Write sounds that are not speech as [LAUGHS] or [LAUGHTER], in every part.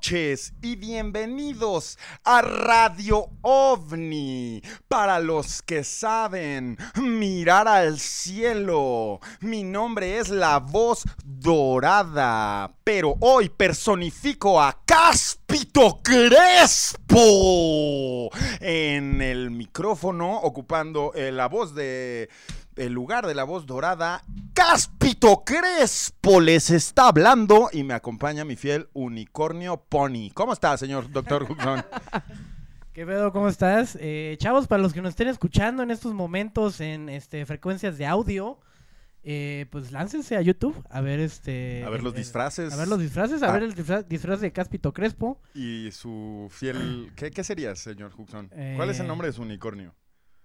Noches y bienvenidos a Radio OVNI. Para los que saben mirar al cielo, mi nombre es la voz dorada, pero hoy personifico a Cáspito Crespo en el micrófono, ocupando eh, la voz de el lugar de la voz dorada, Cáspito Crespo les está hablando y me acompaña mi fiel unicornio Pony. ¿Cómo está, señor doctor Huxon? [LAUGHS] ¿Qué pedo? ¿Cómo estás? Eh, chavos, para los que nos estén escuchando en estos momentos en este, frecuencias de audio, eh, pues láncense a YouTube a ver este... A ver los disfraces. A ver los disfraces, a Ah. ver el disfraz, disfraz de Cáspito Crespo. Y su fiel... ¿Qué, qué sería, señor Huxon? ¿Cuál es el Eh. nombre de su unicornio?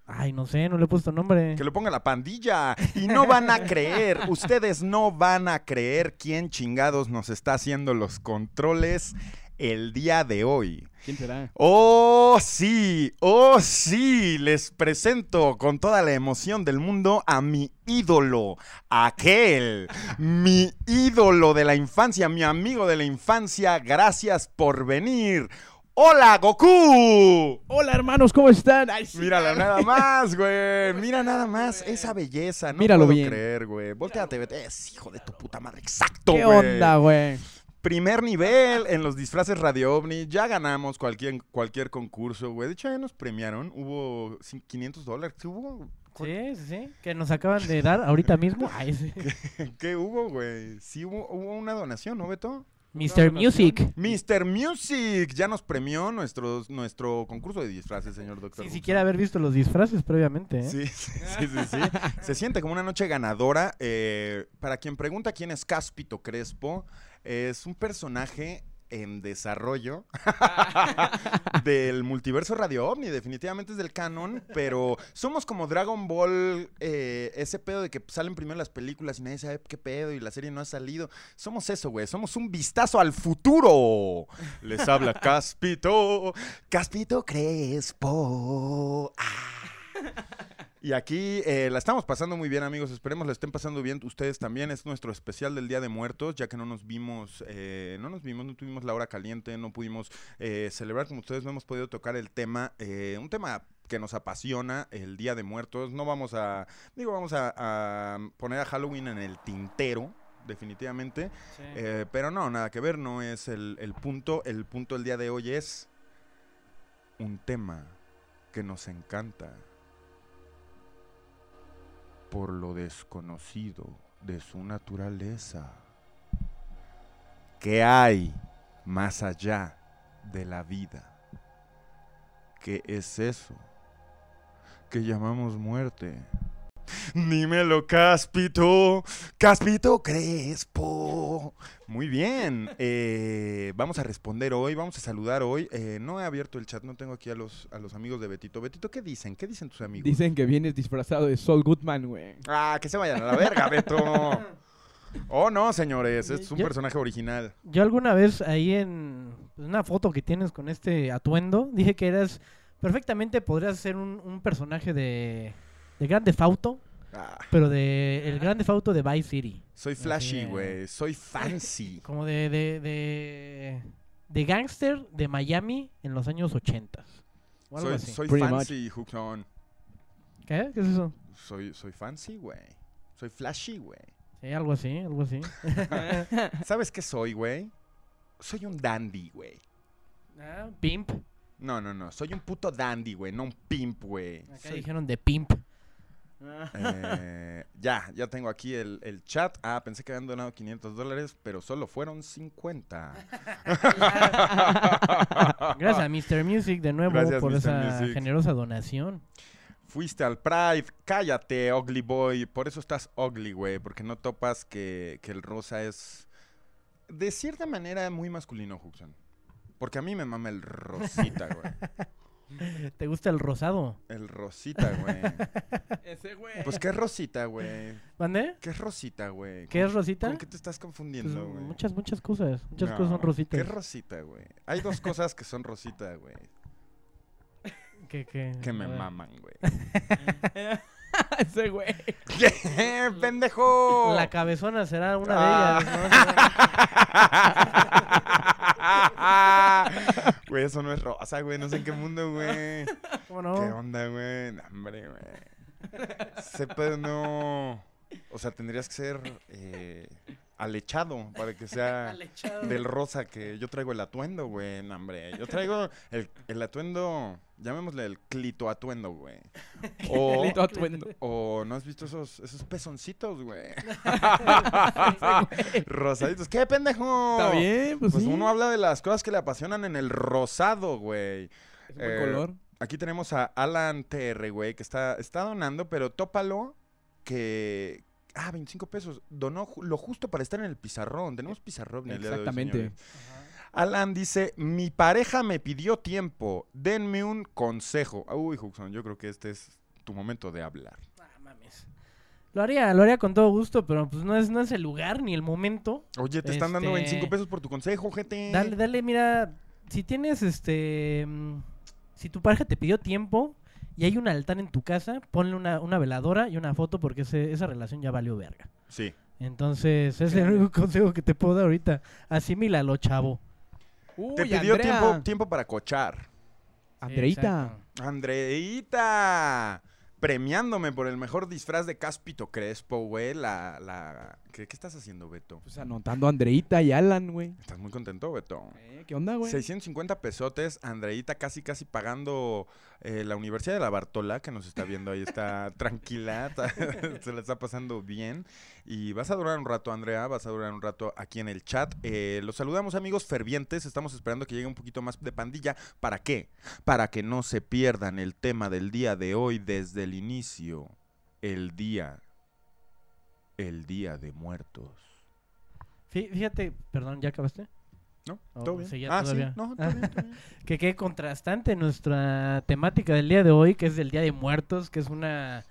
Ay, no sé, no le he puesto nombre. Que lo ponga la pandilla. Y no van a creer, [LAUGHS] ustedes no van a creer quién chingados nos está haciendo los controles el día de hoy. ¿Quién será? Oh, sí, oh, sí, les presento con toda la emoción del mundo a mi ídolo, aquel, mi ídolo de la infancia, mi amigo de la infancia, gracias por venir. Hola, Goku. Hola hermanos, ¿cómo están? Ay, sí. Mírala nada más, güey. Mira nada más esa belleza. No Míralo puedo bien. creer, güey. Volteate, vete. Es hijo de tu puta madre. Exacto, ¿Qué güey. onda, güey? Primer nivel en los disfraces Radio OVNI. Ya ganamos cualquier, cualquier concurso, güey. De hecho, ya nos premiaron. Hubo cin- 500 dólares. ¿Qué hubo? Sí, sí, sí. Que nos acaban de dar ahorita mismo. Ay, sí. [LAUGHS] ¿Qué hubo, güey? Sí hubo, hubo una donación, ¿no, Beto? Mr. Music. Mr. Music ya nos premió nuestros, nuestro concurso de disfraces, señor doctor. Sin siquiera haber visto los disfraces previamente, ¿eh? Sí, [LAUGHS] sí, sí, sí, sí. Se siente como una noche ganadora. Eh, para quien pregunta quién es Cáspito Crespo, es un personaje en desarrollo [LAUGHS] del multiverso Radio OVNI, definitivamente es del canon, pero somos como Dragon Ball, eh, ese pedo de que salen primero las películas y nadie sabe qué pedo y la serie no ha salido. Somos eso, güey, somos un vistazo al futuro. Les habla [LAUGHS] Cáspito, Cáspito Crespo. Ah. Y aquí eh, la estamos pasando muy bien, amigos. Esperemos la estén pasando bien ustedes también. Es nuestro especial del Día de Muertos, ya que no nos vimos, eh, no nos vimos, no tuvimos la hora caliente, no pudimos eh, celebrar como ustedes, no hemos podido tocar el tema, eh, un tema que nos apasiona, el Día de Muertos. No vamos a, digo, vamos a, a poner a Halloween en el tintero. Definitivamente, Eh, pero no, nada que ver, no es el, el punto. El punto del día de hoy es un tema que nos encanta por lo desconocido de su naturaleza. ¿Qué hay más allá de la vida? ¿Qué es eso que llamamos muerte? Dímelo, Cáspito. Cáspito Crespo. Muy bien. eh, vamos a responder hoy, vamos a saludar hoy. Eh, no he abierto el chat, no tengo aquí a los, a los amigos de Betito. Betito, ¿qué dicen? ¿Qué dicen tus amigos? Dicen que vienes disfrazado de Saul Goodman, güey. Ah, que se vayan a la verga, Beto. Oh, no, señores, es un Yo- personaje original. Yo alguna vez ahí en pues, una foto que tienes con este atuendo. Dije que eras perfectamente podrías ser un, un personaje de de Grande Fauto, Ah, pero de el Grande Fauto de Vice City, soy flashy, güey. Soy fancy. [LAUGHS] como de de de, de gangster de Miami en los años 80. O algo Soy, así. soy Pretty fancy, Hookson. ¿Qué? ¿Qué es eso? Soy, soy fancy, güey. Soy flashy, güey. Sí, algo así, algo así. [LAUGHS] [LAUGHS] ¿Sabes qué soy, güey? Soy un dandy, güey. Ah, pimp. No, no, no. Soy un puto dandy, güey. No un pimp, güey. Acá Soy- dijeron de pimp. Eh, ya, ya tengo aquí el, el chat. Ah, pensé que habían donado 500 dólares, pero solo fueron 50. [LAUGHS] Gracias a Mr. Music de nuevo Gracias, por Mr. esa Music. generosa donación. Fuiste al Pride. Cállate, ugly boy. Por eso estás ugly, güey. Porque no topas que, que el rosa es, de cierta manera, muy masculino, Huxon. Porque a mí me mama el rosita, güey. [LAUGHS] [LAUGHS] ¿Te gusta el rosado? El rosita, güey. [LAUGHS] Ese güey. Pues, ¿qué es rosita, güey? ¿Mande? ¿Qué es rosita, güey? ¿Qué ¿Con- es rosita? ¿Con qué te estás Pues, confundiendo, güey? muchas, muchas cosas. Muchas No, cosas son ¿Qué rositas. es rosita, güey? Hay dos cosas que son rosita, güey. que, que, Que me maman, güey. [LAUGHS] Ese güey. ¿Qué, pendejo? La cabezona será una Ah. de ellas, ¿no? [LAUGHS] Güey, eso no es rosa, güey. No sé en qué mundo, güey. ¿Cómo ¿Qué no? onda, güey? No, hombre, güey. Pedo no... O sea, tendrías que ser eh, alechado para que sea [LAUGHS] del rosa que yo traigo el atuendo, güey. No, hombre. Yo traigo el, el atuendo, llamémosle el clito atuendo, güey. [LAUGHS] O, Lito atuendo. o ¿no has visto esos, esos pezoncitos, güey? [LAUGHS] Rosaditos. ¿Qué, pendejo? Está bien, pues, Pues sí. uno habla de las cosas que le apasionan en el rosado, güey. Es un buen eh, color. Aquí tenemos a Alan TR, güey, que está, está donando, pero tópalo que... Ah, 25 pesos. Donó lo justo para estar en el pizarrón. Tenemos pizarrón el día de hoy, Exactamente. Alan dice, mi pareja me pidió tiempo. Denme un consejo. Uy, Huxon, yo creo que este es tu momento de hablar. Ah, mames. Lo haría, lo haría con todo gusto, pero pues no es, no es el lugar ni el momento. Oye, te están dando Este- 25 pesos por tu consejo, gente. Dale, dale, mira, si tienes este... mm, Si tu pareja te pidió tiempo y hay un altar en tu casa, ponle una, una veladora y una foto porque ese- esa relación ya valió verga. Sí. Entonces, ese es el único consejo que te puedo dar ahorita. Asimílalo, chavo. Uy, Te pidió Andrea. tiempo, tiempo para cochar. Andreita. Exacto. Andreita. Premiándome por el mejor disfraz de Cáspito Crespo, güey. La, la... ¿Qué, qué estás haciendo, Beto? Pues anotando a Andreita y Alan, güey. ¿Estás muy contento, Beto? Eh, ¿Qué onda, güey? 650 pesotes, Andreita casi casi pagando eh, la Universidad de la Bartola, que nos está viendo ahí, está [LAUGHS] tranquila, está- [LAUGHS] se la está pasando bien. Y vas a durar un rato, Andrea, vas a durar un rato aquí en el chat. Eh, los saludamos, amigos fervientes, estamos esperando que llegue un poquito más de pandilla. ¿Para qué? Para que no se pierdan el tema del día de hoy desde el inicio. El día, el día de muertos. Fí- Fíjate, perdón, ¿ya acabaste? ¿No? Oh, ¿Todo bien? ah, todavía. sí, no, [LAUGHS] todo bien, todo bien. Que qué contrastante nuestra temática del día de hoy, que es el Día de Muertos, que es una,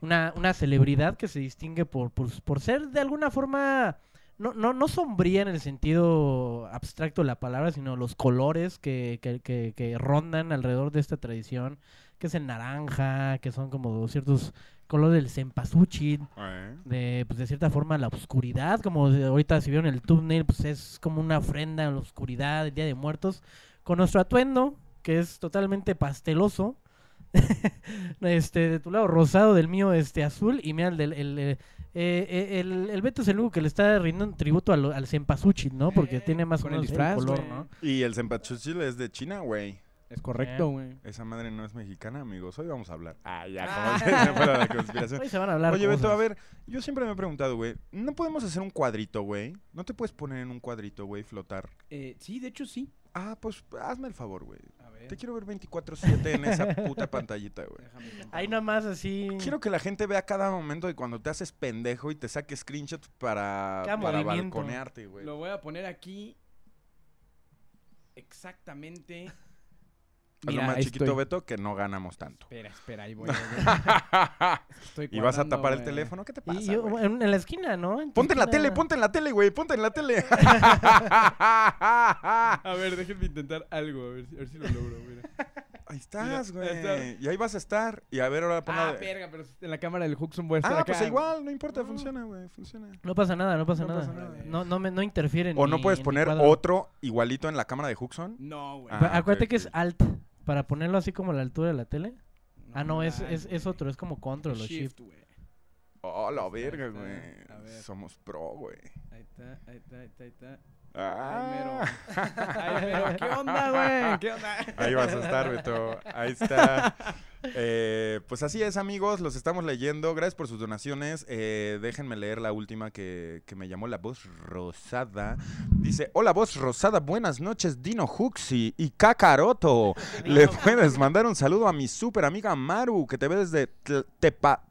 una, una celebridad que se distingue por, por, por ser de alguna forma, no, no, no sombría en el sentido abstracto de la palabra, sino los colores que, que, que, que rondan alrededor de esta tradición, que es el naranja, que son como ciertos colores del cempasúchil, Eh. de, pues, de cierta forma la oscuridad, como de- ahorita si vieron el thumbnail, pues es como una ofrenda a la oscuridad, el Día de Muertos, con nuestro atuendo, que es totalmente pasteloso, [LAUGHS] este, de tu lado rosado, del mío este azul, y mira el del, el, eh, eh, el, el Beto es el único que le está rindiendo un tributo al, al cempasúchil, ¿no? Porque Eh, tiene más o con el menos el disfraz, color. ¿no? Y el Zempachuchil es de China, güey. Es correcto, güey. Esa madre no es mexicana, amigos. Hoy vamos a hablar. Ah, ya, Ah. como [LAUGHS] ya fuera la conspiración. Hoy se van a hablar Oye, Beto, cosas. a ver, yo siempre me he preguntado, güey, ¿no podemos hacer un cuadrito, güey? ¿No te puedes poner en un cuadrito, güey, flotar? Eh, sí, de hecho sí. Ah, pues hazme el favor, güey. A ver. Te quiero ver 24-7 en esa puta [LAUGHS] pantallita, güey. Ahí nada más así... Quiero que la gente vea cada momento de cuando te haces pendejo y te saque screenshots para, Cada para movimiento. balconearte, güey. Lo voy a poner aquí exactamente Mira, más ahí chiquito, estoy. Beto, que no ganamos tanto. Espera, espera, ahí voy. [LAUGHS] Estoy y vas a tapar el teléfono, ¿qué te pasa, Y yo, güey? en, en la esquina, ¿no? Ponte en la tele, ponte en la tele, güey, ponte en la tele. [LAUGHS] [LAUGHS] A ver, déjenme intentar algo, a ver, si- a ver si lo logro, mira. Ahí estás, güey. Y ahí vas a estar. Y a ver, ahora pon Ah, la- verga, pero en la cámara del Huxon voy a estar Ah, acá. pues igual, no importa, Ah. funciona, güey, funciona. No pasa nada, no pasa No nada. pasa nada. No, no, me, no interfiere O ni- no puedes poner otro igualito en la cámara de Huxon. No, güey. Ah, Acuérdate ok, que es Alt para ponerlo así como a la altura de la tele. Ah, no, es, es, es otro, es como control o shift. Shift, güey. Oh, la verga, güey. Somos pro, güey. Ahí está, ahí está, ahí está, ahí está. Ah. [LAUGHS] Ay, mero. ¿Qué onda, güey? ¿Qué [LAUGHS] onda? Ahí vas a estar, Beto. Ahí está. Eh, pues así es, amigos. Los estamos leyendo. Gracias por sus donaciones. Eh, déjenme leer la última que, que me llamó la voz rosada. Dice: Hola, voz rosada. Buenas noches, Dino Huxi y Kakaroto. [LAUGHS] Le puedes mandar un saludo a mi super amiga Maru, que te ve desde Tepa.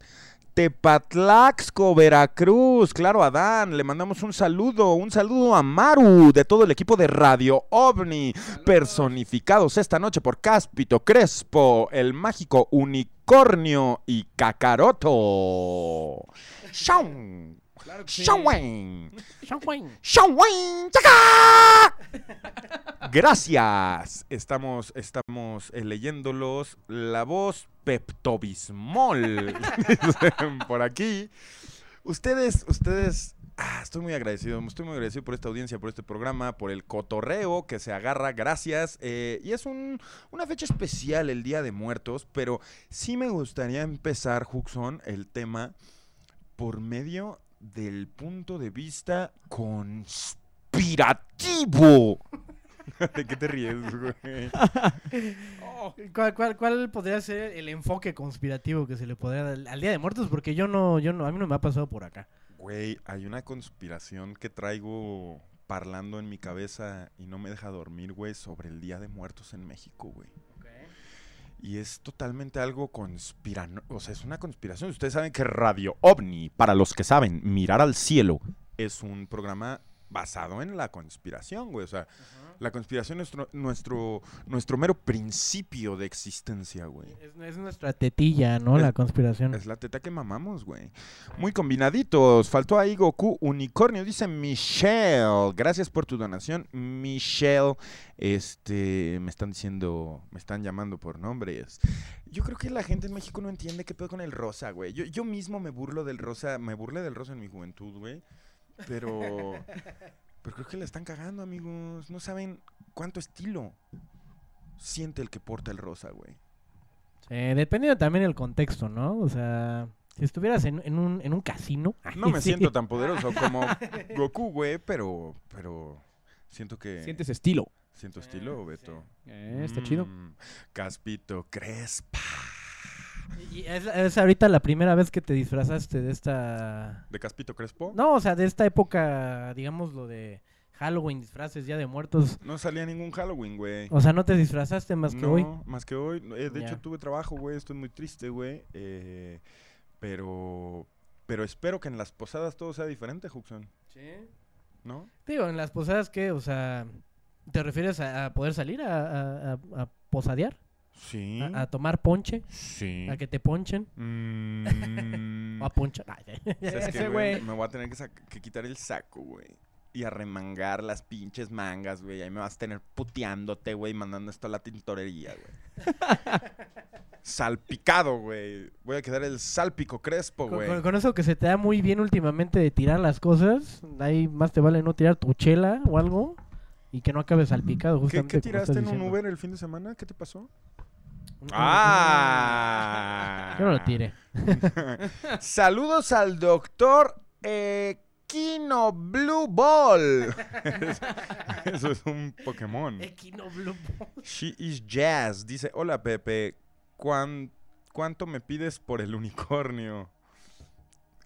Tepatlaxco, Veracruz. Claro, Adán, le mandamos un saludo, un saludo a Maru de todo el equipo de Radio OVNI, personificados esta noche por Cáspito Crespo, el mágico unicornio y Kakaroto. [LAUGHS] ¡Shaun! Claro que sí. ¡Shaun! Shawn. ¡Shaun! ¡Chaca! Gracias. Estamos, estamos eh, leyéndolos. La voz Peptobismol. [LAUGHS] por aquí. Ustedes, ustedes. ah, estoy muy agradecido. Estoy muy agradecido por esta audiencia, por este programa, por el cotorreo que se agarra. Gracias. Eh, y es un- una fecha especial, el Día de Muertos. Pero sí me gustaría empezar, Juxon, el tema por medio del punto de vista conspirativo. [LAUGHS] ¿De qué te ríes, güey? [LAUGHS] ¿Cuál, cuál, cuál podría ser el enfoque conspirativo que se le podría dar al- al Día de Muertos? Porque yo no, yo no, a mí no me ha pasado por acá. Güey, hay una conspiración que traigo parlando en mi cabeza y no me deja dormir, güey, sobre el Día de Muertos en México, güey. Y es totalmente algo conspirano... O sea, es una conspiración. Ustedes saben que Radio OVNI, para los que saben, mirar al cielo, es un programa basado en la conspiración, güey. O sea, la conspiración es nuestro, nuestro, nuestro mero principio de existencia, güey. Es, es nuestra tetilla, ¿no? Es- la conspiración. Es la teta que mamamos, güey. Muy combinaditos. Faltó ahí Goku Unicornio. Dice Michelle. Gracias por tu donación. Michelle. Este. Me están diciendo. Me están llamando por nombres. Yo creo que la gente en México no entiende qué pedo con el rosa, güey. Yo, yo mismo me burlo del rosa. Me burlé del rosa en mi juventud, güey. Pero. [LAUGHS] Pero creo que la están cagando, amigos. No saben cuánto estilo siente el que porta el rosa, güey. Eh, dependiendo también del contexto, ¿no? O sea, si estuvieras en, en un, en un casino. [LAUGHS] No me sí. siento tan poderoso como Goku, güey, pero, pero siento que Sientes estilo. siento estilo, Beto. Eh, está chido. Mm, Caspito Crespa. Y es, es ahorita la primera vez que te disfrazaste de esta... ¿De Caspito Crespo? No, o sea, de esta época, digamos, lo de Halloween, disfraces, Día de Muertos. No salía ningún Halloween, güey. O sea, no te disfrazaste más que no, hoy. más que hoy. Eh, de Ya. hecho, tuve trabajo, güey. Estoy muy triste, güey. Eh, pero, pero espero que en las posadas todo sea diferente, Juxon. ¿No? Digo, en las posadas, ¿qué? O sea, ¿te refieres a, a poder salir a, a- a- a posadear? Sí. A, a tomar ponche? sí. ¿A que te ponchen? Mm. [LAUGHS] ¿O a ponchar? [LAUGHS] ¿Sabes qué, Ese güey? güey. Me voy a tener que, que quitar el saco, güey. Y a remangar las pinches mangas, güey. Ahí me vas a tener puteándote, güey, mandando esto a la tintorería, güey. [LAUGHS] Salpicado, güey. Voy a quedar el salpico crespo, güey. con- con eso que se te da muy bien últimamente de tirar las cosas, ahí más te vale no tirar tu chela o algo y que no acabes salpicado. ¿Qué, Justamente qué como tiraste en un. Uber el fin de semana? ¿Qué te pasó? ¡Ah! Yo no lo tiré. [LAUGHS] Saludos al doctor Equino Blue Ball. [LAUGHS] Eso es un Pokémon. She is Jazz. Dice, hola Pepe, ¿cuán- ¿cuánto me pides por el unicornio?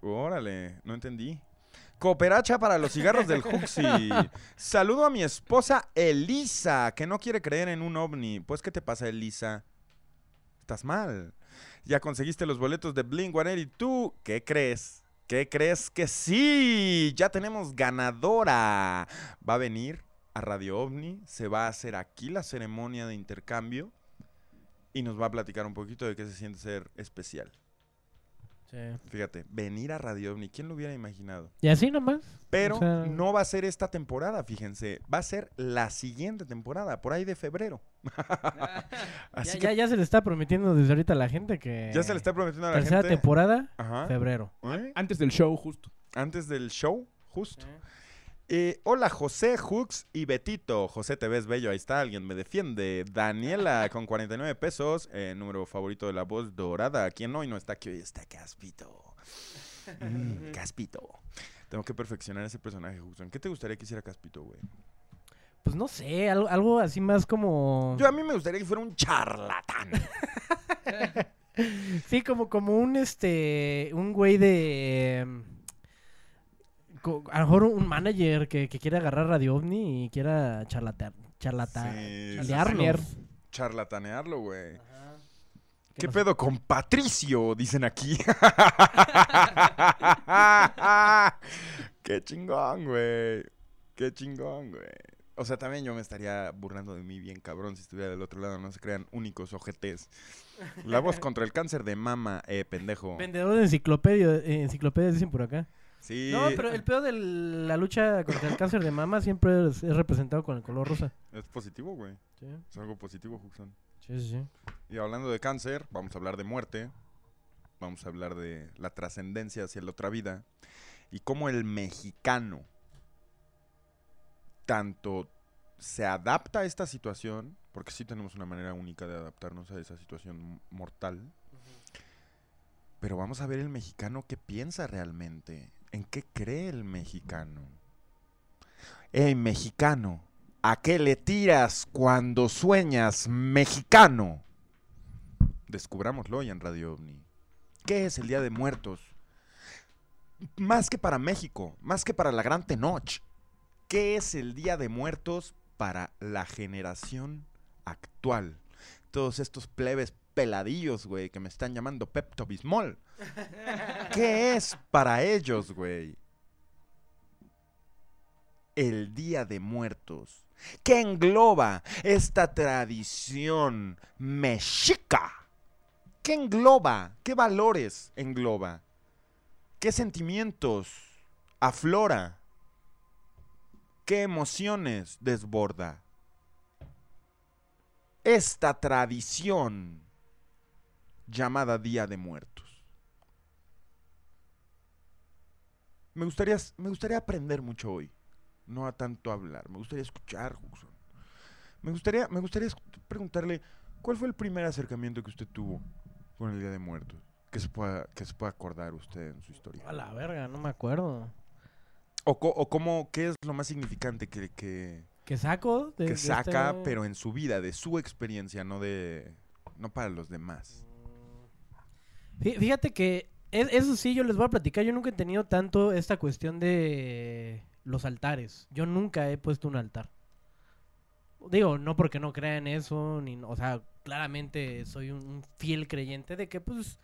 Órale, no entendí. Cooperacha para los cigarros del [LAUGHS] Juxi. Saludo a mi esposa Elisa, que no quiere creer en un ovni. Pues, ¿qué te pasa, Elisa? Estás mal. Ya conseguiste los boletos de Blink 182. ¿Qué crees? ¿Qué crees que sí? Ya tenemos ganadora. Va a venir a Radio OVNI. Se va a hacer aquí la ceremonia de intercambio. y nos va a platicar un poquito de qué se siente ser especial. Sí. Fíjate, venir a Radio OVNI, ¿quién lo hubiera imaginado? Y así nomás. Pero O sea- no va a ser esta temporada, fíjense. Va a ser la siguiente temporada, por ahí de febrero. [LAUGHS] Así Ya, que ya, ya se le está prometiendo desde ahorita a la gente que. ya se le está prometiendo a la Tercera gente. temporada, Ajá. febrero. ¿Eh? Antes del show, justo. Antes del show, justo. Eh, hola José, Hooks y Betito. José, te ves bello, ahí está, alguien me defiende. Daniela [LAUGHS] con 49 pesos, eh, número favorito de la voz dorada. ¿Quién hoy no está aquí? Hoy está Caspito. Mm, Caspito. Tengo que perfeccionar ese personaje, Hooks. ¿Qué te gustaría que hiciera Caspito, güey? Pues no sé, algo, algo así más como. Yo a mí me gustaría que fuera un charlatán. [LAUGHS] Sí, como, como un este. Un güey de. A lo mejor un manager que, que quiera agarrar Radio OVNI y quiera charlatar. Charlatar. Sí. Charlatanearlo, güey. ¿Qué nos- pedo con Patricio? Dicen aquí. [LAUGHS] Qué chingón, güey. Qué chingón, güey. O sea, también yo me estaría burlando de mí bien cabrón si estuviera del otro lado. No se crean únicos ojetes. La voz contra el cáncer de mama, eh, pendejo. Vendedor de enciclopedia, eh, enciclopedias dicen por acá. Sí. No, pero el peor de la lucha contra el cáncer de mama siempre es, es representado con el color rosa. Es positivo, güey. Sí, Es algo positivo, Juxon. sí, sí. sí. Y hablando de cáncer, vamos a hablar de muerte. Vamos a hablar de la trascendencia hacia la otra vida. Y cómo el mexicano tanto se adapta a esta situación, porque sí tenemos una manera única de adaptarnos a esa situación mortal. Pero vamos a ver el mexicano qué piensa realmente. ¿En qué cree el mexicano? Hey, mexicano, ¿a qué le tiras cuando sueñas mexicano? Descubrámoslo hoy en Radio OVNI. ¿Qué es el Día de Muertos? Más que para México, más que para la Gran Tenoch. ¿Qué es el Día de Muertos para la generación actual? Todos estos plebes peladillos, güey, que me están llamando Pepto Bismol. ¿Qué es para ellos, güey? El Día de Muertos. ¿Qué engloba esta tradición mexica? ¿Qué engloba? ¿Qué valores engloba? ¿Qué sentimientos aflora? ¿Qué emociones desborda? Esta tradición llamada Día de Muertos. Me gustaría, me gustaría aprender mucho hoy, no a tanto hablar. Me gustaría escuchar, Juxon. Me gustaría, me gustaría preguntarle, ¿cuál fue el primer acercamiento que usted tuvo con el Día de Muertos? Que se pueda, que se pueda acordar usted en su historia. A la verga, no me acuerdo. O, co- o cómo, ¿qué es lo más significante que, que, ¿Qué saco? De, que de saca, este- pero en su vida, de su experiencia, no de, no para los demás? Fí- Fíjate que es- eso sí, yo les voy a platicar. Yo nunca he tenido tanto esta cuestión de los altares. Yo nunca he puesto un altar. Digo, no porque no crea en eso, o sea, claramente soy un, un fiel creyente de que, pues,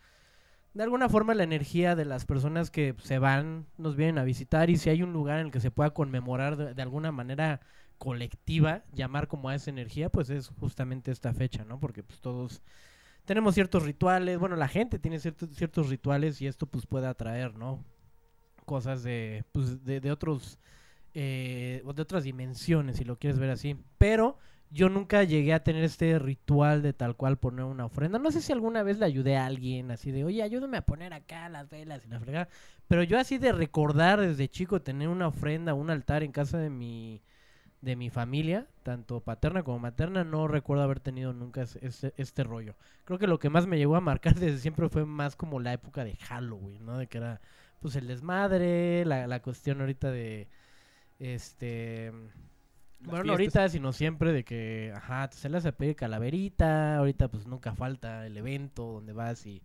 de alguna forma la energía de las personas que se van nos vienen a visitar y si hay un lugar en el que se pueda conmemorar de, de alguna manera colectiva, llamar como a esa energía, pues es justamente esta fecha, ¿no? Porque pues todos tenemos ciertos rituales, bueno, la gente tiene ciertos, ciertos rituales y esto pues puede atraer, ¿no? Cosas de, pues, de, de otros, eh, de otras dimensiones, si lo quieres ver así. Pero yo nunca llegué a tener este ritual de tal cual poner una ofrenda. No sé si alguna vez le ayudé a alguien así de, oye, ayúdame a poner acá las velas y la fregada. Pero yo así de recordar desde chico tener una ofrenda, un altar en casa de mi, de mi familia, tanto paterna como materna, no recuerdo haber tenido nunca es- este, este rollo. Creo que lo que más me llegó a marcar [LAUGHS] desde siempre fue más como la época de Halloween, ¿no? De que era pues el desmadre, la, la cuestión ahorita de este Las bueno, no ahorita, sino siempre de que, ajá, se le hace pedir calaverita, ahorita pues nunca falta el evento donde vas y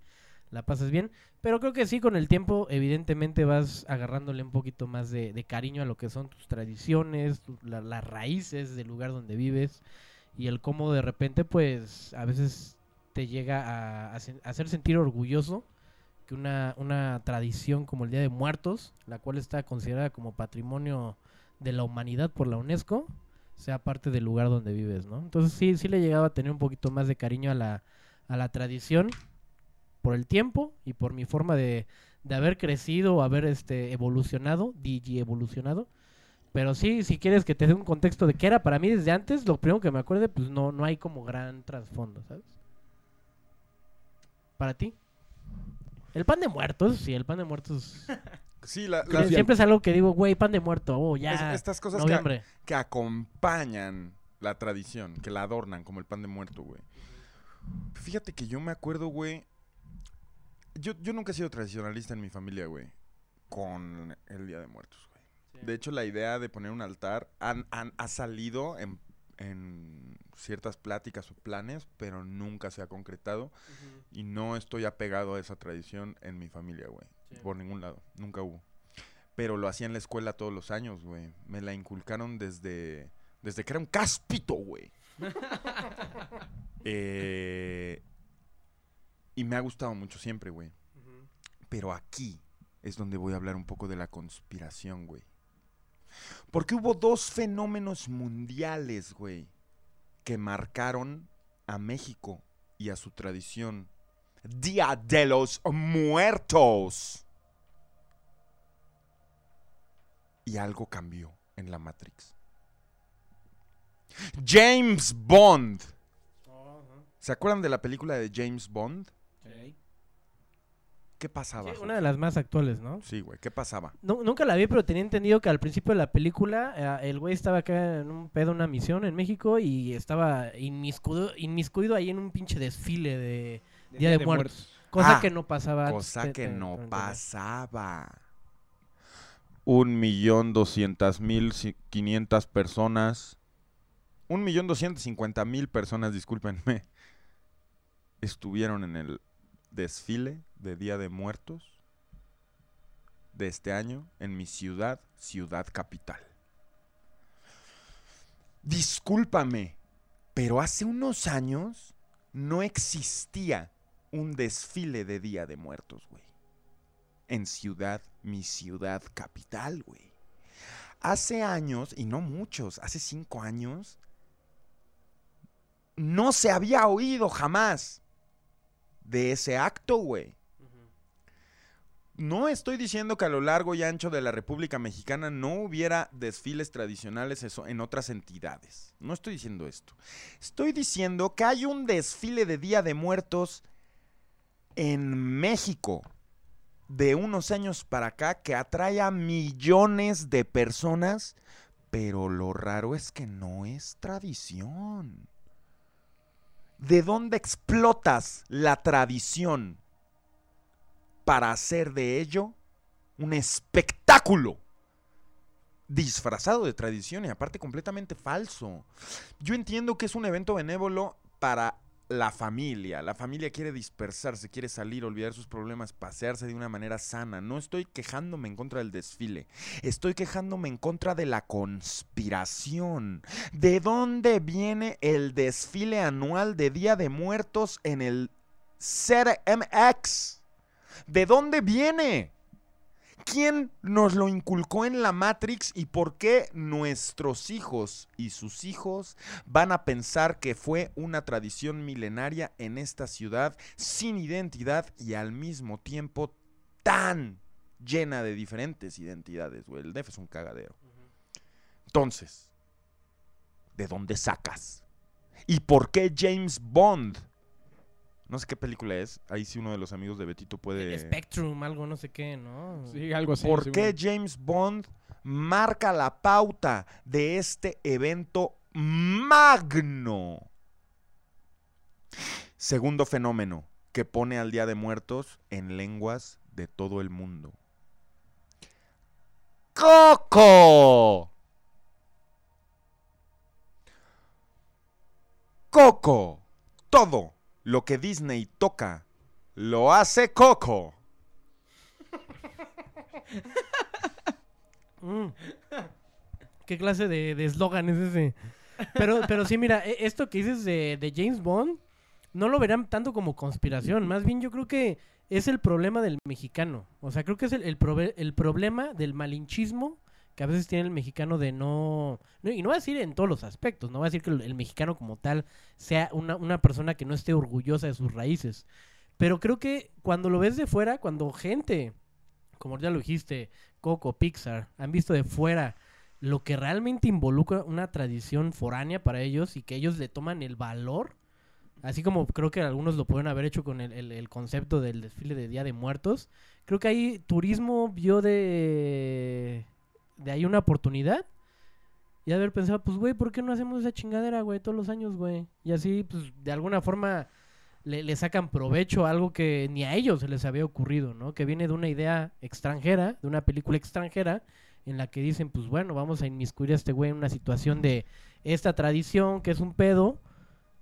la pasas bien, pero creo que sí, con el tiempo evidentemente vas agarrándole un poquito más de, cariño a lo que son tus tradiciones, la- las raíces del lugar donde vives y el cómo de repente pues a veces te llega a, a hacer sentir orgulloso que una, una tradición como el Día de Muertos, la cual está considerada como patrimonio de la humanidad por la UNESCO, sea parte del lugar donde vives, ¿no? Entonces sí, sí le llegaba a tener un poquito más de cariño a la, a la tradición por el tiempo y por mi forma de, de haber crecido haber este, evolucionado, digi evolucionado. Pero sí, si quieres que te dé un contexto de qué era para mí desde antes, lo primero que me acuerde, pues no, no hay como gran trasfondo, ¿sabes? Para ti. El pan de muertos, sí, el pan de muertos. [LAUGHS] Sí, la- las- siempre es algo que digo, güey, pan de muerto, oh, ya. es- estas cosas que, que acompañan la tradición, que la adornan, como el pan de muerto, güey. Fíjate que yo me acuerdo, güey. Yo, yo nunca he sido tradicionalista en mi familia, güey. Con el Día de Muertos, güey. De hecho, la idea de poner un altar han- han- ha salido en, en ciertas pláticas o planes, pero nunca se ha concretado. Y no estoy apegado a esa tradición en mi familia, güey. Sí. Por ningún lado. Nunca hubo. Pero lo hacía en la escuela todos los años, güey. Me la inculcaron desde, desde que era un cáspito, güey. [LAUGHS] Eh, y me ha gustado mucho siempre, güey. Pero aquí es donde voy a hablar un poco de la conspiración, güey. Porque hubo dos fenómenos mundiales, güey, que marcaron a México y a su tradición. Día de los Muertos. Y algo cambió en la Matrix. James Bond. ¿Se acuerdan de la película de James Bond? ¿Qué pasaba? Sí, una de las más actuales, ¿no? Sí, güey, ¿qué pasaba? Nu- nunca la vi, pero tenía entendido que al principio de la película eh, el güey estaba acá en un pedo, una misión en México y estaba inmiscuido, inmiscuido ahí en un pinche desfile de Día, de, Muertos. Cosa Ah, que no pasaba antes, Cosa te- que te- no pasaba. Un millón doscientas mil quinientas personas. Un millón doscientas cincuenta mil personas, discúlpenme. [LAUGHS] Estuvieron en el desfile de Día de Muertos de este año en mi ciudad, ciudad capital. Discúlpame, pero hace unos años no existía un desfile de Día de Muertos, güey. En ciudad, mi ciudad capital, güey. Hace años, y no muchos, hace cinco años, no se había oído jamás de ese acto, güey. No estoy diciendo que a lo largo y ancho de la República Mexicana no hubiera desfiles tradicionales en otras entidades. No estoy diciendo esto. Estoy diciendo que hay un desfile de Día de Muertos en México de unos años para acá que atrae a millones de personas, pero lo raro es que no es tradición. ¿De dónde explotas la tradición para hacer de ello un espectáculo? Disfrazado de tradición y aparte completamente falso. Yo entiendo que es un evento benévolo para la familia. La familia quiere dispersarse, quiere salir, olvidar sus problemas, pasearse de una manera sana. No estoy quejándome en contra del desfile. Estoy quejándome en contra de la conspiración. ¿De dónde viene el desfile anual de Día de Muertos en el CDMX? ¿De dónde viene? ¿Quién nos lo inculcó en la Matrix y por qué nuestros hijos y sus hijos van a pensar que fue una tradición milenaria en esta ciudad sin identidad y al mismo tiempo tan llena de diferentes identidades, güey? El DF es un cagadero. Entonces, ¿de dónde sacas? ¿Y por qué James Bond? No sé qué película es. Ahí sí uno de los amigos de Betito puede... Spectrum, algo no sé qué, ¿no? Sí, algo así. ¿Por seguro. qué James Bond marca la pauta de este evento magno? Segundo fenómeno que pone al Día de Muertos en lenguas de todo el mundo. ¡Coco! Coco. Todo lo que Disney toca lo hace Coco. [LAUGHS] Mm. ¿Qué clase de eslogan es ese? Pero, pero sí, mira, e- esto que dices de, de James Bond, no lo verán tanto como conspiración. Más bien yo creo que es el problema del mexicano. O sea, creo que es el, el, el problema del malinchismo que a veces tiene el mexicano de no, no- y no va a decir en todos los aspectos, no va a decir que el, el mexicano como tal sea una, una persona que no esté orgullosa de sus raíces, pero creo que cuando lo ves de fuera, cuando gente, como ya lo dijiste, Coco, Pixar, han visto de fuera lo que realmente involucra una tradición foránea para ellos y que ellos le toman el valor, así como creo que algunos lo pueden haber hecho con el, el- el concepto del desfile de Día de Muertos, creo que ahí turismo vio de, de ahí una oportunidad y haber pensado, pues güey, ¿por qué no hacemos esa chingadera, güey, todos los años, güey? Y así, pues de alguna forma le, le sacan provecho a algo que ni a ellos se les había ocurrido, ¿no? Que viene de una idea extranjera, de una película extranjera, en la que dicen, pues bueno, vamos a inmiscuir a este güey en una situación de esta tradición que es un pedo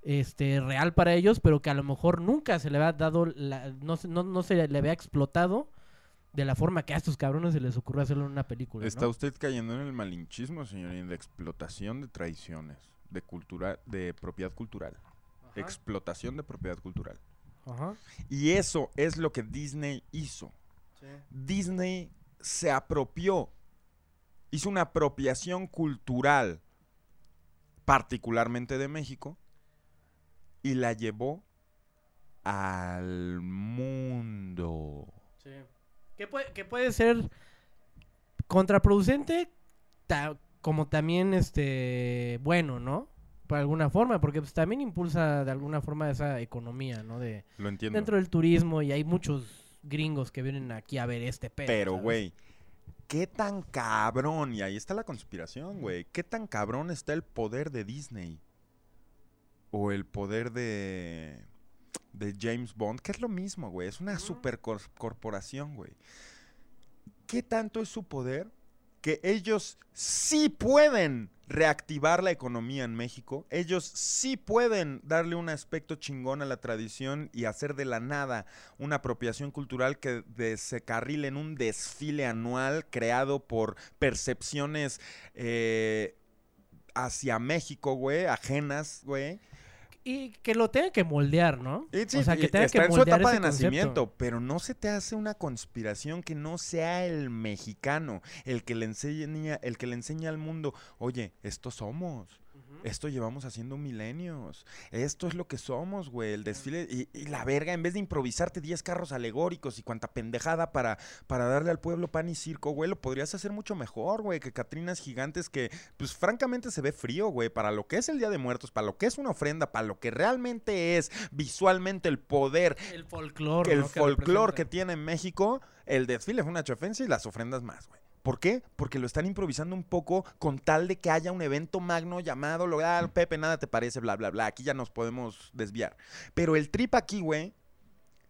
este real para ellos, pero que a lo mejor nunca se le había dado, la- no, no, no se le había explotado de la forma que a estos cabrones se les ocurrió hacerlo en una película. Está ¿no? usted cayendo en el malinchismo, señor, y en la explotación de tradiciones, de cultura, de propiedad cultural. Ajá, Explotación de propiedad cultural. ajá, Y eso es lo que Disney hizo. Disney se apropió, hizo una apropiación cultural, particularmente de México, y la llevó al mundo. sí. Que puede, que puede ser contraproducente ta- como también este bueno, ¿no? Por alguna forma, porque pues, también impulsa de alguna forma esa economía, ¿no? De, Lo entiendo. dentro del turismo y hay muchos gringos que vienen aquí a ver este pedo. Pero, güey, ¿qué tan cabrón? Y ahí está la conspiración, güey. ¿Qué tan cabrón está el poder de Disney? O el poder de, de James Bond, que es lo mismo, güey. Es una supercorporación, güey. ¿Qué tanto es su poder? Que ellos sí pueden reactivar la economía en México. Ellos sí pueden darle un aspecto chingón a la tradición y hacer de la nada una apropiación cultural que desecarrile en un desfile anual creado por percepciones eh, hacia México, güey, ajenas, güey. Y que lo tengan que moldear, ¿no? Sí, o sea, que tenga está que en su moldear etapa de concepto. nacimiento, pero no se te hace una conspiración que no sea el mexicano, el que le enseña, el que le enseña al mundo, oye, estos somos. Esto llevamos haciendo milenios. Esto es lo que somos, güey. El desfile. Y, y la verga, en vez de improvisarte 10 carros alegóricos y cuanta pendejada para, para darle al pueblo pan y circo, güey, lo podrías hacer mucho mejor, güey. Que Catrinas gigantes que, pues francamente se ve frío, güey. Para lo que es el Día de Muertos, para lo que es una ofrenda, para lo que realmente es visualmente el poder, El folclore. que el ¿no? folclore que tiene México, el desfile fue una chofensa y las ofrendas más, güey. ¿Por qué? Porque lo están improvisando un poco con tal de que haya un evento magno llamado, lo, ah, Pepe, nada te parece, bla, bla, bla. Aquí ya nos podemos desviar. Pero el trip aquí, güey,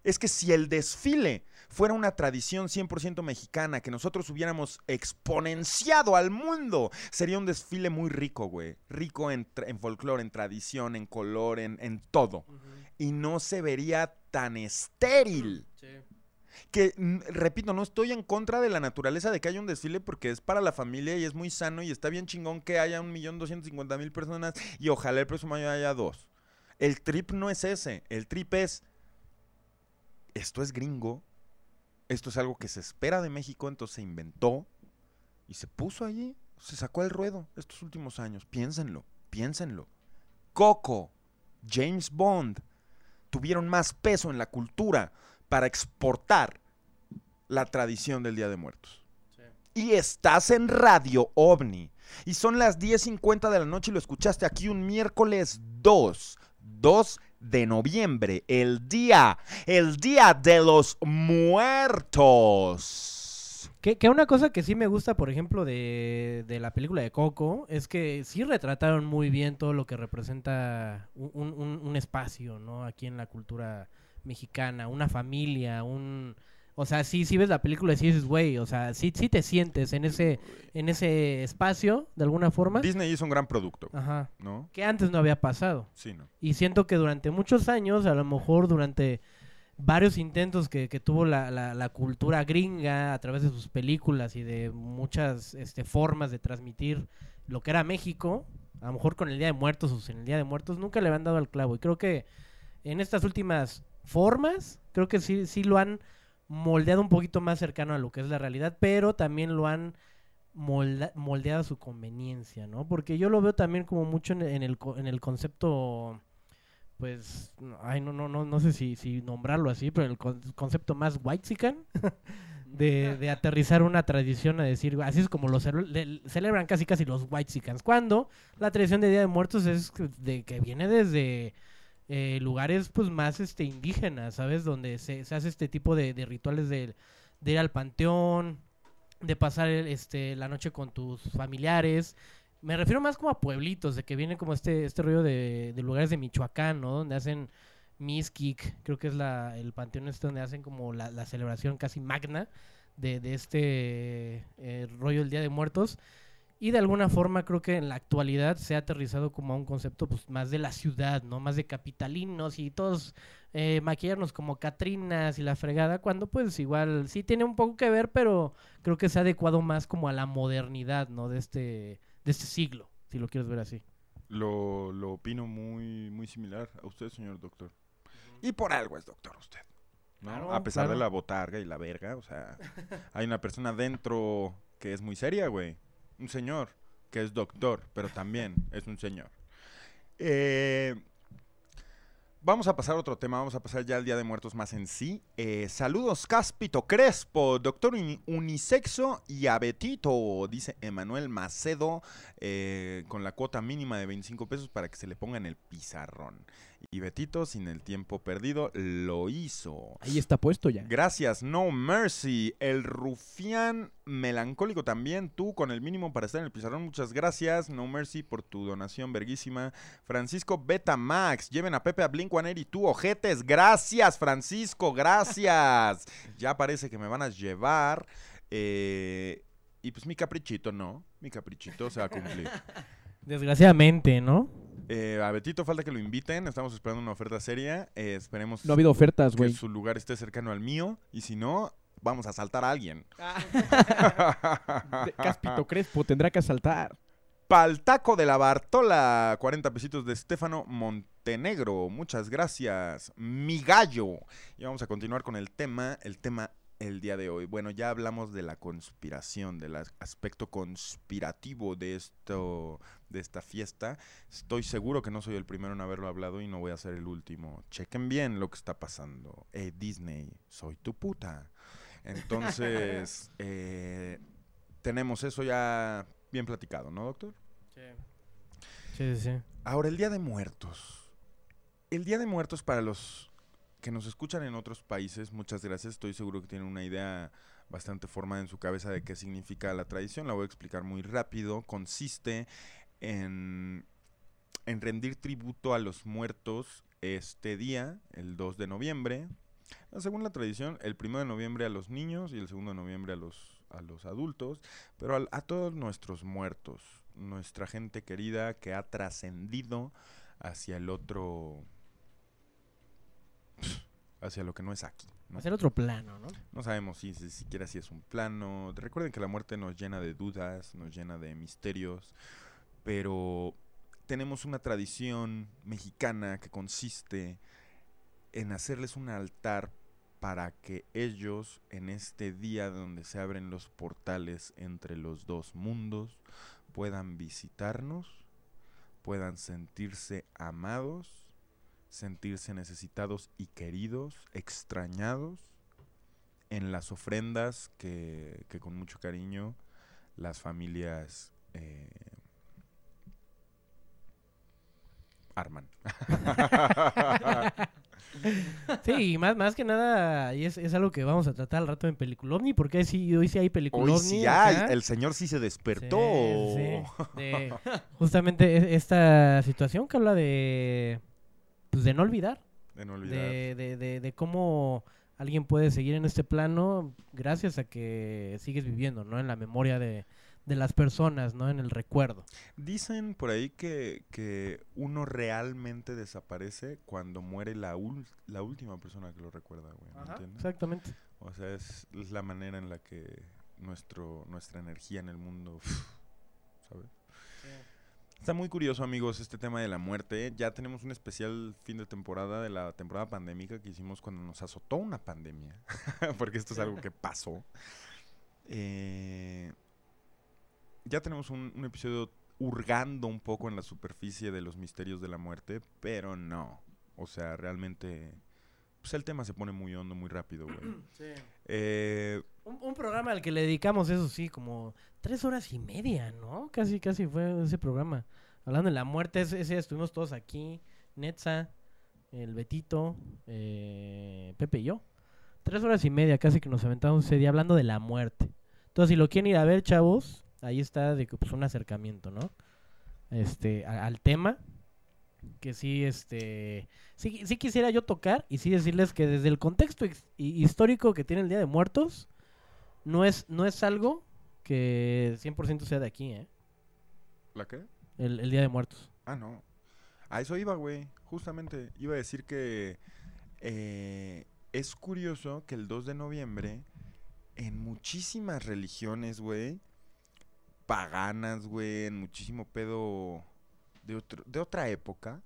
es que si el desfile fuera una tradición 100% mexicana, que nosotros hubiéramos exponenciado al mundo, sería un desfile muy rico, güey. Rico en, folclore, en tradición, en color, en, en todo y no se vería tan estéril. Sí. Que, mm, repito, no estoy en contra de la naturaleza de que haya un desfile porque es para la familia y es muy sano y está bien chingón que haya un millón doscientos cincuenta mil personas y ojalá el próximo año haya dos. El trip no es ese, el trip es, esto es gringo, esto es algo que se espera de México, entonces se inventó y se puso allí, se sacó el ruedo estos últimos años. Piénsenlo, piénsenlo. Coco, James Bond, tuvieron más peso en la cultura para exportar la tradición del Día de Muertos. Sí. Y estás en Radio OVNI. Y son las 10.50 de la noche y lo escuchaste aquí un miércoles 2, 2 de noviembre, el día, el día de los muertos. Que, que una cosa que sí me gusta, por ejemplo, de, de la película de Coco, es que sí retrataron muy bien todo lo que representa un, un- un- un espacio, ¿no? Aquí en la cultura mexicana, una familia, un... O sea, sí, sí ves la película y sí dices, güey, o sea, sí, sí te sientes en ese, en ese espacio, de alguna forma. Disney hizo un gran producto, Ajá. ¿no? Que antes no había pasado. Sí, ¿no? Y siento que durante muchos años, a lo mejor durante varios intentos que, que tuvo la, la- la cultura gringa a través de sus películas y de muchas este, formas de transmitir lo que era México, a lo mejor con el Día de Muertos o sin el Día de Muertos, nunca le habían dado al clavo. Y creo que en estas últimas formas, creo que sí, sí lo han moldeado un poquito más cercano a lo que es la realidad, pero también lo han moldeada a su conveniencia, ¿no? Porque yo lo veo también como mucho en, el, en el concepto, pues, ay, no, no, no, no sé si, si nombrarlo así, pero el con- concepto más white [LAUGHS] de, de aterrizar una tradición a decir, así es como lo cele- le- celebran casi casi los white cuando la tradición de Día de Muertos es de que viene desde eh, lugares pues más este indígenas, ¿sabes? Donde se, se hace este tipo de, rituales de, ir al panteón, de pasar el- este, la noche con tus familiares. Me refiero más como a pueblitos, de que viene como este, este rollo de, lugares de Michoacán, ¿no? Donde hacen Mixquic, creo que es la, el panteón este donde hacen como la, la celebración casi magna de, de este eh, rollo del Día de Muertos. Y de alguna forma creo que en la actualidad se ha aterrizado como a un concepto pues más de la ciudad, ¿no? Más de capitalinos y todos eh, maquillarnos como Catrinas y la fregada, cuando pues igual sí tiene un poco que ver, pero creo que se ha adecuado más como a la modernidad, ¿no? De este, de este siglo, si lo quieres ver así. Lo, lo opino muy, muy similar a usted, señor doctor. Y por algo es doctor usted. ¿no? Claro, a pesar claro. de la botarga y la verga, o sea, hay una persona dentro que es muy seria, güey. Un señor que es doctor, pero también es un señor. Eh, Vamos a pasar a otro tema, vamos a pasar ya al Día de Muertos más en sí. Eh, saludos, Cáspito Crespo, doctor uni- unisexo y abetito, dice Emanuel Macedo, eh, con la cuota mínima de 25 pesos para que se le ponga en el pizarrón. Y Betito, sin el tiempo perdido, lo hizo. Ahí está puesto ya. Gracias, No Mercy. El rufián melancólico también. Tú con el mínimo para estar en el pizarrón. Muchas gracias, No Mercy, por tu donación verguísima. Francisco Betamax. Lleven a Pepe a Blink y tú, ojetes. Gracias, Francisco. Gracias. [LAUGHS] ya parece que me van a llevar. Eh, y pues mi caprichito, no. Mi caprichito se va a cumplir. Desgraciadamente, ¿no? Eh, a Betito falta que lo inviten. Estamos esperando una oferta seria. Eh, esperemos No ha habido ofertas, que su lugar esté cercano al mío. Y si no, vamos a asaltar a alguien. [LAUGHS] Cáspito Crespo tendrá que asaltar. Paltaco de la Bartola, 40 pesitos de Estefano Montenegro, muchas gracias. Mi gallo. Y vamos a continuar con el tema, el tema el día de hoy. Bueno, ya hablamos de la conspiración, del as- aspecto conspirativo de esto, de esta fiesta. Estoy seguro que no soy el primero en haberlo hablado y no voy a ser el último. Chequen bien lo que está pasando. Eh, Disney, soy tu puta. Entonces, [LAUGHS] eh, tenemos eso ya bien platicado, ¿no, doctor? Sí, sí, sí. Ahora, el Día de Muertos. El Día de Muertos para los que nos escuchan en otros países, muchas gracias. Estoy seguro que tienen una idea bastante formada en su cabeza de qué significa la tradición. La voy a explicar muy rápido. Consiste en, en rendir tributo a los muertos este día, el 2 de noviembre. Según la tradición, el 1 de noviembre a los niños y el 2 de noviembre a los, a los adultos, pero a todos nuestros muertos, nuestra gente querida que ha trascendido hacia el otro, hacia lo que no es aquí. ¿no? Hacer otro plano, ¿no? No sabemos si, si siquiera si es un plano. Recuerden que la muerte nos llena de dudas, nos llena de misterios, pero tenemos una tradición mexicana que consiste en hacerles un altar para que ellos en este día donde se abren los portales entre los dos mundos puedan visitarnos, puedan sentirse amados, sentirse necesitados y queridos, extrañados en las ofrendas que, que con mucho cariño las familias eh, arman. [LAUGHS] Sí, y más, más que nada, y es, es algo que vamos a tratar al rato en Peliculovni, porque sí, hoy sí hay Peliculovni. Hoy sí hay, acá. el señor sí se despertó. Sí, sí, sí. De justamente e- esta situación que habla de, pues de no olvidar, De no olvidar. de, de, de, de cómo alguien puede seguir en este plano gracias a que sigues viviendo, ¿no? En la memoria de, de las personas, ¿no? En el recuerdo. Dicen por ahí que, que uno realmente desaparece cuando muere la, ul- la última persona que lo recuerda, güey. ¿me entiendes? Exactamente. O sea, es, es la manera en la que nuestro, nuestra energía en el mundo, [SNIFFS] ¿sabes? Está muy curioso, amigos, este tema de la muerte. Ya tenemos un especial fin de temporada de la temporada pandémica que hicimos cuando nos azotó una pandemia, [LAUGHS] porque esto es algo que pasó. Eh, ya tenemos un, un episodio hurgando un poco en la superficie de los misterios de la muerte, pero no. O sea, realmente, pues el tema se pone muy hondo muy rápido, güey. [CLEARS THROAT] Eh, Un, un programa al que le dedicamos, eso sí, como tres horas y media, ¿no? Casi, casi fue ese programa. Hablando de la muerte, ese, ese día estuvimos todos aquí. Netza, el Betito, eh, Pepe y yo. Tres horas y media casi que nos aventamos ese día hablando de la muerte. Entonces, si lo quieren ir a ver, chavos, ahí está de que, pues, un acercamiento, ¿no? Este, a- al tema. Que sí, este... Sí, sí quisiera yo tocar y sí decirles que desde el contexto his- hi- histórico que tiene el Día de Muertos, no es, no es algo que 100% sea de aquí, ¿eh? ¿La qué? El, el Día de Muertos. Ah, no. A eso iba, güey. Justamente iba a decir que eh, es curioso que el 2 de noviembre, en muchísimas religiones, güey, paganas, güey, en muchísimo pedo de, otro, de otra época,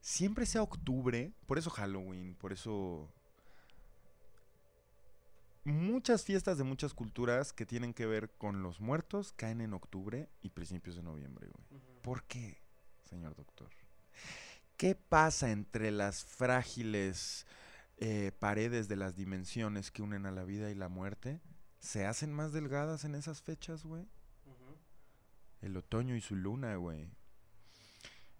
siempre sea octubre, por eso Halloween, por eso... Muchas fiestas de muchas culturas que tienen que ver con los muertos caen en octubre y principios de noviembre, güey. ¿Por qué, señor doctor? ¿Qué pasa entre las frágiles eh, paredes de las dimensiones que unen a la vida y la muerte? ¿Se hacen más delgadas en esas fechas, güey? El otoño y su luna, güey.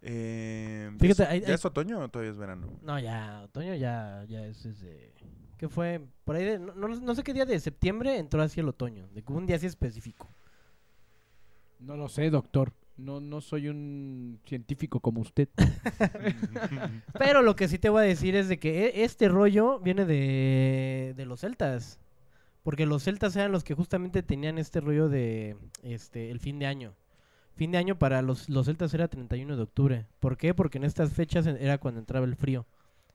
Eh, ¿ya Fíjate, es- hay- ¿Ya hay- es otoño o todavía es verano? No, ya, otoño ya, ya es desde... ¿Qué fue? Por ahí de... No, no- no sé qué día de septiembre entró así el otoño. De que un día así específico. No lo sé, doctor. No, no soy un científico como usted. [LAUGHS] [LAUGHS] Pero lo que sí te voy a decir es de que e- este rollo viene de, de los celtas. Porque los celtas eran los que justamente tenían este rollo de este el fin de año. Fin de año para los, los celtas era 31 de octubre. ¿Por qué? Porque en estas fechas era cuando entraba el frío.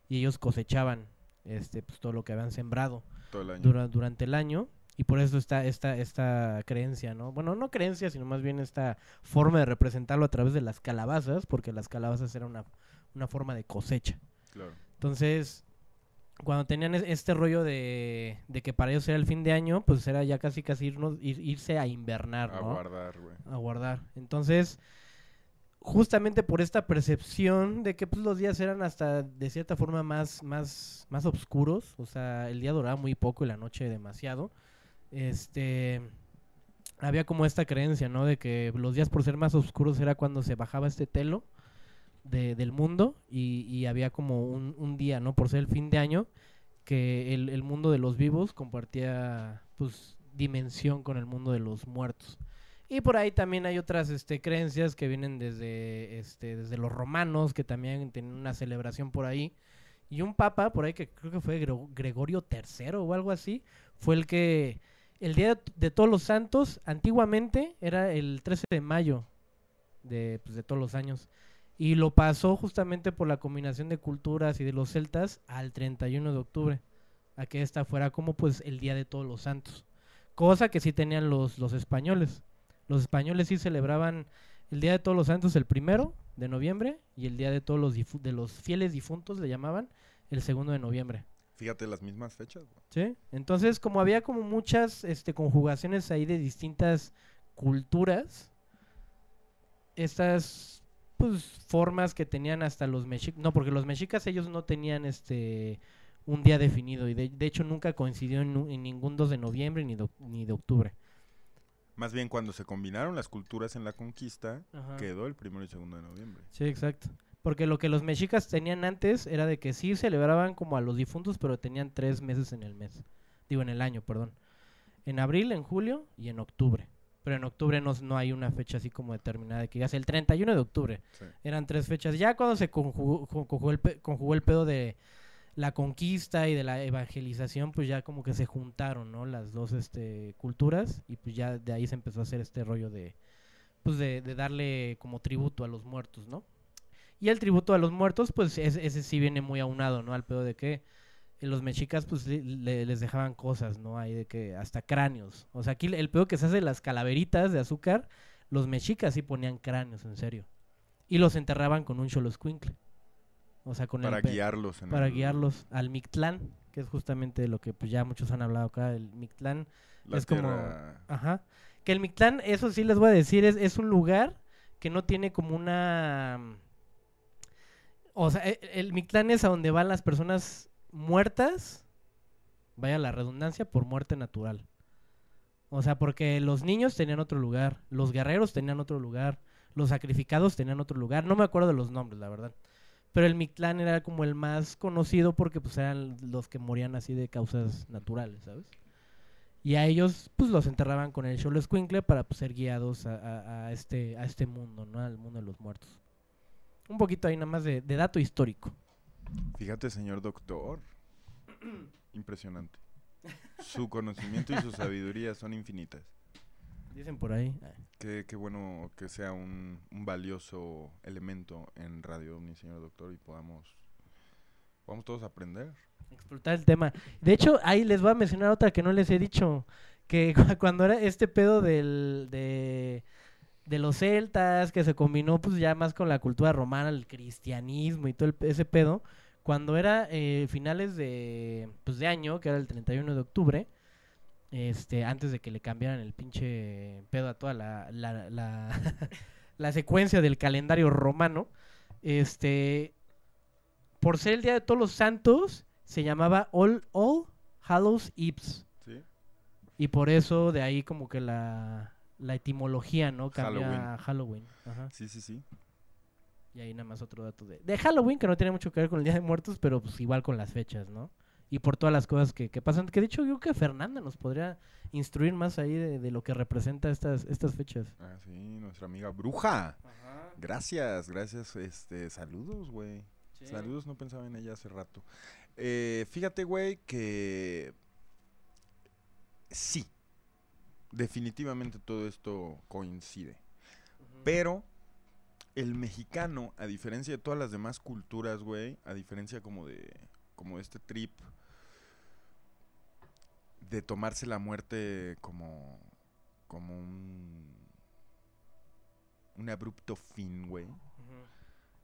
Y ellos cosechaban este pues, todo lo que habían sembrado Todo el año. dura- durante el año. Y por eso está esta, esta creencia, ¿no? Bueno, no creencia, sino más bien esta forma de representarlo a través de las calabazas, porque las calabazas era una, una forma de cosecha. Claro. Entonces, cuando tenían es- este rollo de, de que para ellos era el fin de año, pues era ya casi casi irnos, ir- irse a invernar, A ¿no? guardar, güey. A guardar. Entonces, justamente por esta percepción de que pues, los días eran hasta de cierta forma más, más, más oscuros, o sea, el día duraba muy poco y la noche demasiado, este... Había como esta creencia, ¿no? De que los días por ser más oscuros era cuando se bajaba este telo de- del mundo y, había como un, día, ¿no? Por ser el fin de año, que el, mundo de los vivos compartía, pues, dimensión con el mundo de los muertos. Y por ahí también hay otras este, creencias que vienen desde, este, desde los romanos, que también tienen una celebración por ahí. Y un papa, por ahí que creo que fue Gre- Gregorio III o algo así, fue el que el Día de, de Todos los Santos antiguamente era el 13 de mayo de, pues, de todos los años. Y lo pasó justamente por la combinación de culturas y de los celtas al 31 de octubre. A que esta fuera como pues el Día de Todos los Santos. Cosa que sí tenían los, los españoles. Los españoles sí celebraban el Día de Todos los Santos el primero de noviembre y el Día de todos los, difu- de los fieles difuntos le llamaban el segundo de noviembre. Fíjate las mismas fechas. ¿Sí? Entonces, como había como muchas este, conjugaciones ahí de distintas culturas, estas pues formas que tenían hasta los mexicas, no, porque los mexicas ellos no tenían este un día definido y de, de hecho nunca coincidió en, ningún 2 de noviembre ni de, ni de octubre. Más bien cuando se combinaron las culturas en la conquista, Ajá. quedó el primero y segundo de noviembre. Sí, exacto. Porque lo que los mexicas tenían antes era de que sí celebraban como a los difuntos, pero tenían tres meses en el mes. Digo, en el año, perdón. En abril, en julio y en octubre. Pero en octubre no, no hay una fecha así como determinada de que sea el 31 de octubre. Sí. Eran tres fechas. Ya cuando se conjugó, con- conjugó el, conjugó el pedo de la conquista y de la evangelización, pues ya como que se juntaron, ¿no? Las dos este, culturas y pues ya de ahí se empezó a hacer este rollo de, pues de, de darle como tributo a los muertos, ¿no? Y el tributo a los muertos, pues ese, ese sí viene muy aunado, ¿no? Al pedo de que los mexicas, pues le- le- les dejaban cosas, ¿no? Ahí de que hasta cráneos. O sea, aquí el pedo que se hace de las calaveritas de azúcar, los mexicas sí ponían cráneos, en serio. Y los enterraban con un xoloscuincle. O sea, con Para el guiarlos. En para el- guiarlos al Mictlán, que es justamente lo que pues ya muchos han hablado acá, el Mictlán, la es como- tierra- Ajá. Que el Mictlán, eso sí les voy a decir, es, es un lugar que no tiene como una... O sea, e- el Mictlán es a donde van las personas muertas, vaya la redundancia, por muerte natural. O sea, porque los niños tenían otro lugar, los guerreros tenían otro lugar, los sacrificados tenían otro lugar. No me acuerdo de los nombres, la verdad. Pero el Mictlán era como el más conocido porque pues eran los que morían así de causas naturales, ¿sabes? Y a ellos pues los enterraban con el Xoloscuincle para pues, ser guiados a, este, a este mundo, ¿no? Al mundo de los muertos. Un poquito ahí nada más de dato histórico. Fíjate, señor doctor. Impresionante. Su conocimiento y su sabiduría son infinitas. Dicen por ahí. Qué, qué bueno que sea un, un valioso elemento en Radio Omni, señor doctor, y podamos, podamos todos aprender. explotar el tema. De hecho, ahí les voy a mencionar otra que no les he dicho. Que cu- [LAUGHS] cuando era este pedo del, de, de los celtas, que se combinó pues ya más con la cultura romana, el cristianismo y todo el ese pedo, cuando era eh, finales de, pues, de año, que era el 31 de octubre, este, antes de que le cambiaran el pinche pedo a toda la, la, la, [LAUGHS] la secuencia del calendario romano, este, por ser el Día de Todos los Santos, se llamaba All, All Hallows. ¿Sí? Y por eso de ahí como que la, la etimología, ¿no? Cambia Halloween. a Halloween. Ajá. Sí, sí, sí. Y ahí nada más otro dato de, de Halloween que no tiene mucho que ver con el Día de Muertos, pero pues igual con las fechas, ¿no? Y por todas las cosas que, que pasan. Que de hecho yo creo que Fernanda nos podría instruir más ahí de, de lo que representa estas, estas fechas. Ah, sí, nuestra amiga bruja. Gracias, gracias. Este, saludos, güey. Saludos, no pensaba en ella hace rato. Eh, fíjate, güey, que sí, definitivamente todo esto coincide. Pero el mexicano, a diferencia de todas las demás culturas, güey, a diferencia como de como este trip de tomarse la muerte como como un un abrupto fin, güey.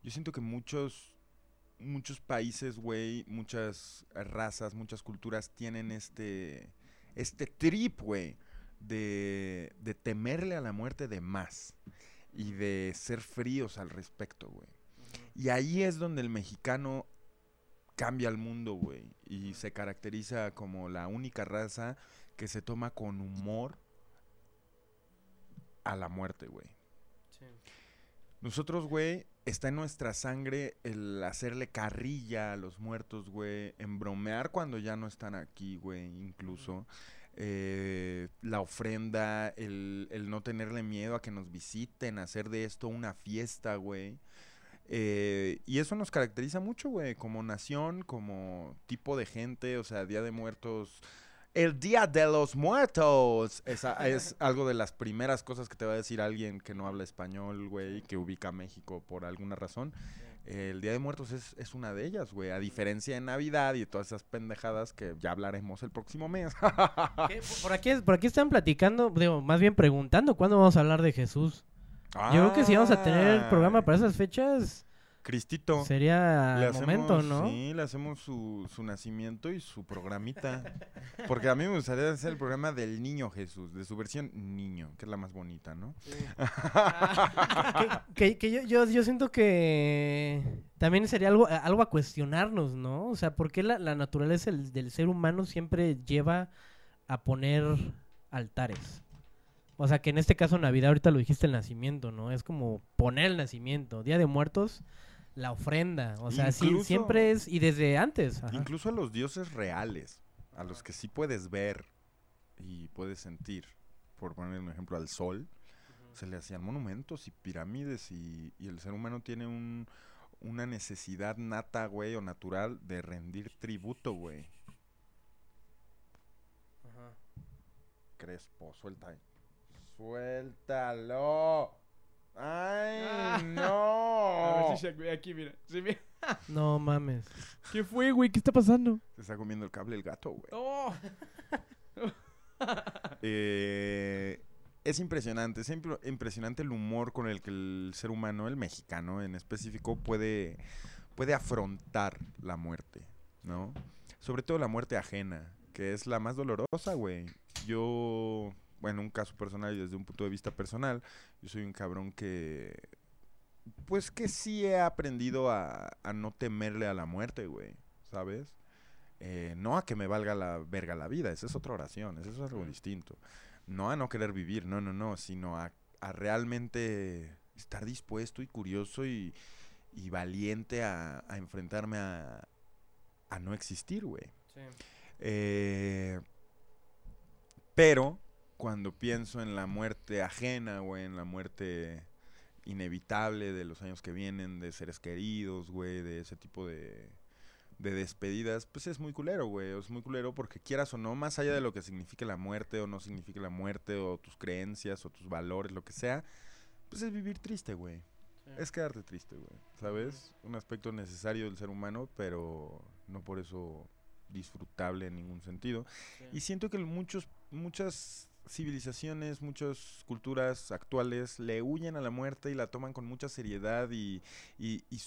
Yo siento que muchos muchos países, güey, muchas razas, muchas culturas tienen este este trip, güey, de, de temerle a la muerte de más y de ser fríos al respecto, güey. Y ahí es donde el mexicano cambia el mundo, güey, y se caracteriza como la única raza que se toma con humor a la muerte, güey. Nosotros, güey, está en nuestra sangre el hacerle carrilla a los muertos, güey. En bromear cuando ya no están aquí, güey, incluso. Eh, la ofrenda, el, el no tenerle miedo a que nos visiten, hacer de esto una fiesta, güey. Eh, y eso nos caracteriza mucho, güey, como nación, como tipo de gente, o sea, Día de Muertos. El Día de los Muertos. Esa es [LAUGHS] algo de las primeras cosas que te va a decir alguien que no habla español, güey, que ubica a México por alguna razón. El Día de Muertos es, es una de ellas, güey. A diferencia de Navidad y todas esas pendejadas que ya hablaremos el próximo mes. [LAUGHS] Por aquí, por aquí están platicando, digo, más bien preguntando cuándo vamos a hablar de Jesús. Yo creo que si vamos a tener el programa para esas fechas, Cristito. sería Le el momento, hacemos- ¿no? Sí, le hacemos su, su nacimiento y su programita. [LAUGHS] Porque a mí me gustaría hacer el programa del niño Jesús, de su versión niño, que es la más bonita, ¿no? [LAUGHS] que, que yo, yo, yo siento que también sería algo, algo a cuestionarnos, ¿no? O sea, ¿por qué la, la naturaleza del, del ser humano siempre lleva a poner altares? O sea, que en este caso Navidad, ahorita lo dijiste el nacimiento, ¿no? Es como poner el nacimiento. Día de Muertos, la ofrenda. O sea, sí, siempre es, y desde antes. ajá. Incluso a los dioses reales, a los que sí puedes ver y puedes sentir, por poner un ejemplo al sol, se le hacían monumentos y pirámides y, y el ser humano tiene un, una necesidad nata, güey, o natural de rendir tributo, güey. Crespo, suelta ahí. Suéltalo. Ay, no. [LAUGHS] A ver si Shaq aquí, mira. Sí, mira. [LAUGHS] No mames. ¿Qué fue, güey? ¿Qué está pasando? Se está comiendo el cable el gato, güey. ¡Oh! [LAUGHS] Eh, es impresionante, es impre- impresionante el humor con el que el ser humano, el mexicano en específico, puede, puede afrontar la muerte, ¿no? Sobre todo la muerte ajena, que es la más dolorosa, güey. Yo bueno, un caso personal y desde un punto de vista personal, yo soy un cabrón que, pues que sí he aprendido a, a no temerle a la muerte, güey, ¿sabes? Eh, no a que me valga la verga la vida, esa es otra oración, eso es algo distinto. No a no querer vivir, no, no, no, sino a, a realmente estar dispuesto y curioso y, y valiente a, a enfrentarme a, a no existir, güey. Eh, pero cuando pienso en la muerte ajena, güey, en la muerte inevitable de los años que vienen, de seres queridos, güey, de ese tipo de, de despedidas, pues es muy culero, güey. Es muy culero porque quieras o no, más allá de lo que signifique la muerte o no signifique la muerte o tus creencias o tus valores, lo que sea, pues es vivir triste, güey. Es quedarte triste, güey. ¿Sabes? Un aspecto necesario del ser humano, pero no por eso disfrutable en ningún sentido. Y siento que muchos, muchas civilizaciones, muchas culturas actuales le huyen a la muerte y la toman con mucha seriedad y, y, y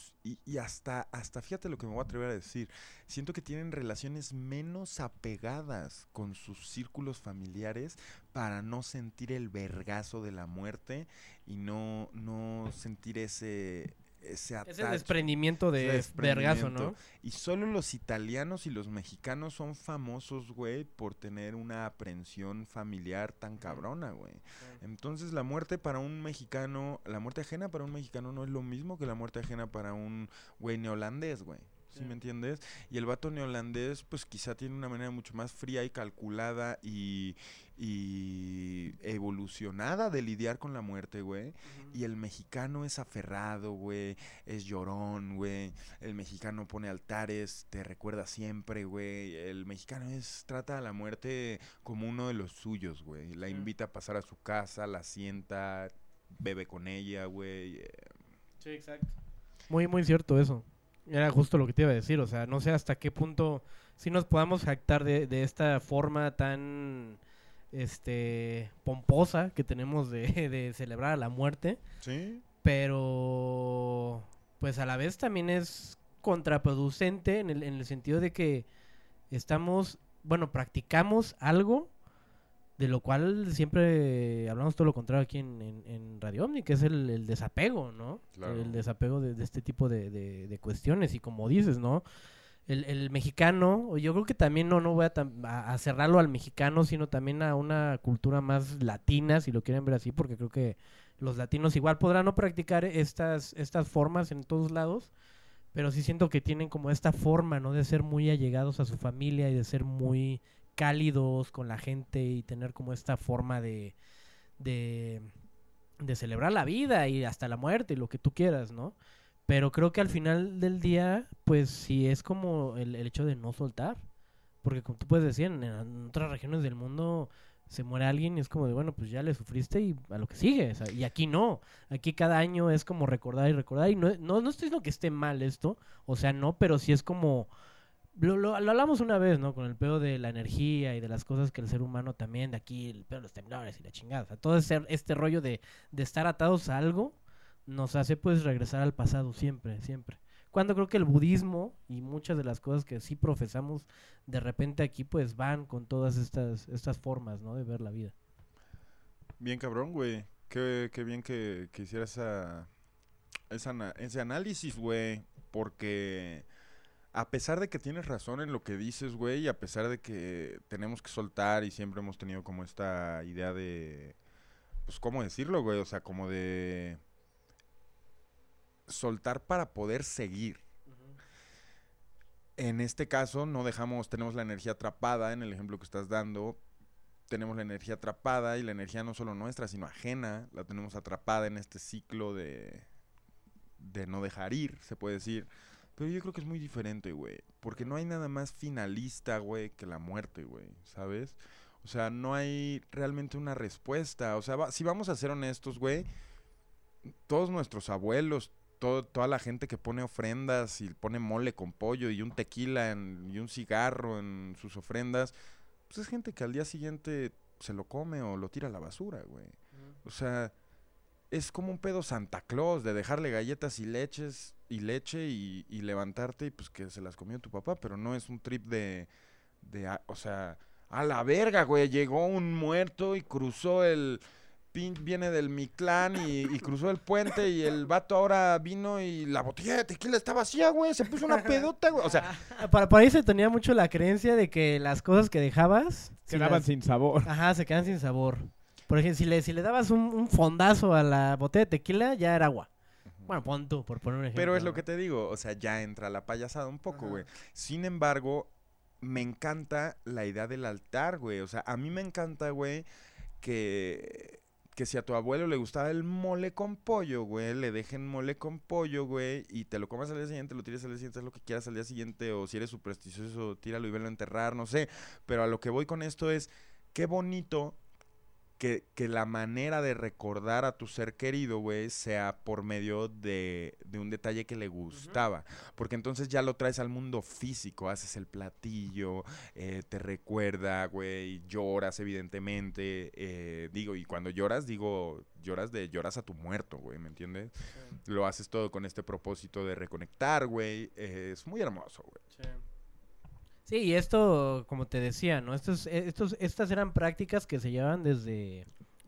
y hasta, hasta, fíjate lo que me voy a atrever a decir, siento que tienen relaciones menos apegadas con sus círculos familiares para no sentir el vergazo de la muerte y no, no sentir ese, ese Ese attach- desprendimiento de vergazo, ¿no? Y solo los italianos y los mexicanos son famosos, güey, por tener una aprensión familiar tan cabrona, güey. Entonces la muerte para un mexicano, la muerte ajena para un mexicano no es lo mismo que la muerte ajena para un güey neolandés, güey. ¿Sí Sí. me entiendes? Y el vato neolandés, pues quizá tiene una manera mucho más fría y calculada y, y evolucionada de lidiar con la muerte, güey. Y el mexicano es aferrado, güey. Es llorón, güey. El mexicano pone altares, te recuerda siempre, güey. El mexicano es trata a la muerte como uno de los suyos, güey. La invita a pasar a su casa, la sienta, bebe con ella, güey. eh, Sí, exacto. Muy, muy cierto eso. Era justo lo que te iba a decir. O sea, no sé hasta qué punto si nos podamos jactar de, de esta forma tan este pomposa que tenemos de, [LAUGHS] de celebrar a la muerte. Sí. Pero pues a la vez también es contraproducente en el, en el sentido de que estamos, bueno, practicamos algo de lo cual siempre hablamos todo lo contrario aquí en, en, en Radio Omni, que es el, el desapego, ¿no? Claro. El desapego de, de este tipo de, de- de cuestiones y como dices, ¿no? El, el mexicano, yo creo que también no, no voy a, a- a cerrarlo al mexicano, sino también a una cultura más latina, si lo quieren ver así, porque creo que los latinos igual podrán no practicar estas, estas formas en todos lados, pero sí siento que tienen como esta forma, ¿no? De ser muy allegados a su familia y de ser muy cálidos con la gente y tener como esta forma de, de, celebrar la vida y hasta la muerte y lo que tú quieras, ¿no? Pero creo que al final del día, pues sí es como el, el hecho de no soltar. Porque como tú puedes decir, en, otras regiones del mundo se muere alguien y es como de, bueno, pues ya le sufriste y a lo que sigue. y aquí no. Aquí cada año es como recordar y recordar. Y no, no, no estoy diciendo que esté mal esto. O sea, no, pero sí es como... Lo, lo, lo hablamos una vez, ¿no? Con el pedo de la energía y de las cosas que el ser humano también, de aquí, el pedo de los temblores y la chingada. Todo ese, este rollo de, de estar atados a algo nos hace pues regresar al pasado siempre, siempre. Cuando creo que el budismo y muchas de las cosas que sí profesamos de repente aquí pues van con todas estas, estas formas, ¿no? De ver la vida. Bien cabrón, güey. Qué, qué bien que, que esa, esa ese análisis, güey. Porque a pesar de que tienes razón en lo que dices, güey, y a pesar de que tenemos que soltar y siempre hemos tenido como esta idea de, pues, ¿cómo decirlo, güey? O sea, como de soltar para poder seguir. En este caso, no dejamos, tenemos la energía atrapada en el ejemplo que estás dando. Tenemos la energía atrapada y la energía no solo nuestra, sino ajena. La tenemos atrapada en este ciclo de, de no dejar ir, se puede decir. Pero yo creo que es muy diferente, güey. Porque no hay nada más finalista, güey, que la muerte, güey. ¿Sabes? O sea, no hay realmente una respuesta. O sea, va- si vamos a ser honestos, güey, todos nuestros abuelos, todo- toda la gente que pone ofrendas y pone mole con pollo y un tequila en- y un cigarro en sus ofrendas, pues es gente que al día siguiente se lo come o lo tira a la basura, güey. O sea, es como un pedo Santa Claus de dejarle galletas y leches y leche y, y levantarte y pues que se las comió tu papá, pero no es un trip de, de a- o sea, A la verga, güey. Llegó un muerto y cruzó el. pin- Viene del Mictlán y, y cruzó el puente y el vato ahora vino y la botella de tequila está vacía, güey. Se puso una pedota, güey. O sea, Para, para ahí se tenía mucho la creencia de que las cosas que dejabas... si Quedaban las- sin sabor. Ajá, se quedan sin sabor. Por ejemplo, si le, si le dabas un, un fondazo a la botella de tequila, ya era agua. Bueno, pon tú, por poner un ejemplo. Pero es lo que te digo, o sea, ya entra la payasada un poco, güey. Sin embargo, me encanta la idea del altar, güey. O sea, a mí me encanta, güey, que, que si a tu abuelo le gustaba el mole con pollo, güey, le dejen mole con pollo, güey, y te lo comas al día siguiente, lo tires al día siguiente, haz lo que quieras al día siguiente, o si eres supersticioso, tíralo y velo a enterrar, no sé. Pero a lo que voy con esto es, qué bonito que, que la manera de recordar a tu ser querido, güey, sea por medio de, de un detalle que le gustaba. Porque entonces ya lo traes al mundo físico, haces el platillo, eh, te recuerda, güey, lloras evidentemente. eh, digo, y cuando lloras, digo, lloras de lloras a tu muerto, güey, ¿me entiendes? Lo haces todo con este propósito de reconectar, güey. eh, es muy hermoso, güey. Sí. Sí, y esto, como te decía, ¿no? Estos, eh, estos, estas eran prácticas que se llevaban desde,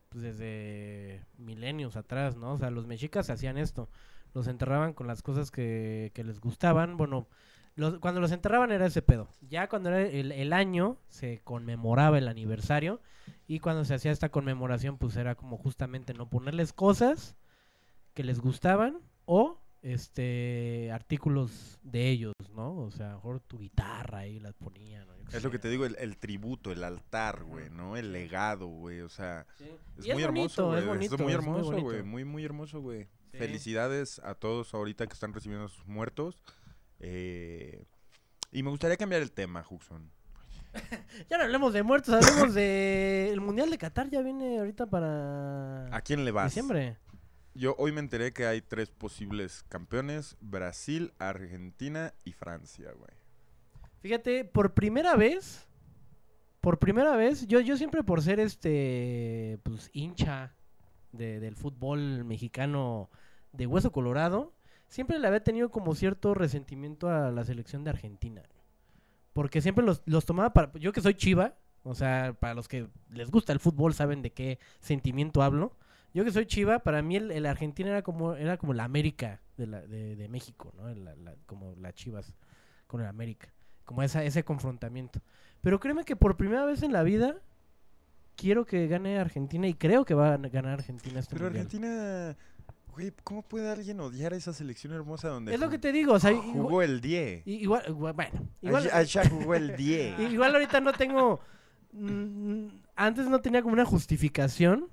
pues, desde milenios atrás, ¿no? O sea, los mexicas hacían esto. Los enterraban con las cosas que, que les gustaban. Bueno, los- cuando los enterraban era ese pedo. Ya cuando era el, el año, se conmemoraba el aniversario. Y cuando se hacía esta conmemoración, pues era como justamente no ponerles cosas que les gustaban o este artículos de ellos, ¿no? O sea, a lo mejor tu guitarra ahí las ponían. ¿no? Es lo que te digo, el, el tributo, el altar, güey, ¿no? El legado, güey, o sea... Sí. Es muy bonito, hermoso, güey. es bonito, es muy es muy hermoso, güey. Muy, muy hermoso, güey. Sí. Felicidades a todos ahorita que están recibiendo a sus muertos. Eh, y me gustaría cambiar el tema, Juxon. [LAUGHS] Ya no hablemos de muertos, hablemos de el Mundial de Qatar ya viene ahorita para ¿A quién le vas? diciembre. Yo hoy me enteré que hay tres posibles campeones. Brasil, Argentina y Francia, güey. Fíjate, por primera vez, por primera vez, yo, yo siempre por ser este, pues, hincha de- del fútbol mexicano de hueso colorado, siempre le había tenido como cierto resentimiento a la selección de Argentina. Porque siempre los, los tomaba para, yo que soy chiva, o sea, para los que les gusta el fútbol saben de qué sentimiento hablo. Yo que soy chiva, para mí el, el Argentina era como, era como la América de, la, de, de México, ¿no? La- la- como las chivas con el América como esa, ese confrontamiento. Pero créeme que por primera vez en la vida quiero que gane Argentina y creo que va a ganar Argentina este Pero mundial. Argentina... Güey, ¿cómo puede alguien odiar a esa selección hermosa donde Es lo que te digo, o sea, jugó igual, el 10? igual, igual- bueno, igual, Allá allá jugó el 10. [LAUGHS] igual ahorita no tengo, mm, antes no tenía como una justificación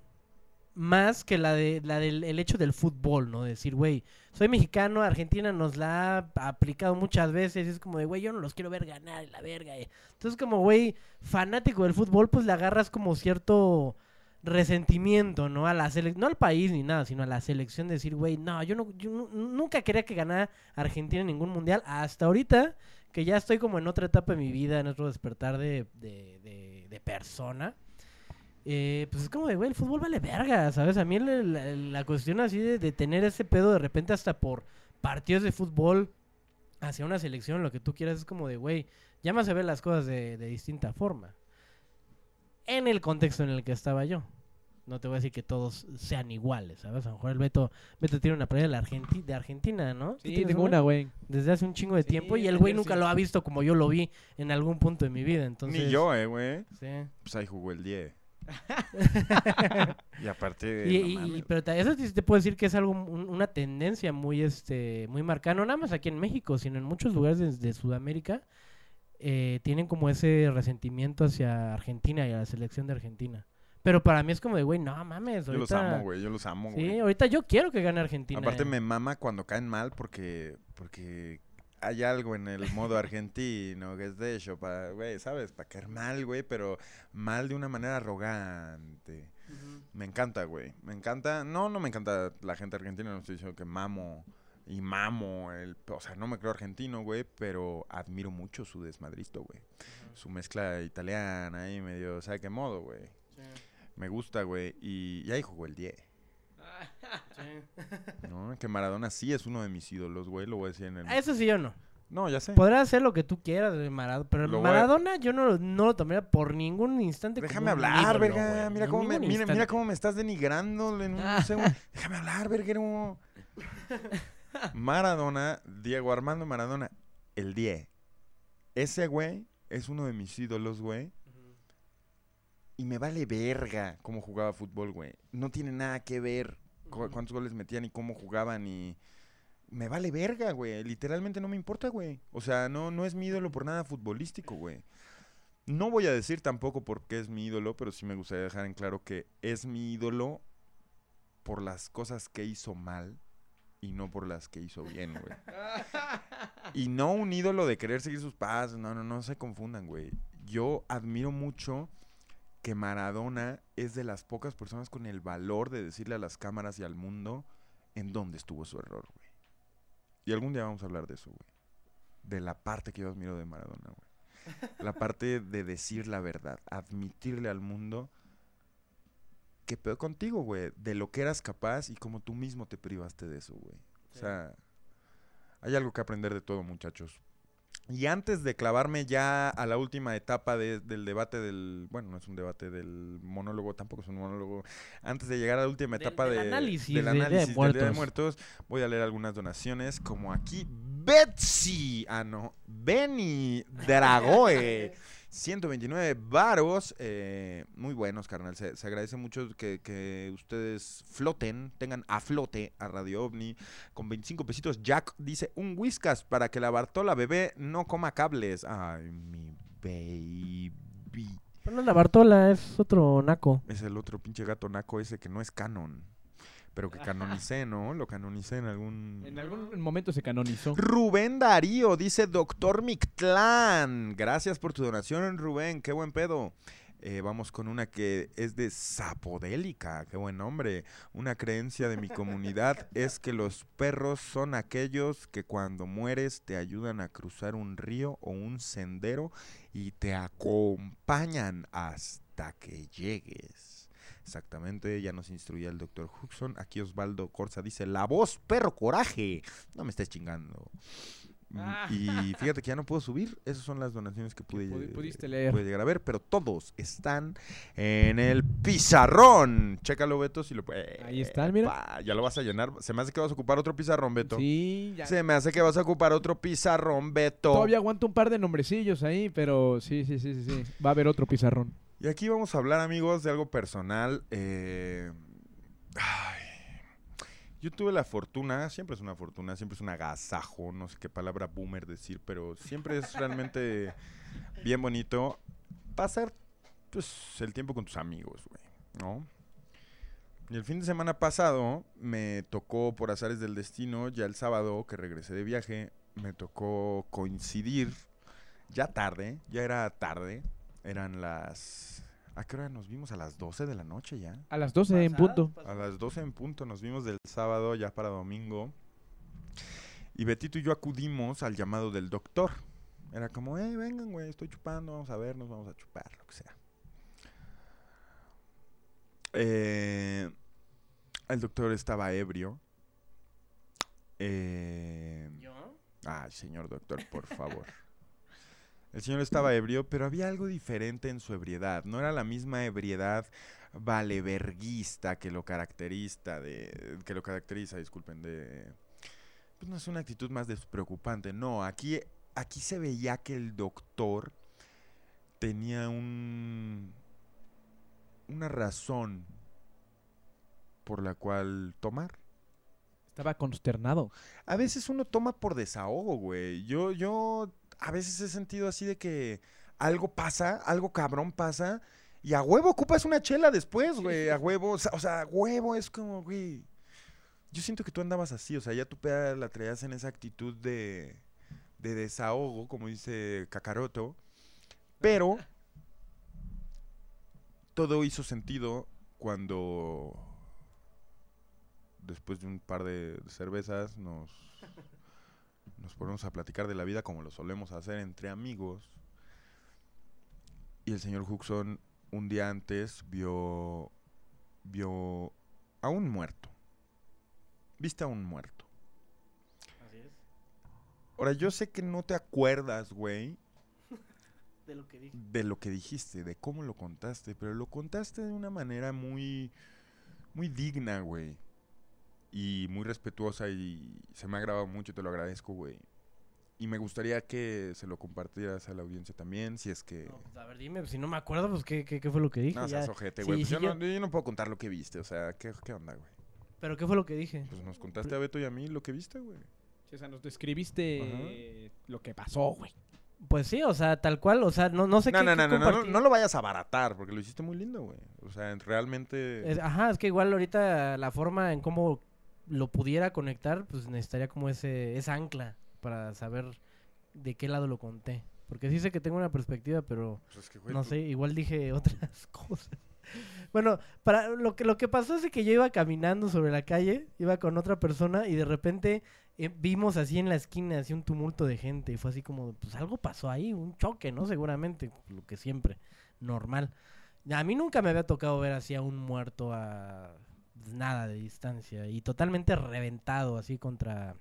más que la de la del el hecho del fútbol, ¿no? Decir, güey, soy mexicano, Argentina nos la ha aplicado muchas veces, es como de, güey, yo no los quiero ver ganar, la verga. eh. Entonces, como, güey, fanático del fútbol, pues le agarras como cierto resentimiento, ¿no? A la sele- no al país ni nada, sino a la selección de decir, güey, no, yo, no, yo nu- nunca quería que ganara Argentina en ningún mundial, hasta ahorita que ya estoy como en otra etapa de mi vida, en otro despertar de, de, de- de persona. Eh, pues es como de, güey, el fútbol vale verga, ¿sabes? A mí la, la- la cuestión así de, de tener ese pedo de repente hasta por partidos de fútbol hacia una selección, lo que tú quieras, es como de, güey, ya más se ven las cosas de, de distinta forma. En el contexto en el que estaba yo. No te voy a decir que todos sean iguales, ¿sabes? A lo mejor el Beto, Beto tiene una playa de, la Argenti- de Argentina, ¿no? ¿Tú Sí, tengo una? güey. Desde hace un chingo de Sí, tiempo y el güey nunca sí. lo ha visto como yo lo vi en algún punto de mi vida, entonces... Ni yo, eh, güey. Sí. Pues ahí jugó el 10. [LAUGHS] y aparte... Y, no y- mames. y- pero eso sí te puedo decir que es algo, un- una tendencia muy, este, muy marcada, no nada más aquí en México, sino en muchos lugares de, de Sudamérica, eh, tienen como ese resentimiento hacia Argentina y a la selección de Argentina. Pero para mí es como de, güey, no mames, Yo los ahorita... amo, güey. Yo los amo, Sí, güey. ahorita yo quiero que gane Argentina. Aparte eh. me mama cuando caen mal porque porque hay algo en el modo argentino que es de hecho para, güey, ¿sabes? Para caer mal, güey, pero mal de una manera arrogante. Me encanta, güey. Me encanta. No, no me encanta la gente argentina, no estoy diciendo que mamo y mamo el, o sea, no me creo argentino, güey, pero admiro mucho su desmadristo, güey. Su mezcla italiana ahí medio, ¿sabe qué modo, güey? Sí, Me gusta, güey, y, y ahí jugó el 10. Sí. ¿No? Que Maradona sí es uno de mis ídolos, güey, lo voy a decir en el... A Eso sí yo no. No, ya sé. Podrás hacer lo que tú quieras de Maradona, pero Lo voy a- Maradona yo no, lo- no lo tomaría por ningún instante Déjame hablar, verga. Mira cómo, me, mira, cómo me estás denigrando en un Ah. segundo. Déjame hablar, verguero. Maradona, Diego Armando Maradona, el 10. Ese güey es uno de mis ídolos, güey. Y me vale verga cómo jugaba fútbol, güey. No tiene nada que ver cuántos goles metían y cómo jugaban y... Me vale verga, güey. Literalmente no me importa, güey. O sea, no, no es mi ídolo por nada futbolístico, güey. No voy a decir tampoco por qué es mi ídolo, pero sí me gustaría dejar en claro que es mi ídolo por las cosas que hizo mal y no por las que hizo bien, güey. [LAUGHS] Y no un ídolo de querer seguir sus pasos, no, no, no se confundan, güey. Yo admiro mucho que Maradona es de las pocas personas con el valor de decirle a las cámaras y al mundo en dónde estuvo su error, güey. Y algún día vamos a hablar de eso, güey. De la parte que yo admiro de Maradona, güey. La parte de decir la verdad, admitirle al mundo que pedo contigo, güey, de lo que eras capaz y como tú mismo te privaste de eso, güey. O sea, hay algo que aprender de todo, muchachos. Y antes de clavarme ya a la última etapa de- del debate del, bueno, no es un debate del monólogo, tampoco es un monólogo. Antes de llegar a la última etapa del de- análisis del del Día de análisis del Día de Muertos. Muertos, voy a leer algunas donaciones, como aquí Betsy, ah no, Benny [LAUGHS] Dragoe. 129 varos, eh, muy buenos, carnal. Se, se agradece mucho que, que ustedes floten, tengan a flote a Radio OVNI con 25 pesitos. Jack dice, un whiskas para que la Bartola bebé no coma cables. Ay, mi baby. Pero no es la Bartola, es otro naco. Es el otro pinche gato naco ese que no es canon. Pero que canonicé, ¿no? Lo canonicé en algún... En algún momento se canonizó. Rubén Darío dice Doctor Mictlán. Gracias por tu donación, Rubén. Qué buen pedo. Eh, vamos con una que es de Zapodélica. Qué buen nombre. Una creencia de mi comunidad [LAUGHS] es que los perros son aquellos que cuando mueres te ayudan a cruzar un río o un sendero y te acompañan hasta que llegues. Exactamente, ya nos instruía el doctor Huxon. Aquí Osvaldo Corsa dice, la voz, perro, coraje. No me estés chingando. Mm, Ah. Y fíjate que ya no puedo subir. Esas son las donaciones que pude, lle- pudiste leer. pude llegar a ver, pero todos están en el pizarrón. Chécalo, Beto, si lo puedes. Ahí están, mira. Ya lo vas a llenar. Se me hace que vas a ocupar otro pizarrón, Beto. Sí, ya. Se me hace que vas a ocupar otro pizarrón, Beto. Todavía aguanto un par de nombrecillos ahí, pero sí, sí, sí, sí, sí. Va a haber otro pizarrón. Y aquí vamos a hablar, amigos, de algo personal. eh, yo tuve la fortuna, siempre es una fortuna, siempre es un agasajo, no sé qué palabra boomer decir, pero siempre es realmente bien bonito pasar pues, el tiempo con tus amigos, güey, ¿no? Y el fin de semana pasado me tocó, por azares del destino, ya el sábado que regresé de viaje, me tocó coincidir ya tarde, ya era tarde, eran las... ¿A qué hora nos vimos? A las 12 de la noche ya. A las 12 en punto. A las 12 en punto nos vimos del sábado ya para domingo. Y Betito y yo acudimos al llamado del doctor. Era como, eh, vengan, güey, estoy chupando, vamos a vernos, vamos a chupar, lo que sea. Eh, el doctor estaba ebrio. Eh, ¿Yo? Ay, señor doctor, por favor. [LAUGHS] El señor estaba ebrio, pero había algo diferente en su ebriedad. No era la misma ebriedad valeverguista que lo caracteriza de que lo caracteriza, disculpen, de pues no es una actitud más despreocupante. No, aquí aquí se veía que el doctor tenía un una razón por la cual tomar. Estaba consternado. A veces uno toma por desahogo, güey. Yo, yo a veces he sentido así de que algo pasa, algo cabrón pasa, y a huevo ocupas una chela después, güey. A huevo, o sea, o sea, a huevo es como, güey. Yo siento que tú andabas así, o sea, ya peda la traías en esa actitud de, de desahogo, como dice Kakaroto. Pero todo hizo sentido cuando después de un par de cervezas nos, nos ponemos a platicar de la vida como lo solemos hacer entre amigos. Y el señor Huxon un día antes vio vio a un muerto. Viste a un muerto. Así es. Ahora, yo sé que no te acuerdas, güey, [LAUGHS] De lo que dije. de lo que dijiste, de cómo lo contaste, pero lo contaste de una manera muy, muy digna, güey. Y muy respetuosa y se me ha grabado mucho, te lo agradezco, güey. Y me gustaría que se lo compartieras a la audiencia también, si es que... No, pues, a ver, dime, si no me acuerdo, pues qué, qué, qué fue lo que dije. No, seas ojete, sí, güey. Pues sí, yo, yo- no, yo no puedo contar lo que viste, o sea, ¿qué, qué onda, güey? Pero qué fue lo que dije. Pues nos contaste a Beto y a mí lo que viste, güey. Sí, o sea, nos describiste lo que pasó, güey. Pues sí, o sea, tal cual, o sea, no, no sé No, qué, no, qué no, no, no, no lo vayas a abaratar, porque lo hiciste muy lindo, güey. O sea, realmente... Es- ajá, es que igual ahorita la forma en cómo lo pudiera conectar, pues necesitaría como ese esa ancla para saber de qué lado lo conté. Porque sí sé que tengo una perspectiva, pero pues es que, güey, no tú- sé, igual dije [LAUGHS] otras cosas. Bueno, para lo que lo que pasó es que yo iba caminando sobre la calle, iba con otra persona y de repente eh, vimos así en la esquina así un tumulto de gente y fue así como, pues algo pasó ahí, un choque, ¿no? Seguramente, lo que siempre, normal. A mí nunca me había tocado ver así a un muerto a nada de distancia y totalmente reventado así contra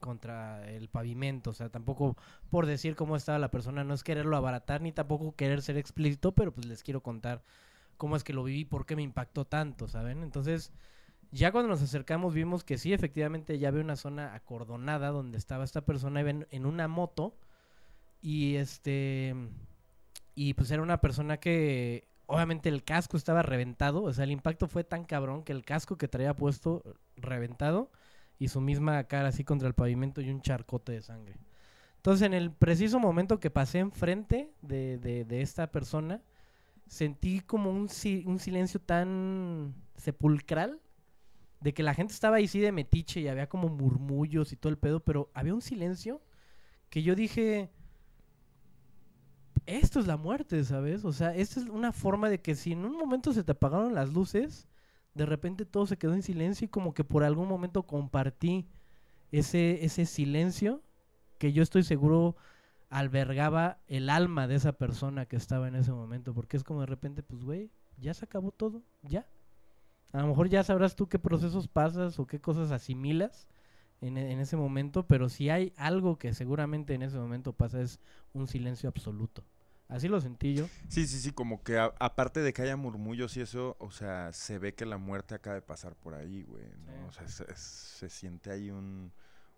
contra el pavimento, o sea, tampoco por decir cómo estaba la persona, no es quererlo abaratar ni tampoco querer ser explícito, pero pues les quiero contar cómo es que lo viví, por qué me impactó tanto, ¿saben? Entonces, ya cuando nos acercamos vimos que sí, efectivamente ya había una zona acordonada donde estaba esta persona en, en una moto y este y pues era una persona que obviamente el casco estaba reventado, o sea, el impacto fue tan cabrón que el casco que traía puesto reventado y su misma cara así contra el pavimento y un charcote de sangre. Entonces, en el preciso momento que pasé enfrente de, de, esta persona, sentí como un, un silencio tan sepulcral de que la gente estaba ahí sí de metiche y había como murmullos y todo el pedo, pero había un silencio que yo dije, esto es la muerte, ¿sabes? O sea, esta es una forma de que si en un momento se te apagaron las luces, de repente todo se quedó en silencio y como que por algún momento compartí ese, ese silencio que yo estoy seguro albergaba el alma de esa persona que estaba en ese momento, porque es como de repente, pues, güey, ya se acabó todo, ya. A lo mejor ya sabrás tú qué procesos pasas o qué cosas asimilas en, en ese momento, pero si hay algo que seguramente en ese momento pasa es un silencio absoluto. Así lo sentí yo. Sí, sí, sí, como que a- aparte de que haya murmullos y eso, o sea, se ve que la muerte acaba de pasar por ahí, güey. ¿no? Sí. O sea, se, se siente ahí un,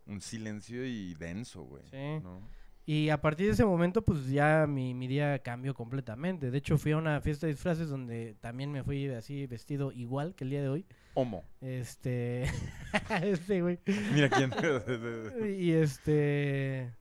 un silencio y denso, güey. Sí. ¿no? Y a partir de ese momento, pues ya mi, mi día cambió completamente. De hecho, fui a una fiesta de disfraces donde también me fui así vestido igual que el día de hoy. Homo. Este. [LAUGHS] este, güey. Mira quién. [LAUGHS] Y este.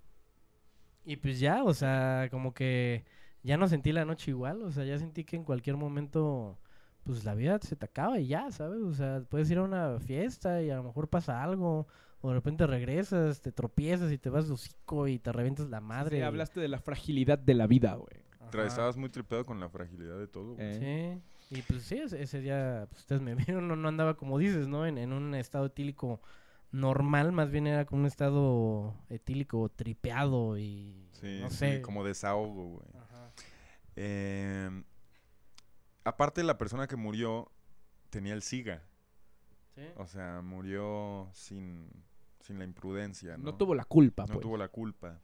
Y pues ya, o sea, como que ya no sentí la noche igual. O sea, ya sentí que en cualquier momento, pues la vida se te acaba y ya, ¿sabes? O sea, puedes ir a una fiesta y a lo mejor pasa algo. O de repente regresas, te tropiezas y te vas de hocico y te revientas la madre. Sí, hablaste de la fragilidad de la vida, güey. Estabas muy tripeado con la fragilidad de todo, güey. Eh. Sí, y pues sí, ese, ese día, pues ustedes me [LAUGHS] vieron, no, no andaba como dices, ¿no? En, en un estado etílico normal, más bien era como un estado etílico tripeado y Sí, no sí, sé. como desahogo, güey. Ajá. Eh, aparte, la persona que murió tenía el SIGA. Sí. O sea, murió sin, sin la imprudencia, ¿no? No tuvo la culpa, No pues. tuvo la culpa.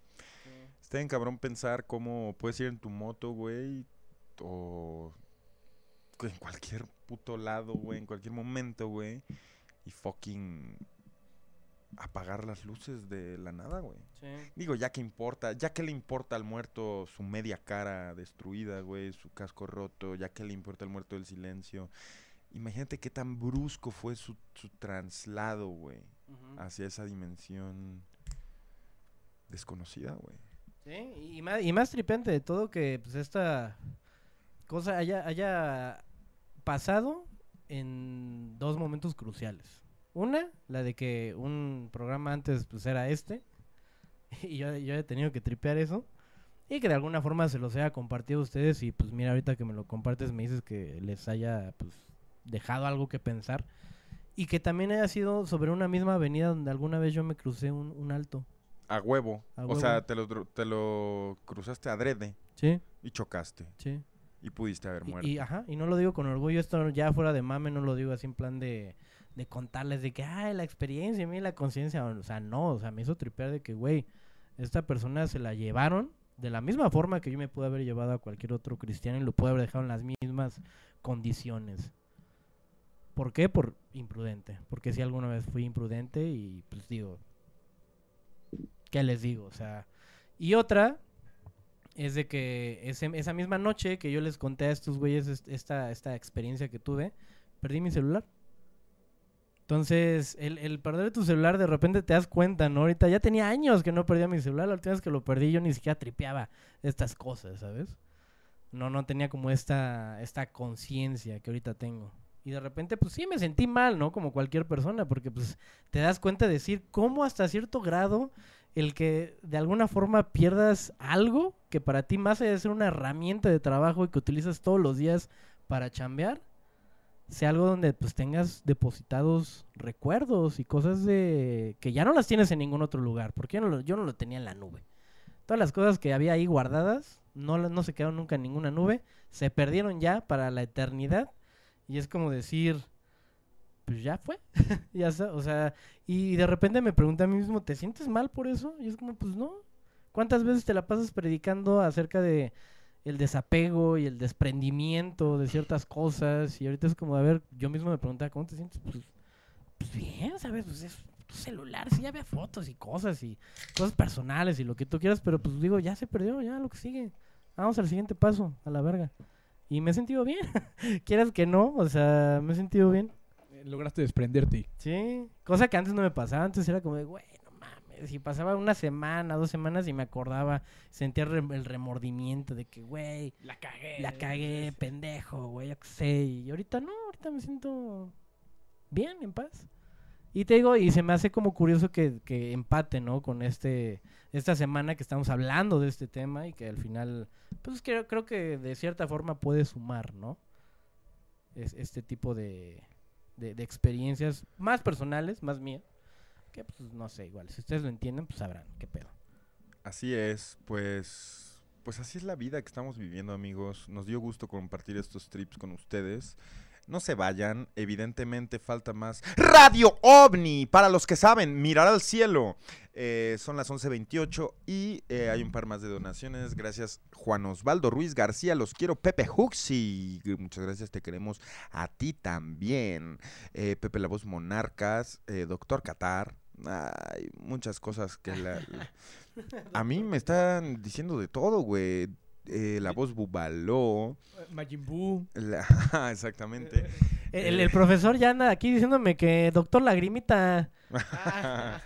Está bien cabrón pensar cómo puedes ir en tu moto, güey, o en cualquier puto lado, güey, en cualquier momento, güey, y fucking apagar las luces de la nada, güey. Sí. Digo, ya que importa, ya que le importa al muerto su media cara destruida, güey, su casco roto, ya que le importa al muerto el silencio. Imagínate qué tan brusco fue su, su traslado, güey, hacia esa dimensión desconocida, güey. Sí, y más, y más tripente de todo que pues esta cosa haya, haya pasado en dos momentos cruciales. Una, la de que un programa antes pues era este, [LAUGHS] y yo, yo he tenido que tripear eso, y que de alguna forma se los haya compartido a ustedes, y pues mira, ahorita que me lo compartes me dices que les haya pues dejado algo que pensar, y que también haya sido sobre una misma avenida donde alguna vez yo me crucé un, un alto. A huevo. A o sea, te lo, te lo cruzaste adrede Sí, y chocaste. sí. Y pudiste haber Y- muerto. Y, ajá, y no lo digo con orgullo, esto ya fuera de mame, no lo digo así en plan de, de contarles de que, ay, la experiencia, mira la conciencia. O sea, no, o sea, me hizo tripear de que, güey, esta persona se la llevaron de la misma forma que yo me pude haber llevado a cualquier otro cristiano y lo pude haber dejado en las mismas condiciones. ¿Por qué? Por imprudente. Porque si alguna vez fui imprudente y pues digo, ¿qué les digo? O sea, y otra es de que ese- esa misma noche que yo les conté a estos güeyes est- esta, esta experiencia que tuve, perdí mi celular. Entonces, el, el perder tu celular de repente te das cuenta, ¿no? Ahorita ya tenía años que no perdía mi celular, la última vez que lo perdí yo ni siquiera tripeaba estas cosas, ¿sabes? No, no tenía como esta, esta conciencia que ahorita tengo. Y de repente, pues sí, me sentí mal, ¿no? Como cualquier persona, porque pues te das cuenta de decir cómo hasta cierto grado el que de alguna forma pierdas algo que para ti más allá de ser una herramienta de trabajo y que utilizas todos los días para chambear, sea algo donde pues tengas depositados recuerdos y cosas de que ya no las tienes en ningún otro lugar, porque yo no lo, yo no lo tenía en la nube. Todas las cosas que había ahí guardadas no, no se quedaron nunca en ninguna nube, se perdieron ya para la eternidad y es como decir, pues ya fue, [LAUGHS] ya o sea, y de repente me pregunté a mí mismo, ¿te sientes mal por eso? Y es como, pues no. ¿Cuántas veces te la pasas predicando acerca de el desapego y el desprendimiento de ciertas cosas? Y ahorita es como, a ver, yo mismo me preguntaba, ¿cómo te sientes? Pues, pues bien, ¿sabes? Pues es tu celular, sí, ya había fotos y cosas y cosas personales y lo que tú quieras, pero pues digo, ya se perdió, ya lo que sigue. Vamos al siguiente paso, a la verga. Y me he sentido bien. [LAUGHS] Quieras que no, o sea, me he sentido bien. Lograste desprenderte. Sí, cosa que antes no me pasaba, antes era como de, güey, si pasaba una semana, dos semanas y me acordaba, sentía re- el remordimiento de que, güey, La cagué. la cagué, pendejo, güey, yo qué sé, y ahorita no, ahorita me siento bien, en paz. Y te digo, y se me hace como curioso que, que empate, ¿no? Con este, esta semana que estamos hablando de este tema y que al final, pues creo, creo que de cierta forma puede sumar, ¿no? Es, este tipo de, de, de experiencias más personales, más mías, que pues no sé, igual, si ustedes lo entienden, pues sabrán qué pedo. Así es, pues, pues así es la vida que estamos viviendo, amigos. Nos dio gusto compartir estos trips con ustedes. No se vayan, evidentemente falta más. Radio OVNI, para los que saben, mirar al cielo. Eh, son las 11.28 y eh, hay un par más de donaciones. Gracias Juan Osvaldo Ruiz García, los quiero. Pepe Huxi, muchas gracias, te queremos a ti también. Eh, Pepe La Voz Monarcas, Doctor Qatar. Hay muchas cosas que la- la- [LAUGHS] a mí me están diciendo de todo, güey. Eh, la voz Bubaló. Majin Buu. la- [LAUGHS] exactamente. El, el profesor ya anda aquí diciéndome que doctor Lagrimita. [LAUGHS]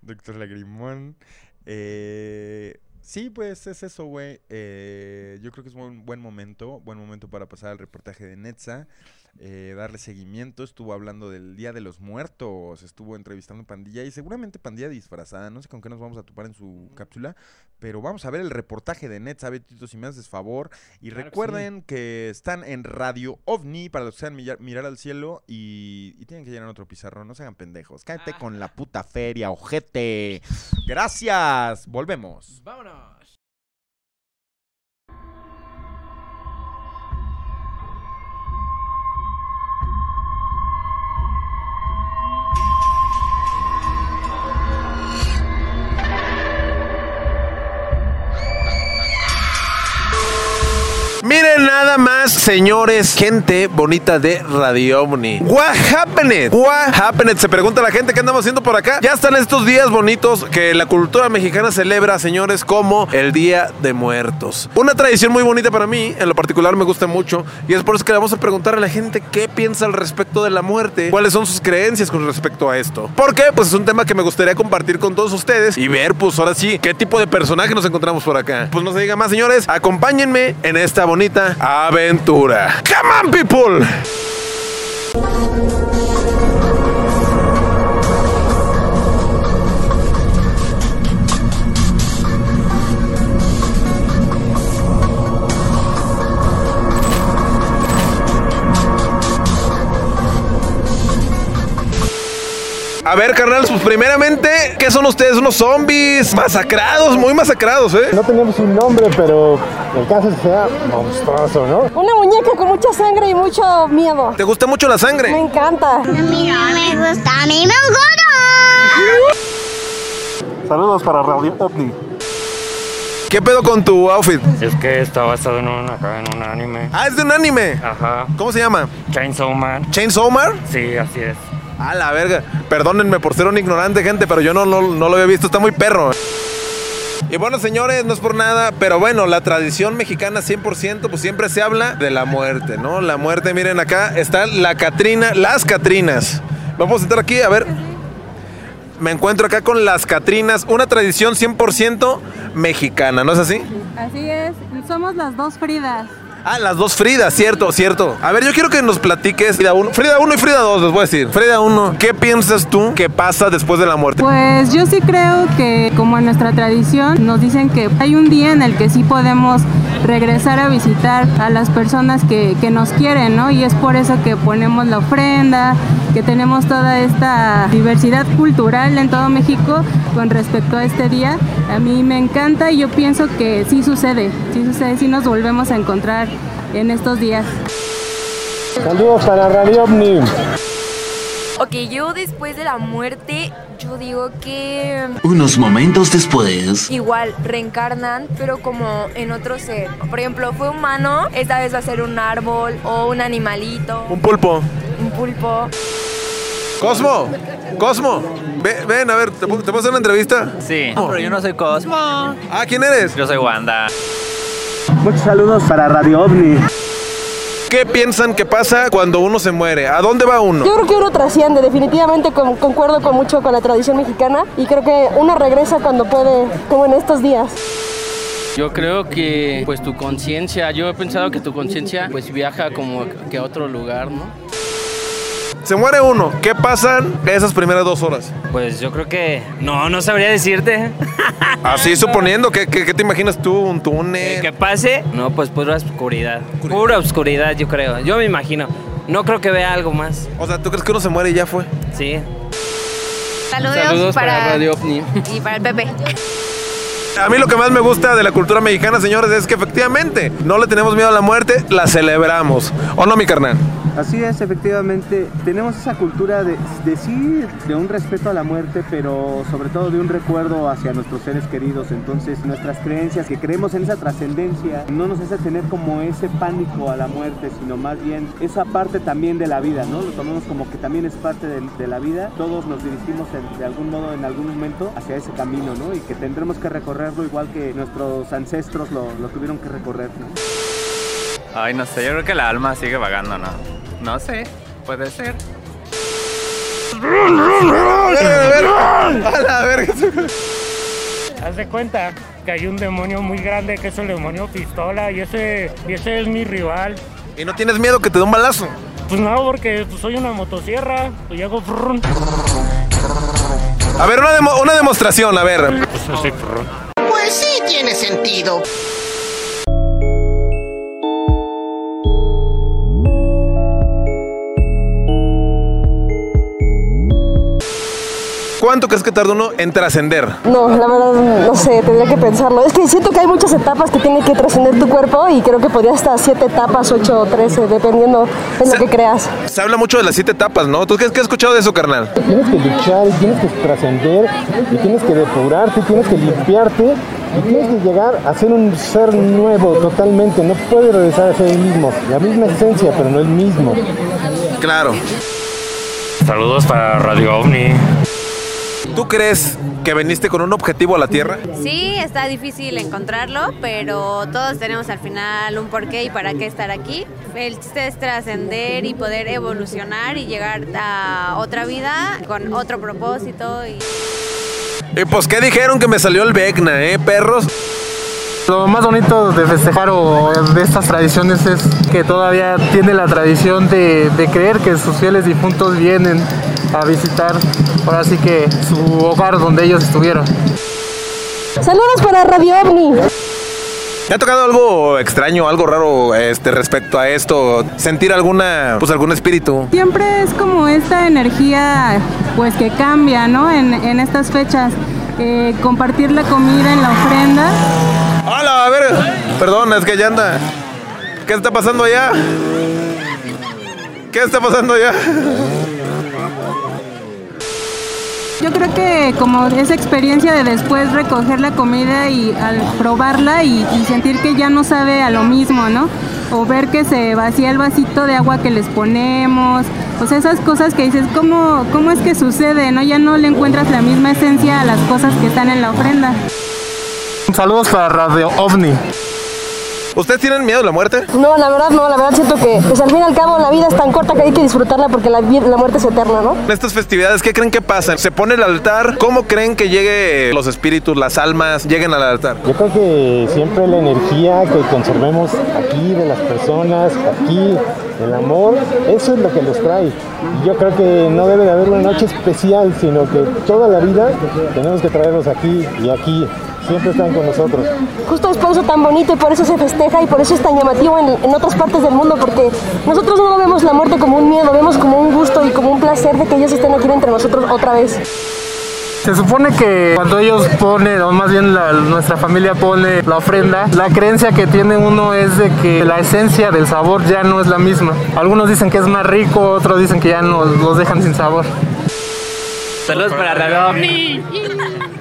Doctor Lagrimón. Eh, sí, pues es eso, güey. Eh, yo creo que es un buen momento. Buen momento para pasar al reportaje de Netza. Eh, darle seguimiento. Estuvo hablando del Día de los Muertos. Estuvo entrevistando a Pandilla. Y seguramente Pandilla disfrazada. No sé con qué nos vamos a topar en su cápsula. Pero vamos a ver el reportaje de Netza, Betito, si me haces favor. Y Claro que recuerden que, están en Radio OVNI para los que sean mirar al cielo y, y tienen que llenar otro pizarrón. No se hagan pendejos. Cállate con la puta feria, ojete. Gracias. Volvemos. Vámonos. él nada más, señores, gente bonita de Radio Omni. What happened? What happened? Se pregunta la gente qué andamos haciendo por acá. Ya están estos días bonitos que la cultura mexicana celebra, señores, como el Día de Muertos. Una tradición muy bonita para mí, en lo particular me gusta mucho, y es por eso que le vamos a preguntar a la gente qué piensa al respecto de la muerte, cuáles son sus creencias con respecto a esto. Porque pues es un tema que me gustaría compartir con todos ustedes y ver, pues ahora sí, qué tipo de personaje nos encontramos por acá. Pues no se diga más, señores, acompáñenme en esta bonita aventura. Come on, people. A ver, carnal, pues primeramente, ¿qué son ustedes? Unos zombies masacrados, muy masacrados, ¿eh? No tenemos un nombre, pero el caso es que sea monstruoso, ¿no? Una muñeca con mucha sangre y mucho miedo. ¿Te gusta mucho la Me sangre? encanta. A mí no me gusta, a mí me gusta. Saludos para Radio OVNI. ¿Qué pedo con tu outfit? Es que está basado en un, acá, en un anime. Ah, es de un anime. Ajá. ¿Cómo se llama? Chainsaw Man. ¿Chainsaw Man? Sí, así es. A la verga. Perdónenme por ser un ignorante, gente, pero yo no, no, no lo había visto. Está muy perro. Y bueno, señores, no es por nada, pero bueno, la tradición mexicana 100%, pues siempre se habla de la muerte, ¿no? La muerte, miren acá, está la Catrina, las Catrinas. Vamos a sentar aquí, a ver. Me encuentro acá con las Catrinas, una tradición 100% mexicana, ¿no es así? Así es. Somos las dos Fridas. Ah, las dos Fridas, cierto, cierto. A ver, yo quiero que nos platiques Frida 1 Frida 1 y Frida 2, les voy a decir. Frida 1, ¿qué piensas tú que pasa después de la muerte? Pues yo sí creo que como en nuestra tradición nos dicen que hay un día en el que sí podemos regresar a visitar a las personas que, que nos quieren, ¿no? Y es por eso que ponemos la ofrenda, que tenemos toda esta diversidad cultural en todo México con respecto a este día. A mí me encanta y yo pienso que sí sucede, sí sucede, sí nos volvemos a encontrar en estos días. Saludos para Radio OVNI. Ok, yo después de la muerte, yo digo que Unos momentos después. igual reencarnan, pero como en otro ser. Por ejemplo, fue humano, esta vez va a ser un árbol o un animalito, Un pulpo. un pulpo. Cosmo, Cosmo, ve- ven, a ver, ¿te, pu- te puedo hacer una entrevista? Sí. pero yo no soy Cosmo. Ah, ¿quién eres? Yo soy Wanda. Muchos saludos para Radio OVNI. ¿Qué piensan que pasa cuando uno se muere? ¿A dónde va uno? Yo creo que uno trasciende, definitivamente con- concuerdo con mucho con la tradición mexicana y creo que uno regresa cuando puede, como en estos días. Yo creo que pues tu conciencia, yo he pensado que tu conciencia pues viaja como que a otro lugar, ¿no? Se muere uno, ¿qué pasan esas primeras dos horas? Pues yo creo que no, no sabría decirte. [LAUGHS] Así suponiendo, ¿qué, qué, qué te imaginas tú? ¿Un túnel? ¿Qué pase? No, pues pura oscuridad. Pura oscuridad, yo creo. Yo me imagino. No creo que vea algo más. O sea, ¿tú crees que uno se muere y ya fue? Sí. Saludos, OVNI. [LAUGHS] y para el Pepe. A mí lo que más me gusta de la cultura mexicana, señores, es que efectivamente no le tenemos miedo a la muerte, la celebramos. ¿O no, mi carnal? Así es, efectivamente. Tenemos esa cultura de, de sí, de un respeto a la muerte, pero sobre todo de un recuerdo hacia nuestros seres queridos. Entonces, nuestras creencias, que creemos en esa trascendencia, no nos hace tener como ese pánico a la muerte, sino más bien esa parte también de la vida, ¿no? Lo tomamos como que también es parte de, la vida. Todos nos dirigimos de algún modo, en algún momento, hacia ese camino, ¿no? Y que tendremos que recorrerlo igual que nuestros ancestros lo, lo tuvieron que recorrer, ¿no? Ay, no sé, yo creo que la alma sigue vagando, ¿no? No sé, puede ser. A la verga. Haz de cuenta que hay un demonio muy grande que es el demonio pistola y ese, y ese es mi rival. ¿Y no tienes miedo que te dé un balazo? Pues no, porque pues, soy una motosierra, llego frrrun, A ver, una, demo- una demostración, a ver. pues. Pues sí tiene sentido. ¿Cuánto crees que tarda uno en trascender? No, la verdad no sé, tendría que pensarlo. Es que siento que hay muchas etapas que tiene que trascender tu cuerpo y creo que podría hasta siete etapas, ocho o trece, dependiendo de lo que creas. Se habla mucho de las siete etapas, ¿no? ¿Tú qué, qué has escuchado de eso, carnal? Tienes que luchar y tienes que trascender y tienes que depurarte, tienes que limpiarte y tienes que llegar a ser un ser nuevo totalmente. No puedes regresar a ser el mismo. La misma esencia, pero no el mismo. Claro. Saludos para Radio OVNI. ¿Tú crees que viniste con un objetivo a la Tierra? Sí, está difícil encontrarlo, pero todos tenemos al final un porqué y para qué estar aquí. El chiste es trascender y poder evolucionar y llegar a otra vida con otro propósito. Y... Y pues, ¿qué dijeron que me salió el Vecna, eh, perros? Lo más bonito de festejar o de estas tradiciones es que todavía tiene la tradición de, de creer que sus fieles difuntos vienen a visitar ahora sí que su hogar donde ellos estuvieron. Saludos para Radio OVNI. ¿Te ha tocado algo extraño, algo raro este, respecto a esto? ¿Sentir alguna, pues algún espíritu? Siempre es como esta energía pues que cambia, ¿no? En, en estas fechas. Eh, compartir la comida en la ofrenda. ¡Hola! A ver, perdón, es que ya anda. ¿Qué está pasando allá? ¿Qué está pasando allá? Yo creo que como esa experiencia de después recoger la comida y al probarla y, sentir que ya no sabe a lo mismo, ¿no? O ver que se vacía el vasito de agua que les ponemos. O sea, esas cosas que dices, ¿cómo, cómo es que sucede? ¿No? Ya no le encuentras la misma esencia a las cosas que están en la ofrenda. Saludos para Radio OVNI. ¿Ustedes tienen miedo a la muerte? No, la verdad no, la verdad siento que pues al fin y al cabo la vida es tan corta que hay que disfrutarla porque la, muerte es eterna, ¿no? En estas festividades, ¿qué creen que pasa? Se pone el altar. ¿Cómo creen que llegue los espíritus, las almas, lleguen al altar? Yo creo que siempre la energía que conservemos aquí de las personas, aquí, el amor, eso es lo que los trae. Yo creo que no debe de haber una noche especial, sino que toda la vida tenemos que traerlos aquí y aquí. Siempre están con nosotros. Justo es por eso tan bonito y por eso se festeja y por eso es tan llamativo en, en otras partes del mundo porque nosotros no vemos la muerte como un miedo, vemos como un gusto y como un placer de que ellos estén aquí entre nosotros otra vez. Se supone que cuando ellos ponen, o más bien la- nuestra familia pone la ofrenda, la creencia que tiene uno es de que la esencia del sabor ya no es la misma. Algunos dicen que es más rico, otros dicen que ya nos los dejan sin sabor. Saludos para Radio [LAUGHS]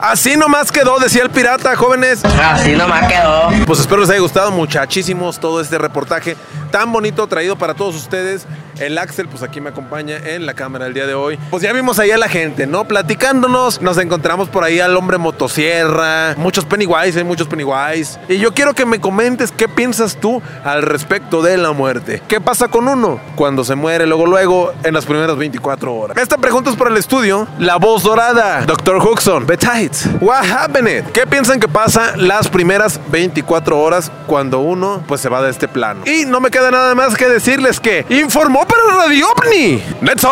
Así nomás quedó, decía el pirata, jóvenes. Así nomás quedó. Pues espero les haya gustado muchachísimos todo este reportaje tan bonito traído para todos ustedes. El Axel, pues aquí me acompaña en la cámara el día de hoy. Pues ya vimos ahí a la gente, ¿no? Platicándonos. Nos encontramos por ahí al hombre motosierra. Muchos Pennywise, hay muchos Pennywise. Y yo quiero que me comentes qué piensas tú al respecto de la muerte. ¿Qué pasa con uno cuando se muere luego, luego, en las primeras 24 horas? Esta pregunta es por el estudio. La voz dorada, Dr. Huxon, Betites. What happened? ¿Qué piensan que pasa las primeras 24 horas cuando uno pues se va de este plano? Y no me queda nada más que decirles que informó para Radio OVNI, Neto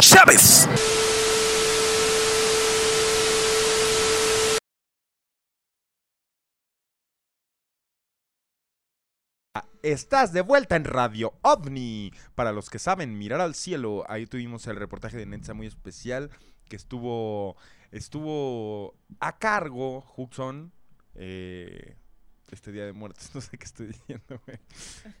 Chávez. Estás de vuelta en Radio OVNI. Para los que saben mirar al cielo, ahí tuvimos el reportaje de Netza muy especial que estuvo estuvo a cargo Huxon eh, este día de muertos, [LAUGHS] no sé qué estoy diciendo, güey.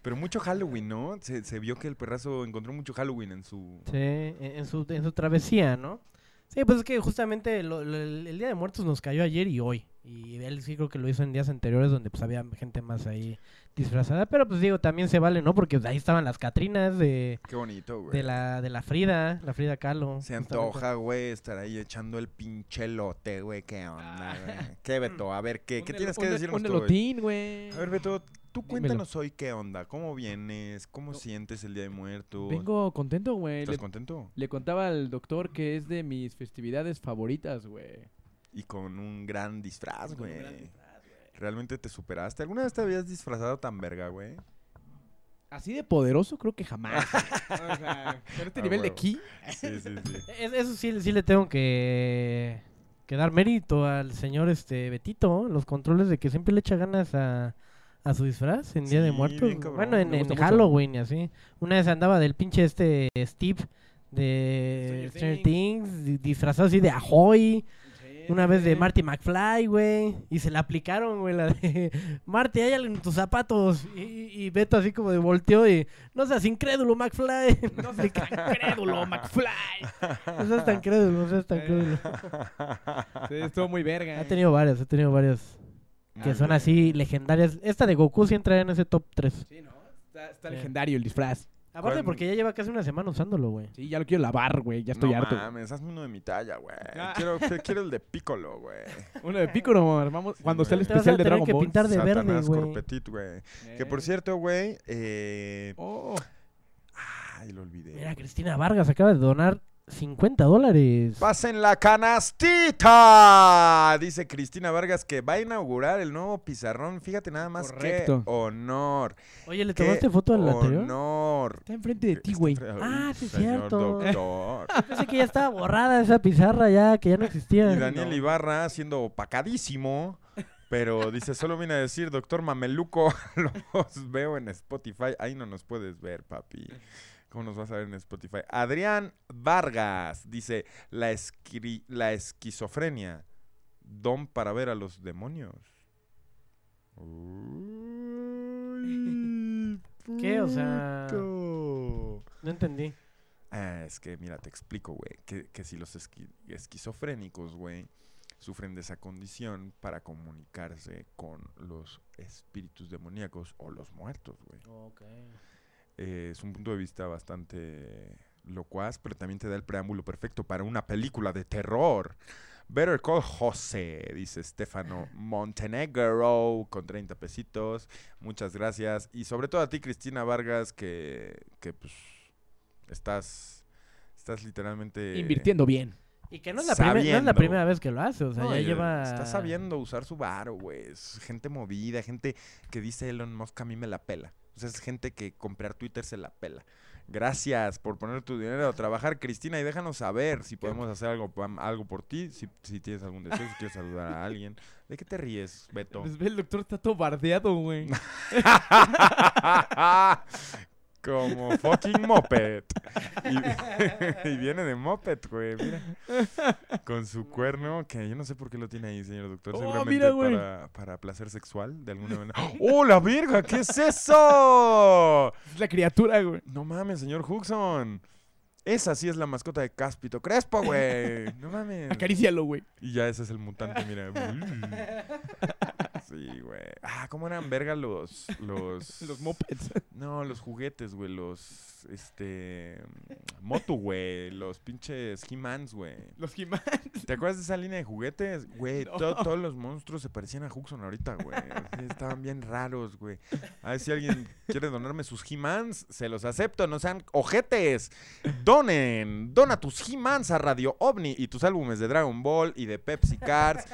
Pero mucho Halloween, ¿no? Se, se vio que el perrazo encontró mucho Halloween en su Sí, en su, en su travesía, ¿no? Sí, pues es que justamente lo- lo- el Día de Muertos nos cayó ayer y hoy. Y él sí creo que lo hizo en días anteriores donde pues había gente más ahí disfrazada. Pero pues digo, también se vale, ¿no? Porque ahí estaban las Catrinas de, Qué bonito, güey. de, la, de la Frida, la Frida Kahlo. Se antoja, güey, estar ahí echando el pinche lote, güey. ¿Qué onda, güey? ¿Qué, Beto? A ver, ¿qué, ¿qué tienes que decirnos un tú, elotín, güey. A ver, Beto, tú Dímelo. cuéntanos hoy qué onda. ¿Cómo vienes? ¿Cómo sientes el Día de Muertos? Vengo contento, güey. ¿Estás Le- contento? Le contaba al doctor que es de mis festividades favoritas, güey. Y con un gran disfraz, güey. ¿Realmente te superaste? ¿Alguna vez te habías disfrazado tan verga, güey? Así de poderoso creo que jamás. [LAUGHS] o sea, este Ah, nivel de ki. Sí, sí, sí. [LAUGHS] Es- eso sí, sí le tengo que, que dar mérito al señor este Betito, los controles de que siempre le echa ganas a, a su disfraz en Día de Muertos. bueno, en, en. Halloween y así. Una vez andaba del pinche este Steve de Stranger Things, di- disfrazado así de Ahoy. Una vez de Marty McFly, güey. Y se la aplicaron, güey, la de [LAUGHS] Marty, hay algo en tus zapatos. Y, y- Beto así como de volteó y no seas incrédulo, McFly. [LAUGHS] No seas incrédulo, McFly. No seas tan crédulo, no seas tan crédulo. Sí, estuvo muy verga. Ha eh. tenido varias, ha tenido varias. Que son así legendarias. Esta de Goku sí entra en ese top 3. Sí, ¿no? Está, está Sí. legendario el disfraz. Aparte ¿Cuál? porque ya lleva casi una semana usándolo, güey. Sí, ya lo quiero lavar, güey. Ya estoy no harto. mames, hazme uno de mi talla, güey. Ah. Quiero, quiero el de Piccolo, güey. [LAUGHS] Uno de Piccolo, armamos. Sí, cuando sea el especial de Dragon que Ball. pintar de verde, güey. Que por Eh. cierto, güey, eh... Oh, Ay, lo olvidé. Mira, Cristina Vargas acaba de donar 50 dólares. Pasen la canastita. Dice Cristina Vargas que va a inaugurar el nuevo pizarrón. Fíjate nada más Correcto. qué honor. Oye, ¿le tomaste foto al anterior? honor. está enfrente de ti, güey. Ah, sí, Señor cierto. doctor. Yo [LAUGHS] Pensé que ya estaba borrada esa pizarra ya, que ya no existía. Y Daniel Ibarra siendo opacadísimo. Pero dice, solo vine a decir, doctor Mameluco, [LAUGHS] los veo en Spotify. Ahí no nos puedes ver, papi. ¿Cómo nos vas a ver en Spotify? Adrián Vargas dice, la, escri- la esquizofrenia, don para ver a los demonios. Uy, [LAUGHS] ¿Qué? O sea, no entendí. Ah, es que, mira, te explico, güey. Que, que si los esqui- esquizofrénicos, güey, sufren de esa condición para comunicarse con los espíritus demoníacos o los muertos, güey. Ok. Eh, es un punto de vista bastante locuaz, pero también te da el preámbulo perfecto para una película de terror. Better Call José, dice Stefano [LAUGHS] Montenegro, con 30 pesitos. Muchas gracias. Y sobre todo a ti, Cristina Vargas, que, que pues estás, estás literalmente... Invirtiendo bien. Y que no es, la primer- no es la primera vez que lo hace, o sea, No, ya lleva... Está sabiendo usar su varo, güey. Es gente movida, gente que dice Elon Musk a mí me la pela. O sea, es gente que comprar Twitter se la pela. Gracias por poner tu dinero a trabajar, Cristina, y déjanos saber si podemos hacer algo, algo por ti, si, si tienes algún deseo, si quieres saludar a alguien. ¿De qué te ríes, Beto? Pues ve, el doctor está todo bardeado, güey. [LAUGHS] [LAUGHS] Como fucking moped. Y, [LAUGHS] y viene de moped, güey, mira. Con su cuerno, que yo no sé por qué lo tiene ahí, señor doctor. Oh, Seguramente mira, güey. para, para placer sexual, de alguna manera. ¡Oh, la verga! ¿Qué es eso? Es la criatura, güey. No mames, señor Huxon. Esa sí es la mascota de Cáspito Crespo, güey. No mames. Acarícialo, güey. Y ya ese es el mutante, mira. [LAUGHS] Sí, güey. Ah, ¿cómo eran verga los. [LAUGHS] Los, Los mopeds. No, los juguetes, güey. Los. Este. Motu, güey. Los pinches He-Mans, güey. Los he ¿Te acuerdas de esa línea de juguetes? Güey, No. to- todos los monstruos se parecían a Huxon ahorita, güey. Estaban bien raros, güey. A ver si alguien quiere donarme sus He-Mans, se los acepto, no sean ojetes. Donen, dona tus He-Mans a Radio OVNI y tus álbumes de Dragon Ball y de Pepsi Cards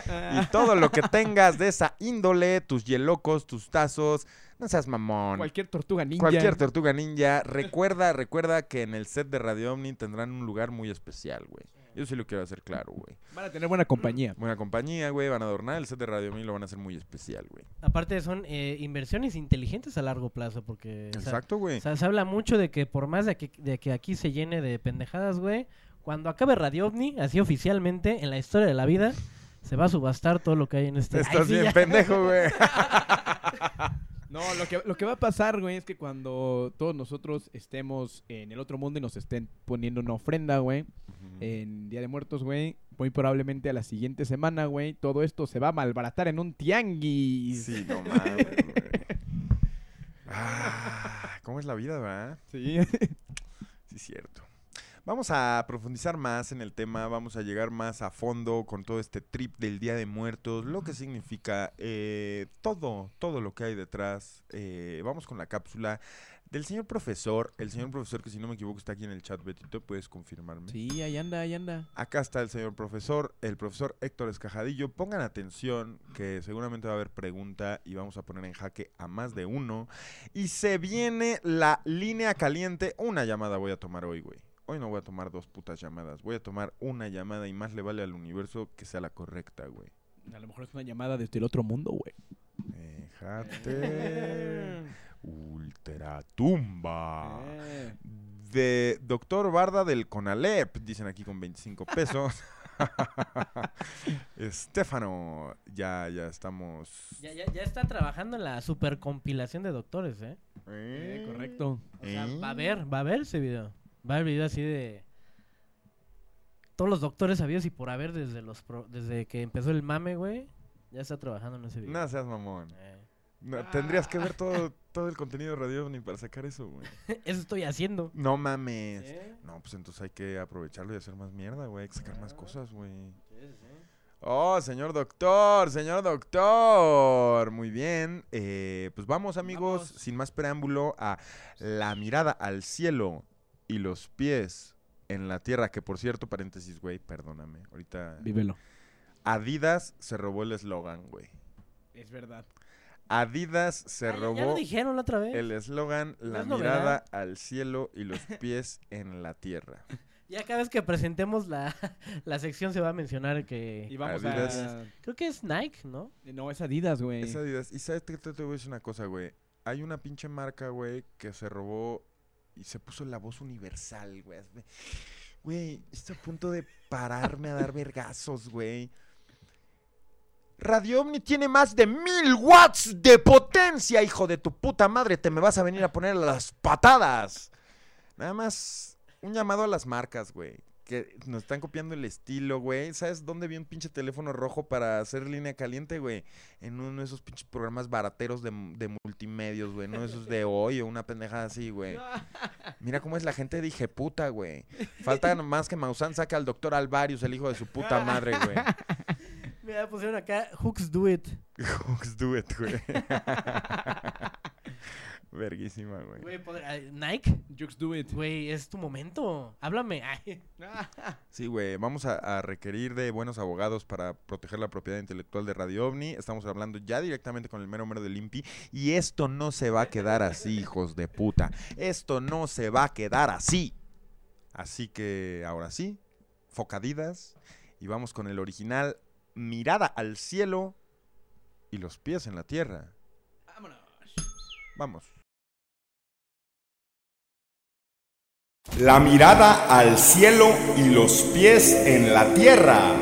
y todo lo que tengas de esa índole, tus hielocos, tus tazos. No seas mamón. Cualquier tortuga ninja. Cualquier tortuga [LAUGHS] ninja. Recuerda, recuerda que en el set de Radio Omni tendrán un lugar muy especial, güey. Yo sí lo quiero hacer claro, güey. Van a tener buena compañía. Buena compañía, güey. Van a adornar el set de Radio Omni y lo van a hacer muy especial, güey. Aparte son eh, inversiones inteligentes a largo plazo, porque... o sea, Exacto, güey. O sea, se habla mucho de que por más de que, de que aquí se llene de pendejadas, güey, cuando acabe Radio OVNI, así oficialmente, en la historia de la vida, se va a subastar todo lo que hay en este... Ay, Estás sí, bien ya. [LAUGHS] pendejo, güey. [LAUGHS] No, lo que, lo que va a pasar, güey, es que cuando todos nosotros estemos en el otro mundo y nos estén poniendo una ofrenda, güey, en Día de Muertos, güey, muy probablemente a la siguiente semana, güey, todo esto se va a malbaratar en un tianguis. Sí, no [LAUGHS] mames, güey. Ah, ¿Cómo es la vida, verdad? Sí. Sí, cierto. Vamos a profundizar más en el tema, vamos a llegar más a fondo con todo este trip del Día de Muertos, lo que significa eh, todo, todo lo que hay detrás. Eh, vamos con la cápsula del señor profesor, el señor profesor que si no me equivoco está aquí en el chat, Betito, puedes confirmarme. Sí, ahí anda, ahí anda. Acá está el señor profesor, el profesor Héctor Escajadillo. Pongan atención que seguramente va a haber pregunta y vamos a poner en jaque a más de uno. Y se viene la línea caliente. Una llamada voy a tomar hoy, güey. Hoy no voy a tomar dos putas llamadas. Voy a tomar una llamada y más le vale al universo que sea la correcta, güey. A lo mejor es una llamada desde el otro mundo, güey. Déjate. [LAUGHS] Ultratumba. Eh. De Doctor Barda del Conalep, dicen aquí con 25 pesos. [LAUGHS] Estefano, ya, ya estamos. Ya, ya, ya está trabajando en la supercompilación de doctores, ¿eh? Eh, correcto. O sea, ¿Eh? va a ver, va a ver ese video. Va a haber video así de todos los doctores sabidos y por haber desde los pro- desde que empezó el mame, güey. Ya está trabajando en ese video. No seas mamón. Eh. No, tendrías que ver todo, todo el contenido de Radio OVNI para sacar eso, güey. [LAUGHS] Eso estoy haciendo. No mames. No, pues entonces hay que aprovecharlo y hacer más mierda, güey. Hay que sacar más cosas, güey. Oh, señor doctor, señor doctor. Muy bien. Eh, pues vamos, amigos, Vamos. sin más preámbulo, a la mirada al cielo y los pies en la tierra. Que por cierto, paréntesis, güey, perdóname. Ahorita. Vívelo. Adidas se robó el eslogan, güey. Es verdad. Adidas se Ah, ya- robó Ya lo dijeron la otra vez. el eslogan La es mirada novedad. al cielo y los pies en la tierra. [LAUGHS] Ya cada vez que presentemos la, [LAUGHS] la sección se va a mencionar que... Y vamos Adidas. a... Creo que es Nike, ¿no? No, es Adidas, güey. Es Adidas. Y sabes que te, te voy a decir una cosa, güey. Hay una pinche marca, güey, que se robó y se puso la voz universal, güey. Güey, estoy a punto de pararme a dar vergazos, güey. Radio Omni tiene más de mil watts de potencia, hijo de tu puta madre. Te me vas a venir a poner las patadas. Nada más un llamado a las marcas, güey. Que nos están copiando el estilo, güey. ¿Sabes dónde vi un pinche teléfono rojo para hacer línea caliente, güey? En uno de esos pinches programas barateros de, de multimedios, güey. No esos de hoy o una pendejada así, güey. Mira cómo es la gente dije puta, güey. Falta más que Maussan saque al doctor Alvarius, el hijo de su puta madre, güey. Mira, pusieron acá Hooks Do It. [LAUGHS] Hooks do it, güey. [LAUGHS] Verguísima, güey. Nike. Jukes do it. Güey, es tu momento. Háblame. Ay. [LAUGHS] Sí, güey, vamos a, a requerir de buenos abogados para proteger la propiedad intelectual de Radio OVNI. Estamos hablando ya directamente con el mero mero del INPI. Y esto no se va a quedar así, hijos de puta. Esto no se va a quedar así. Así que ahora sí, focadidas. Y vamos con el original Mirada al cielo y los pies en la tierra. Vámonos. Vamos. La mirada al cielo y los pies en la tierra.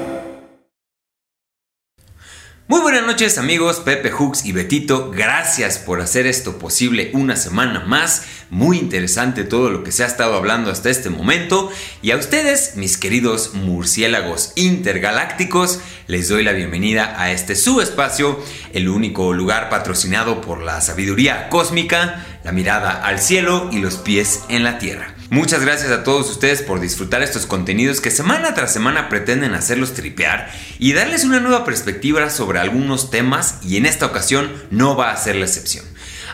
Muy buenas noches amigos, Pepe Hooks y Betito, gracias por hacer esto posible una semana más, muy interesante todo lo que se ha estado hablando hasta este momento y a ustedes, mis queridos murciélagos intergalácticos, les doy la bienvenida a este subespacio, el único lugar patrocinado por la sabiduría cósmica, la mirada al cielo y los pies en la tierra. Muchas gracias a todos ustedes por disfrutar estos contenidos que semana tras semana pretenden hacerlos tripear y darles una nueva perspectiva sobre algunos temas y en esta ocasión no va a ser la excepción.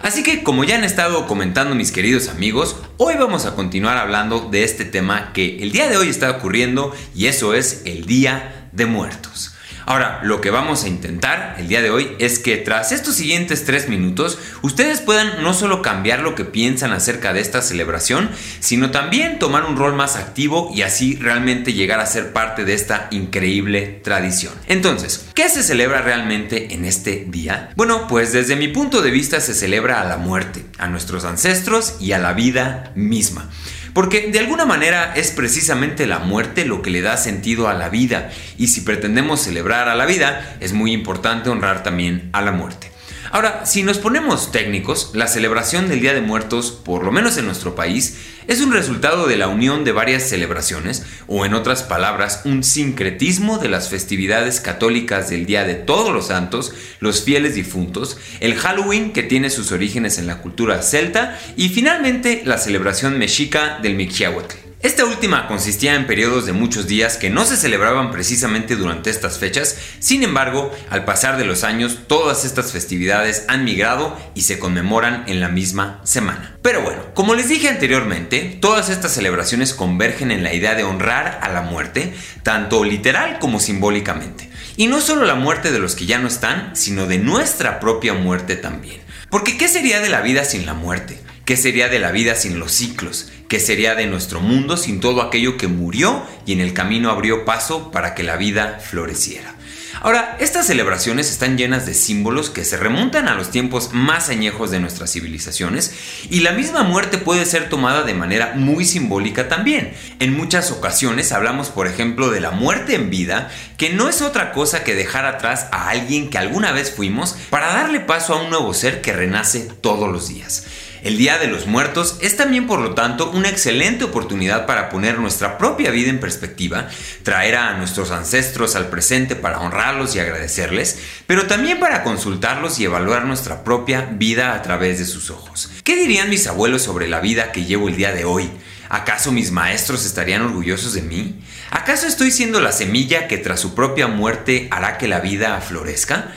Así que como ya han estado comentando mis queridos amigos, hoy vamos a continuar hablando de este tema que el día de hoy está ocurriendo y eso es el Día de Muertos. Ahora, lo que vamos a intentar el día de hoy es que tras estos siguientes tres minutos, ustedes puedan no solo cambiar lo que piensan acerca de esta celebración, sino también tomar un rol más activo y así realmente llegar a ser parte de esta increíble tradición. Entonces, ¿qué se celebra realmente en este día? Bueno, pues desde mi punto de vista se celebra a la muerte, a nuestros ancestros y a la vida misma. Porque de alguna manera es precisamente la muerte lo que le da sentido a la vida y si pretendemos celebrar a la vida es muy importante honrar también a la muerte. Ahora, si nos ponemos técnicos, la celebración del Día de Muertos, por lo menos en nuestro país, es un resultado de la unión de varias celebraciones, o en otras palabras, un sincretismo de las festividades católicas del Día de Todos los Santos, los fieles difuntos, el Halloween que tiene sus orígenes en la cultura celta y finalmente la celebración mexica del Mixiahuatl. Esta última consistía en periodos de muchos días que no se celebraban precisamente durante estas fechas, sin embargo, al pasar de los años, todas estas festividades han migrado y se conmemoran en la misma semana. Pero bueno, como les dije anteriormente, todas estas celebraciones convergen en la idea de honrar a la muerte, tanto literal como simbólicamente. Y no solo la muerte de los que ya no están, sino de nuestra propia muerte también. Porque ¿qué sería de la vida sin la muerte? ¿Qué sería de la vida sin los ciclos? ¿Qué sería de nuestro mundo sin todo aquello que murió y en el camino abrió paso para que la vida floreciera? Ahora, estas celebraciones están llenas de símbolos que se remontan a los tiempos más añejos de nuestras civilizaciones y la misma muerte puede ser tomada de manera muy simbólica también. En muchas ocasiones hablamos, por ejemplo, de la muerte en vida, que no es otra cosa que dejar atrás a alguien que alguna vez fuimos para darle paso a un nuevo ser que renace todos los días. El Día de los Muertos es también, por lo tanto, una excelente oportunidad para poner nuestra propia vida en perspectiva, traer a nuestros ancestros al presente para honrarlos y agradecerles, pero también para consultarlos y evaluar nuestra propia vida a través de sus ojos. ¿Qué dirían mis abuelos sobre la vida que llevo el día de hoy? ¿Acaso mis maestros estarían orgullosos de mí? ¿Acaso estoy siendo la semilla que tras su propia muerte hará que la vida florezca?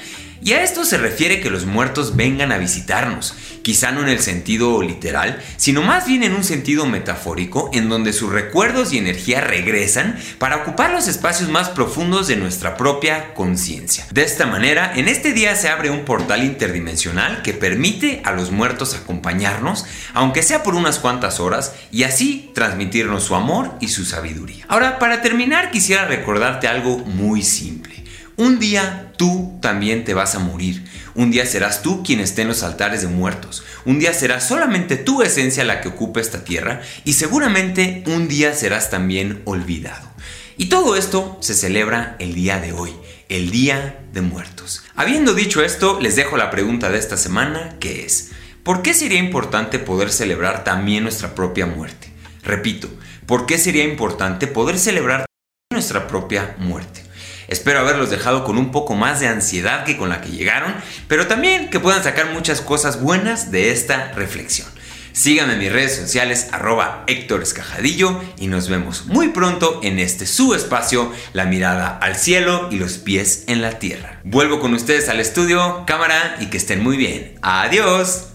Y a esto se refiere que los muertos vengan a visitarnos, quizá no en el sentido literal, sino más bien en un sentido metafórico, en donde sus recuerdos y energía regresan para ocupar los espacios más profundos de nuestra propia conciencia. De esta manera, en este día se abre un portal interdimensional que permite a los muertos acompañarnos, aunque sea por unas cuantas horas, y así transmitirnos su amor y su sabiduría. Ahora, para terminar, quisiera recordarte algo muy simple. Un día tú también te vas a morir. Un día serás tú quien esté en los altares de muertos. Un día será solamente tu esencia la que ocupe esta tierra y seguramente un día serás también olvidado. Y todo esto se celebra el día de hoy, el Día de Muertos. Habiendo dicho esto, les dejo la pregunta de esta semana que es, ¿por qué sería importante poder celebrar también nuestra propia muerte? Repito, ¿por qué sería importante poder celebrar nuestra propia muerte? Espero haberlos dejado con un poco más de ansiedad que con la que llegaron, pero también que puedan sacar muchas cosas buenas de esta reflexión. Síganme en mis redes sociales arroba Héctor Escajadillo y nos vemos muy pronto en este su espacio, la mirada al cielo y los pies en la tierra. Vuelvo con ustedes al estudio, cámara y que estén muy bien. Adiós.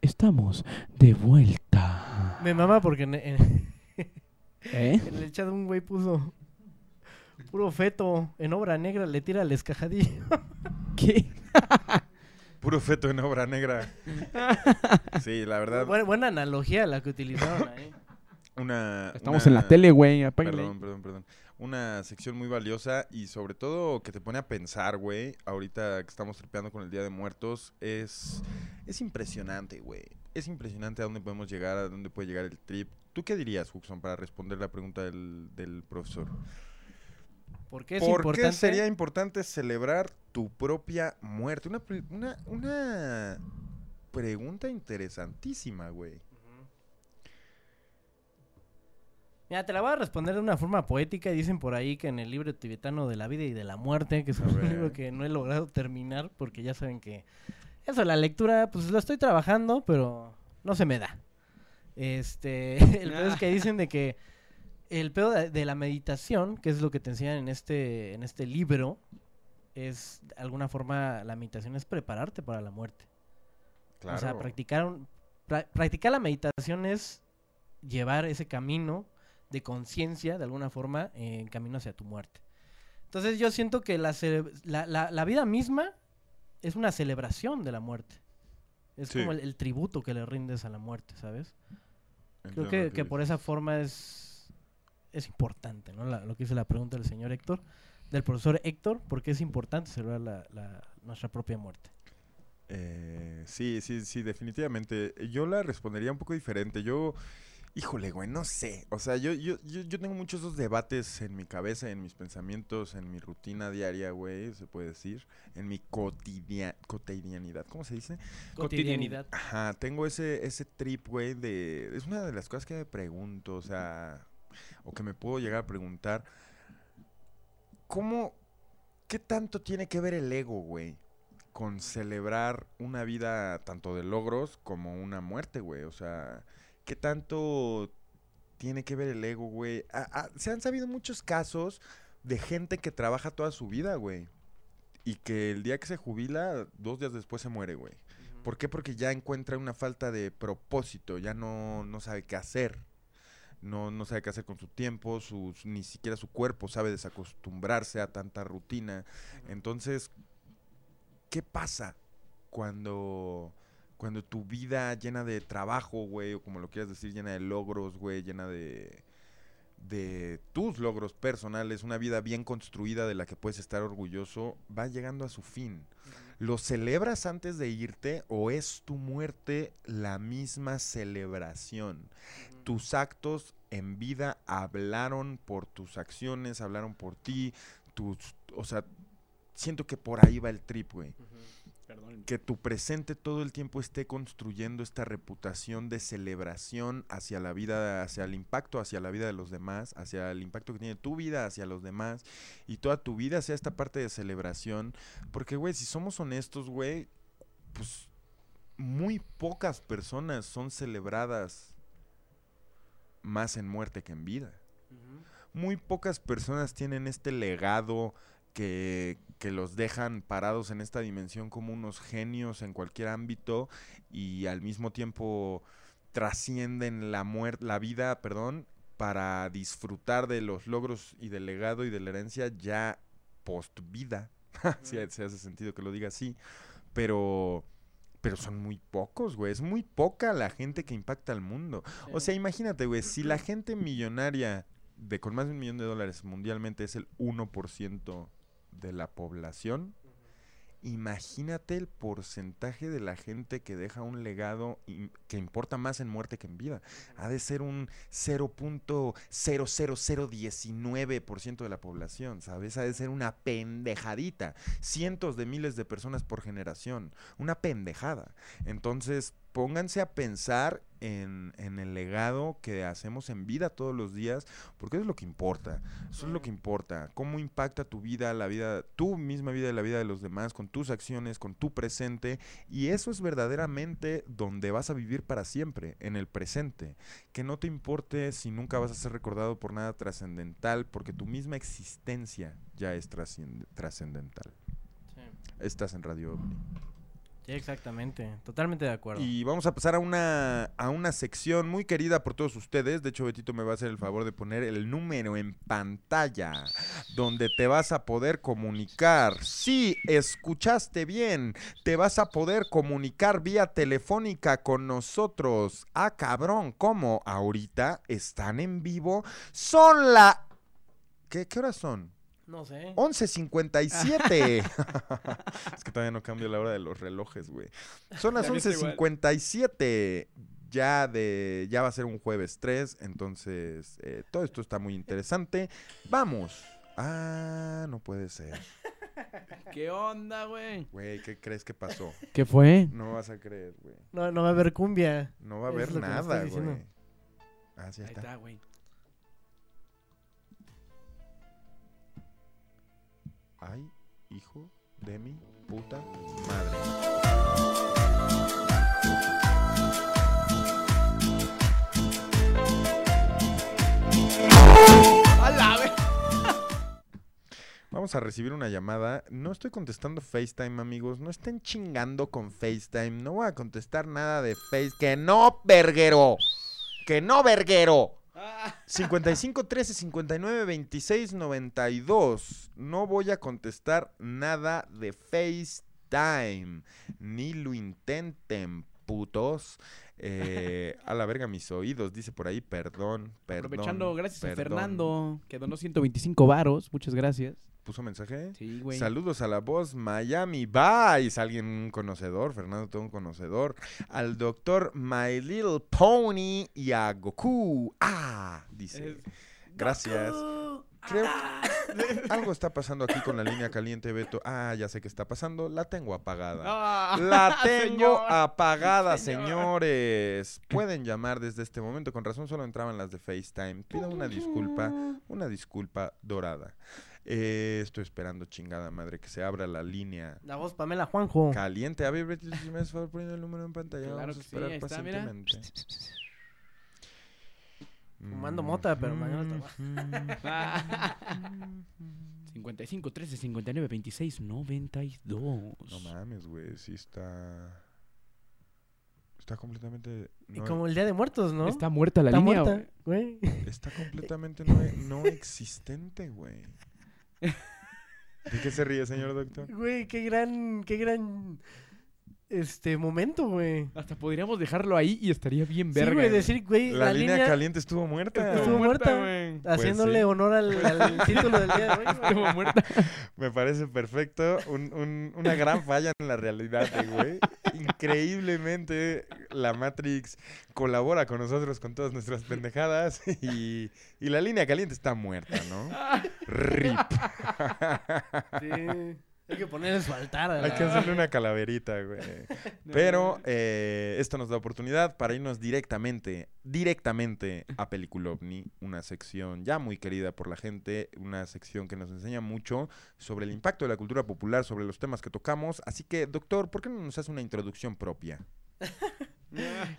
Estamos de vuelta. Me mama porque en, en- [LAUGHS] ¿Eh? en el chat un güey puso puro feto en obra negra le tira al escajadillo. [LAUGHS] ¿Qué? [LAUGHS] Puro feto en obra negra. Sí, la verdad. buena, buena analogía la que utilizaron ahí. Una, Estamos en la tele, güey. Perdón, perdón, perdón. Una sección muy valiosa y sobre todo que te pone a pensar, güey. Ahorita que estamos tripeando con el Día de Muertos, es, es impresionante, güey. Es impresionante a dónde podemos llegar, a dónde puede llegar el trip. ¿Tú qué dirías, Huxon, para responder la pregunta del, del profesor? ¿Por qué es ¿Por importante? qué sería importante celebrar tu propia muerte? Una, una, una pregunta interesantísima, güey. Mira, te la voy a responder de una forma poética. Dicen por ahí que en el libro tibetano de la vida y de la muerte, que es un libro que no he logrado terminar, porque ya saben que eso, la lectura, pues lo estoy trabajando, pero no se me da. Este, [LAUGHS] el pedo es que dicen de que el pedo de, de la meditación, que es lo que te enseñan en este, en este libro, es de alguna forma la meditación es prepararte para la muerte. O sea, Claro. practicar, un- pra- practicar la meditación es llevar ese camino de conciencia, de alguna forma, en camino hacia tu muerte. Entonces yo siento que la, la, la- la vida misma es una celebración de la muerte. Es Sí. como el, el tributo que le rindes a la muerte, ¿sabes? Entiendo Creo que, que por esa forma es, es importante, ¿no? Lo que dice la pregunta del señor Héctor, del profesor Héctor, porque es importante celebrar nuestra propia muerte. Eh, sí, sí, sí, definitivamente. Yo la respondería un poco diferente. Yo, híjole, güey, no sé. O sea, yo, yo, yo, yo tengo muchos esos debates en mi cabeza, en mis pensamientos, en mi rutina diaria, güey, se puede decir. En mi cotidia- cotidianidad. ¿Cómo se dice? Cotidianidad. Ajá, tengo ese, ese trip, güey, de... Es una de las cosas que me pregunto, o sea, o que me puedo llegar a preguntar. ¿Cómo, qué tanto tiene que ver el ego, güey? Con celebrar una vida tanto de logros como una muerte, güey. O sea, ¿qué tanto tiene que ver el ego, güey? Ah, ah, se han sabido muchos casos de gente que trabaja toda su vida, güey. Y que el día que se jubila, dos días después se muere, güey. ¿Por qué? Porque ya encuentra una falta de propósito, ya no, no sabe qué hacer. No, no sabe qué hacer con su tiempo, ni siquiera su cuerpo sabe desacostumbrarse a tanta rutina. Entonces, ¿qué pasa cuando, cuando tu vida llena de trabajo, güey, o como lo quieras decir, llena de logros, güey, llena de, de tus logros personales, una vida bien construida de la que puedes estar orgulloso, va llegando a su fin? ¿Lo celebras antes de irte o es tu muerte la misma celebración? Tus actos en vida hablaron por tus acciones, hablaron por ti, tus, o sea, siento que por ahí va el trip, güey. Perdón. Que tu presente todo el tiempo esté construyendo esta reputación de celebración hacia la vida, hacia el impacto hacia la vida de los demás, hacia el impacto que tiene tu vida hacia los demás y toda tu vida sea esta parte de celebración. Porque, güey, si somos honestos, güey, pues muy pocas personas son celebradas más en muerte que en vida. Muy pocas personas tienen este legado que, que los dejan parados en esta dimensión como unos genios en cualquier ámbito y al mismo tiempo trascienden la muerte, la vida, perdón, para disfrutar de los logros y del legado y de la herencia ya post vida. [LAUGHS] si hace sentido que lo diga así. Pero pero son muy pocos, güey. Es muy poca la gente que impacta al mundo. O sea, imagínate, güey, si la gente millonaria de con más de un millón de dólares mundialmente es el 1% de la población, imagínate el porcentaje de la gente que deja un legado que importa más en muerte que en vida. Ha de ser un 0.00019% de la población, ¿sabes? Ha de ser una pendejadita. Cientos de miles de personas por generación. Una pendejada. Entonces, pónganse a pensar en, en el legado que hacemos en vida todos los días, porque eso es lo que importa. Eso es lo que importa. Cómo impacta tu vida, la vida, tu misma vida y la vida de los demás, con tus acciones, con tu presente. Y eso es verdaderamente donde vas a vivir para siempre, en el presente. Que no te importe si nunca vas a ser recordado por nada trascendental, porque tu misma existencia ya es trascend- trascendental. Estás en Radio OVNI. Exactamente. Totalmente de acuerdo. Y vamos a pasar a una, a una sección muy querida por todos ustedes. De hecho, Betito me va a hacer el favor de poner el número en pantalla, donde te vas a poder comunicar. Sí, escuchaste bien. Te vas a poder comunicar vía telefónica con nosotros. Ah, cabrón, ¿cómo? Ahorita están en vivo. Son la... ¿Qué, qué horas son? No sé. 11.57. [LAUGHS] es que todavía no cambio la hora de los relojes, güey. Son las Ya está igual. 11.57. Ya de ya va a ser un jueves 3, entonces eh, todo esto está muy interesante. Vamos. Ah, no puede ser. [LAUGHS] ¿Qué onda, güey? Güey, ¿qué crees que pasó? ¿Qué fue? No vas a creer, güey. No, no va a haber cumbia. No va a haber nada, güey. Ah, sí, ahí está, güey. Ay, hijo de mi puta madre. ¡A la ve- Vamos a recibir una llamada. No estoy contestando FaceTime, amigos. No estén chingando con FaceTime. No voy a contestar nada de Face. ¡Que no, verguero! ¡Que no, verguero! 55 13 59 26 92. No voy a contestar nada de FaceTime. Ni lo intenten, putos. Eh, a la verga mis oídos, dice por ahí. Perdón, perdón. Aprovechando, gracias a. Fernando, que donó 125 varos. Muchas gracias. ¿Puso mensaje? Sí, güey. Saludos a la voz Miami Vice, alguien un conocedor, Fernando todo un conocedor, al doctor My Little Pony y a Goku. Ah, dice. Gracias. Creo que algo está pasando aquí con la línea caliente, Beto. Ah, ya sé qué está pasando. La tengo apagada. Ah, La [LAUGHS] tengo señor. apagada, señores. Pueden llamar desde este momento. Con razón solo entraban las de FaceTime. Pido una disculpa, una disculpa dorada. Eh, estoy esperando, chingada madre, que se abra la línea La voz Pamela Juanjo. caliente. A ver, Betty, si me haces favor poniendo el número en pantalla. Claro Vamos a que sí, esperar ahí está, mira. Fumando mota, pero mañana Ah. 55 13 59 26 92. No mames, güey, sí está... Está completamente... Y no- como el Día de Muertos, ¿no? Está muerta la Está línea, muerta, güey. Está completamente no, no existente, güey. [LAUGHS] ¿De qué se ríe, señor doctor? Güey, qué gran, qué gran, este, momento, güey. Hasta podríamos dejarlo ahí y estaría bien Sí, verga. güey, decir, güey, La, la, línea, caliente estuvo muerta. estuvo muerta, güey. Pues haciéndole sí. honor al, al [LAUGHS] título del día de hoy, güey. Estuvo muerta. [LAUGHS] Me parece perfecto. Un- un- una gran falla en la realidad, güey. Increíblemente, la Matrix colabora con nosotros con todas nuestras pendejadas [LAUGHS] y, y la línea caliente está muerta, ¿no? RIP. Sí. Hay que poner su altar. Hay que hacerle una calaverita, güey. [LAUGHS] [LAUGHS] Pero eh, esto nos da oportunidad para irnos directamente, directamente a Película OVNI, una sección ya muy querida por la gente, una sección que nos enseña mucho sobre el impacto de la cultura popular, sobre los temas que tocamos. Así que, doctor, ¿por qué no nos hace una introducción propia? [LAUGHS]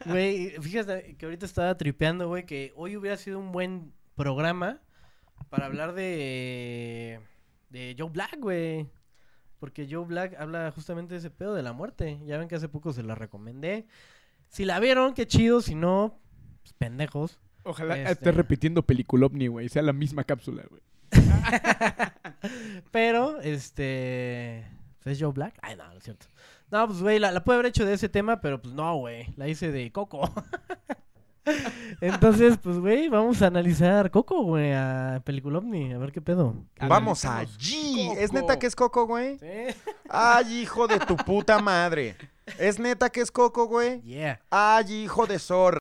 Güey, fíjate que ahorita estaba tripeando, güey, que hoy hubiera sido un buen programa para hablar de de Joe Black, güey. Porque Joe Black habla justamente de ese pedo de la muerte. Ya ven que hace poco se la recomendé. Si la vieron, qué chido. Si no, pues, pendejos. Ojalá Este- estés repitiendo película ovni, güey. Sea la misma cápsula, güey. [LAUGHS] Pero, este. pues, ¿Es Joe Black? Ay, no, no es cierto. No, pues, güey, la, la puede haber hecho de ese tema, pero pues no, güey. La hice de Coco. [LAUGHS] Entonces, pues, güey, vamos a analizar Coco, güey, a Película OVNI. A ver qué pedo. Vamos allí. ¿Es neta que es Coco, güey? Sí. Ay, hijo de tu puta madre. ¿Es neta que es Coco, güey? Yeah. Ay, hijo de zorra.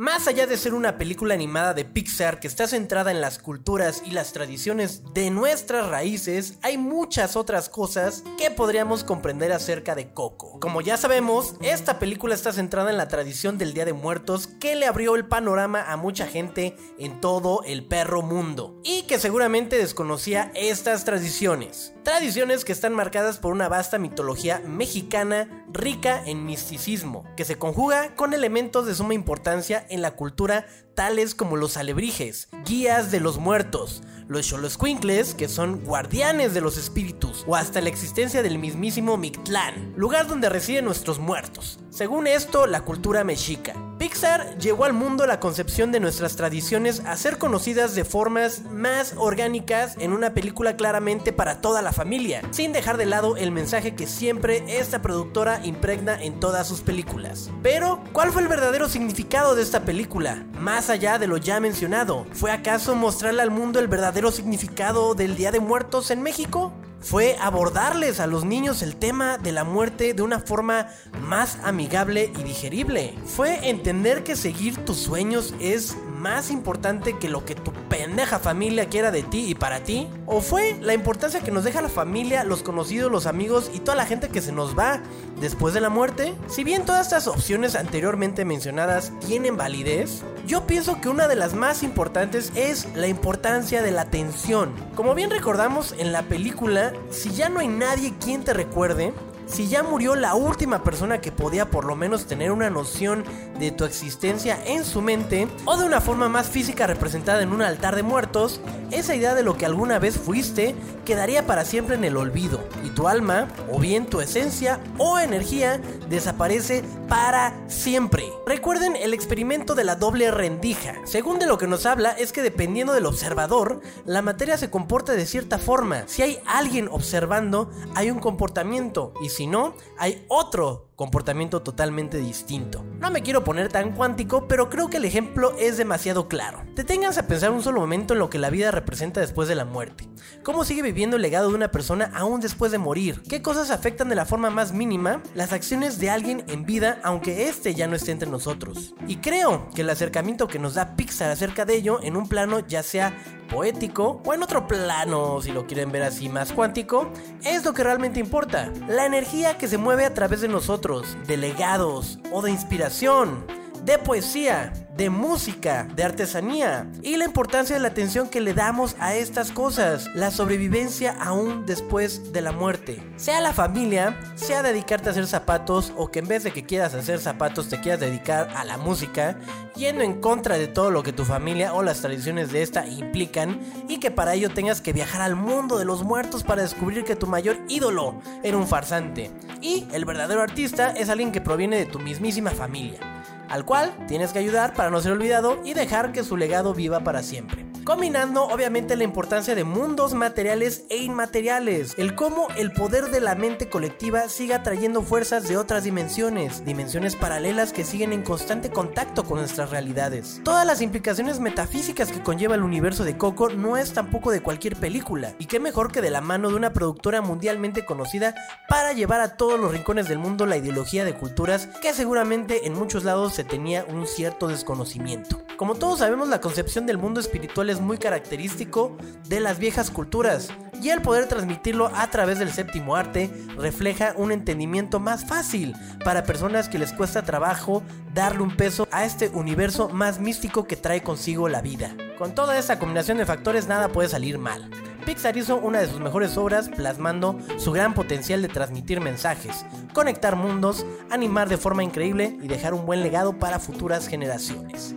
Más allá de ser una película animada de Pixar que está centrada en las culturas y las tradiciones de nuestras raíces, hay muchas otras cosas que podríamos comprender acerca de Coco. Como ya sabemos, esta película está centrada en la tradición del Día de Muertos que le abrió el panorama a mucha gente en todo el perro mundo y que seguramente desconocía estas tradiciones. Tradiciones que están marcadas por una vasta mitología mexicana rica en misticismo, que se conjuga con elementos de suma importancia en la cultura tales como los alebrijes, guías de los muertos, los xoloscuincles, que son guardianes de los espíritus, o hasta la existencia del mismísimo Mictlán, lugar donde residen nuestros muertos. Según esto, la cultura mexica. Pixar llevó al mundo la concepción de nuestras tradiciones a ser conocidas de formas más orgánicas en una película claramente para toda la familia, sin dejar de lado el mensaje que siempre esta productora impregna en todas sus películas. Pero, ¿cuál fue el verdadero significado de esta película? Más allá de lo ya mencionado, ¿fue acaso mostrarle al mundo el verdadero significado del Día de Muertos en México? fue abordarles a los niños el tema de la muerte de una forma más amigable y digerible. Fue entender que seguir tus sueños es más importante que lo que tu pendeja familia quiera de ti y para ti. O fue la importancia que nos deja la familia, los conocidos, los amigos y toda la gente que se nos va después de la muerte. Si bien todas estas opciones anteriormente mencionadas tienen validez, yo pienso que una de las más importantes es la importancia de la atención. Como bien recordamos en la película, si ya no hay nadie quien te recuerde, si ya murió la última persona que podía por lo menos tener una noción de tu existencia en su mente, o de una forma más física representada en un altar de muertos, esa idea de lo que alguna vez fuiste quedaría para siempre en el olvido, y tu alma, o bien tu esencia o energía, desaparece para siempre. Recuerden el experimento de la doble rendija. Según de lo que nos habla es que dependiendo del observador, la materia se comporta de cierta forma. Si hay alguien observando, hay un comportamiento, no, hay otro comportamiento totalmente distinto. No me quiero poner tan cuántico, pero creo que el ejemplo es demasiado claro. Deténganse a pensar un solo momento en lo que la vida representa después de la muerte. ¿Cómo sigue viviendo el legado de una persona aún después de morir? ¿Qué cosas afectan de la forma más mínima las acciones de alguien en vida aunque éste ya no esté entre nosotros? Y creo que el acercamiento que nos da Pixar acerca de ello en un plano ya sea poético o en otro plano, si lo quieren ver así más cuántico, es lo que realmente importa. La energía que se mueve a través de nosotros, de legados o de inspiración, de poesía, de música, de artesanía y la importancia de la atención que le damos a estas cosas, la sobrevivencia aún después de la muerte. Sea la familia, sea dedicarte a hacer zapatos o que en vez de que quieras hacer zapatos te quieras dedicar a la música, yendo en contra de todo lo que tu familia o las tradiciones de esta implican y que para ello tengas que viajar al mundo de los muertos para descubrir que tu mayor ídolo era un farsante y el verdadero artista es alguien que proviene de tu mismísima familia al cual tienes que ayudar para no ser olvidado y dejar que su legado viva para siempre. Combinando obviamente la importancia de mundos materiales e inmateriales, el cómo el poder de la mente colectiva siga trayendo fuerzas de otras dimensiones, dimensiones paralelas que siguen en constante contacto con nuestras realidades. Todas las implicaciones metafísicas que conlleva el universo de Coco no es tampoco de cualquier película, y qué mejor que de la mano de una productora mundialmente conocida para llevar a todos los rincones del mundo la ideología de culturas que seguramente en muchos lados se tenía un cierto desconocimiento. Como todos sabemos, la concepción del mundo espiritual es muy característico de las viejas culturas, y el poder transmitirlo a través del séptimo arte refleja un entendimiento más fácil para personas que les cuesta trabajo darle un peso a este universo más místico que trae consigo la vida. Con toda esa combinación de factores nada puede salir mal. Pixar hizo una de sus mejores obras plasmando su gran potencial de transmitir mensajes, conectar mundos, animar de forma increíble y dejar un buen legado para futuras generaciones.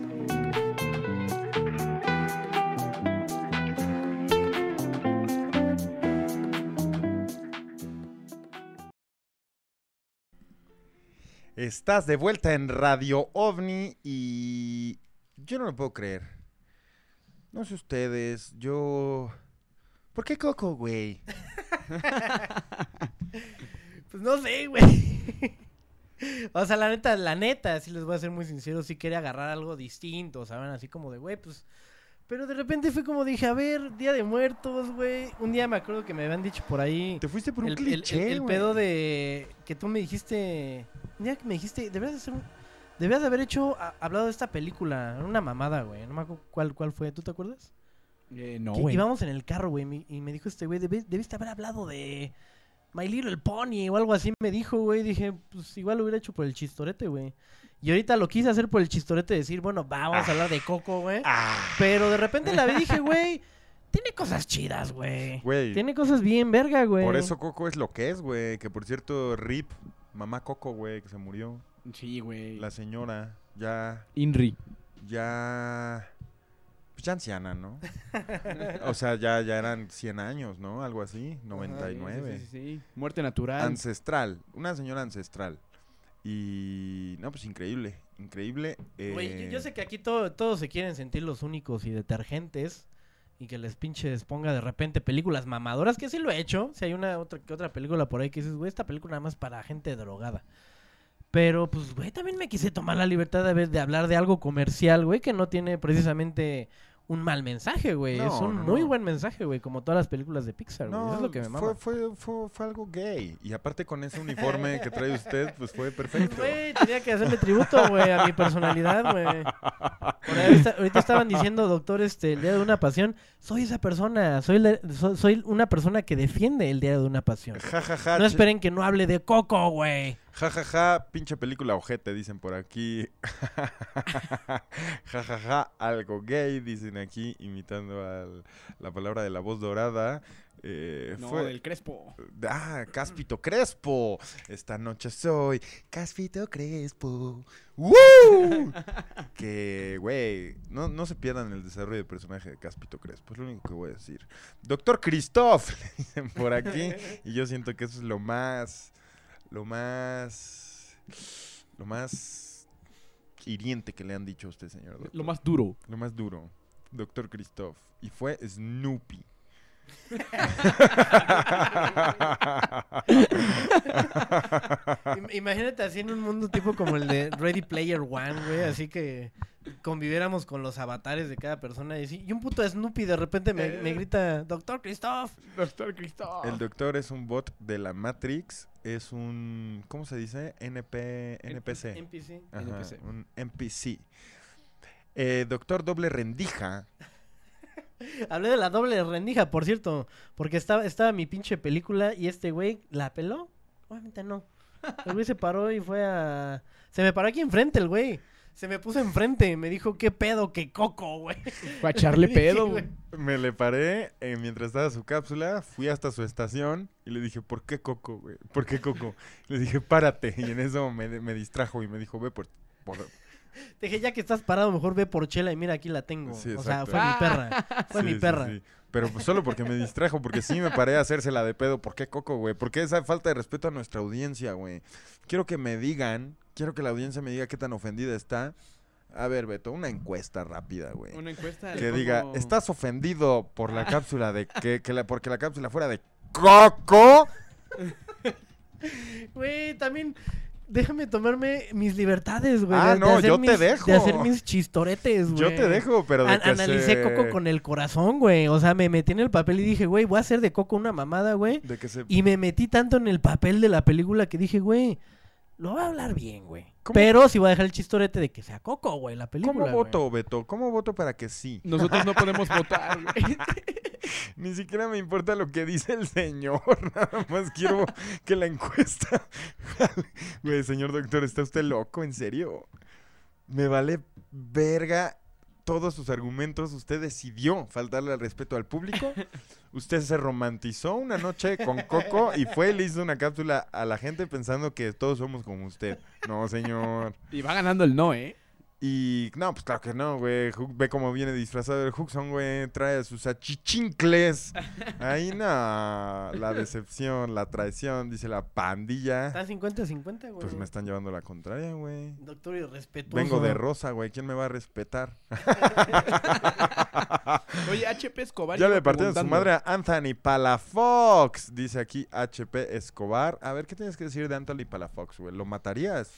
Estás de vuelta en Radio OVNI y yo no lo puedo creer. No sé ustedes, yo... ¿Por qué Coco, güey? [LAUGHS] Pues no sé, güey. O sea, la neta, la neta, si les voy a ser muy sincero, sí quería agarrar algo distinto, ¿saben? Así como de, güey, pues... Pero de repente fue como dije, a ver, Día de Muertos, güey. Un día me acuerdo que me habían dicho por ahí... Te fuiste por un el, cliché, el- el pedo de... Que tú me dijiste... Un día que me dijiste, deberías de hacer un... Deberías de haber hecho, a- hablado de esta película, una mamada, güey. No me acuerdo cuál, cuál fue, ¿tú te acuerdas? Eh, no, Que güey. íbamos en el carro, güey, y me dijo este güey, "Debe- debiste haber hablado de My Little Pony o algo así, me dijo, güey. Dije, pues igual lo hubiera hecho por el chistorete, güey. Y ahorita lo quise hacer por el chistorete, decir, bueno, va, vamos a hablar de Coco, güey. Pero de repente la vi y dije, [LAUGHS] güey, tiene cosas chidas, güey. Güey. Tiene cosas bien verga, güey. Por eso Coco es lo que es, güey. Que por cierto, Rip, mamá Coco, güey, que se murió. Sí, güey. La señora, ya... Inri. Ya... Pues ya anciana, ¿no? o sea, ya, ya eran 100 años, ¿no? Algo así, 99. Sí, sí, sí, sí. Muerte natural. Ancestral, una señora ancestral. Y... No, pues increíble, increíble. Güey, eh, yo, yo sé que aquí todo- todos se quieren sentir los únicos y detergentes. Y que les pinches ponga de repente películas mamadoras, que sí lo he hecho. Si hay una otra que otra película por ahí que dices, güey, esta película nada más para gente drogada. Pero, pues, güey, también me quise tomar la libertad de hablar de algo comercial, güey, que no tiene precisamente un mal mensaje, güey. No, es un no, muy no. buen mensaje, güey, como todas las películas de Pixar, güey. Eso es lo que me mama. fue, fue, fue, fue algo gay. Y aparte con ese uniforme que trae usted, pues fue perfecto. Güey, tenía que hacerle tributo, güey, a mi personalidad, güey. Ahorita, ahorita estaban diciendo, doctor, este, el día de una pasión. Soy esa persona, soy, la- so- soy una persona que defiende el día de una pasión. Ja, ja, ja, No esperen que no hable de Coco, güey. Ja, ja, ja, pinche película ojete, dicen por aquí. [LAUGHS] ja, ja, ja, algo gay, dicen aquí, imitando al- la palabra de la voz dorada. Eh, No, fue- del Crespo. Ah, Cáspito Crespo. Esta noche soy Cáspito Crespo. ¡Woo! que, güey, no, no se pierdan el desarrollo del personaje de Cáspito Crespo. Es lo único que voy a decir. Doctor Christoph, [LAUGHS] le dicen por aquí. y yo siento que eso es lo más. Lo más. Lo más. Hiriente que le han dicho a usted, señor. doctor. Lo más duro. Lo más duro. Doctor Christoph. Y fue Snoopy. Im- Imagínate así en un mundo tipo como el de Ready Player One, güey. Así que conviviéramos con los avatares de cada persona. Y, así, y un puto Snoopy de repente me, me grita, Doctor Christoph. Doctor Cristóbal. El doctor es un bot de la Matrix. Es un. ¿Cómo se dice? NP, NPC. NPC. Ajá, NPC. Un NPC. Eh, doctor doble rendija. [LAUGHS] Hablé de la doble rendija, por cierto. Porque estaba, estaba mi pinche película y este güey la peló. Obviamente no. El güey se paró y fue a. Se me paró aquí enfrente el güey. Se me puso enfrente. Me dijo, ¿qué pedo? ¿Qué coco, güey? Fue a echarle [LAUGHS] pedo, güey. Me le paré eh, mientras estaba su cápsula. Fui hasta su estación y le dije, ¿por qué Coco, güey? ¿Por qué Coco? Le dije, párate. Y en eso me, me distrajo y me dijo, ve por. por- Te dije, ya que estás parado, mejor ve por chela y mira, aquí la tengo. Sí, o sea, fue mi perra. Fue Sí, mi sí, perra. sí. Pero pues solo porque me distrajo, porque sí me paré a hacérsela de pedo. ¿Por qué Coco, güey? ¿Por qué esa falta de respeto a nuestra audiencia, güey? Quiero que me digan, quiero que la audiencia me diga qué tan ofendida está. A ver, Beto, una encuesta rápida, güey. Una encuesta de Que diga, ¿estás ofendido por la cápsula de que, que la, porque la cápsula fuera de Coco? [LAUGHS] Güey, también déjame tomarme mis libertades, güey. Ah, de- no, yo te dejo. De hacer mis chistoretes, güey. Yo te dejo, pero de An- que Analicé se- Coco con el corazón, güey. O sea, me metí en el papel y dije, güey, voy a hacer de Coco una mamada, güey. De que se... Y me metí tanto en el papel de la película que dije, güey, lo voy a hablar bien, güey. ¿Cómo? Pero sí voy a dejar el chistorete de que sea Coco, güey, la película. ¿Cómo güey. voto, Beto? ¿Cómo voto para que sí? Nosotros no podemos [LAUGHS] votar, güey. [LAUGHS] Ni siquiera me importa lo que dice el señor. [LAUGHS] Nada más quiero que la encuesta. Güey, señor doctor, ¿está usted loco? ¿En serio? Me vale verga todos sus argumentos, usted decidió faltarle al respeto al público. [LAUGHS] Usted se romantizó una noche con Coco y fue y le hizo una cápsula a la gente pensando que todos somos como usted. No, señor. Y va ganando el no, ¿eh? Y no, pues claro que no, güey. Hook- Ve cómo viene disfrazado el Huxon, güey. Trae sus achichincles. Ahí no. La decepción, la traición, dice la pandilla. Están 50-50, güey. Pues me están llevando la contraria, güey. Doctor irrespetuoso. Vengo de rosa, güey. ¿Quién me va a respetar? [LAUGHS] Oye, HP Escobar. Ya le partieron su madre a Anthony Palafox. Dice aquí HP Escobar. A ver, ¿qué tienes que decir de Anthony Palafox, güey? ¿Lo matarías?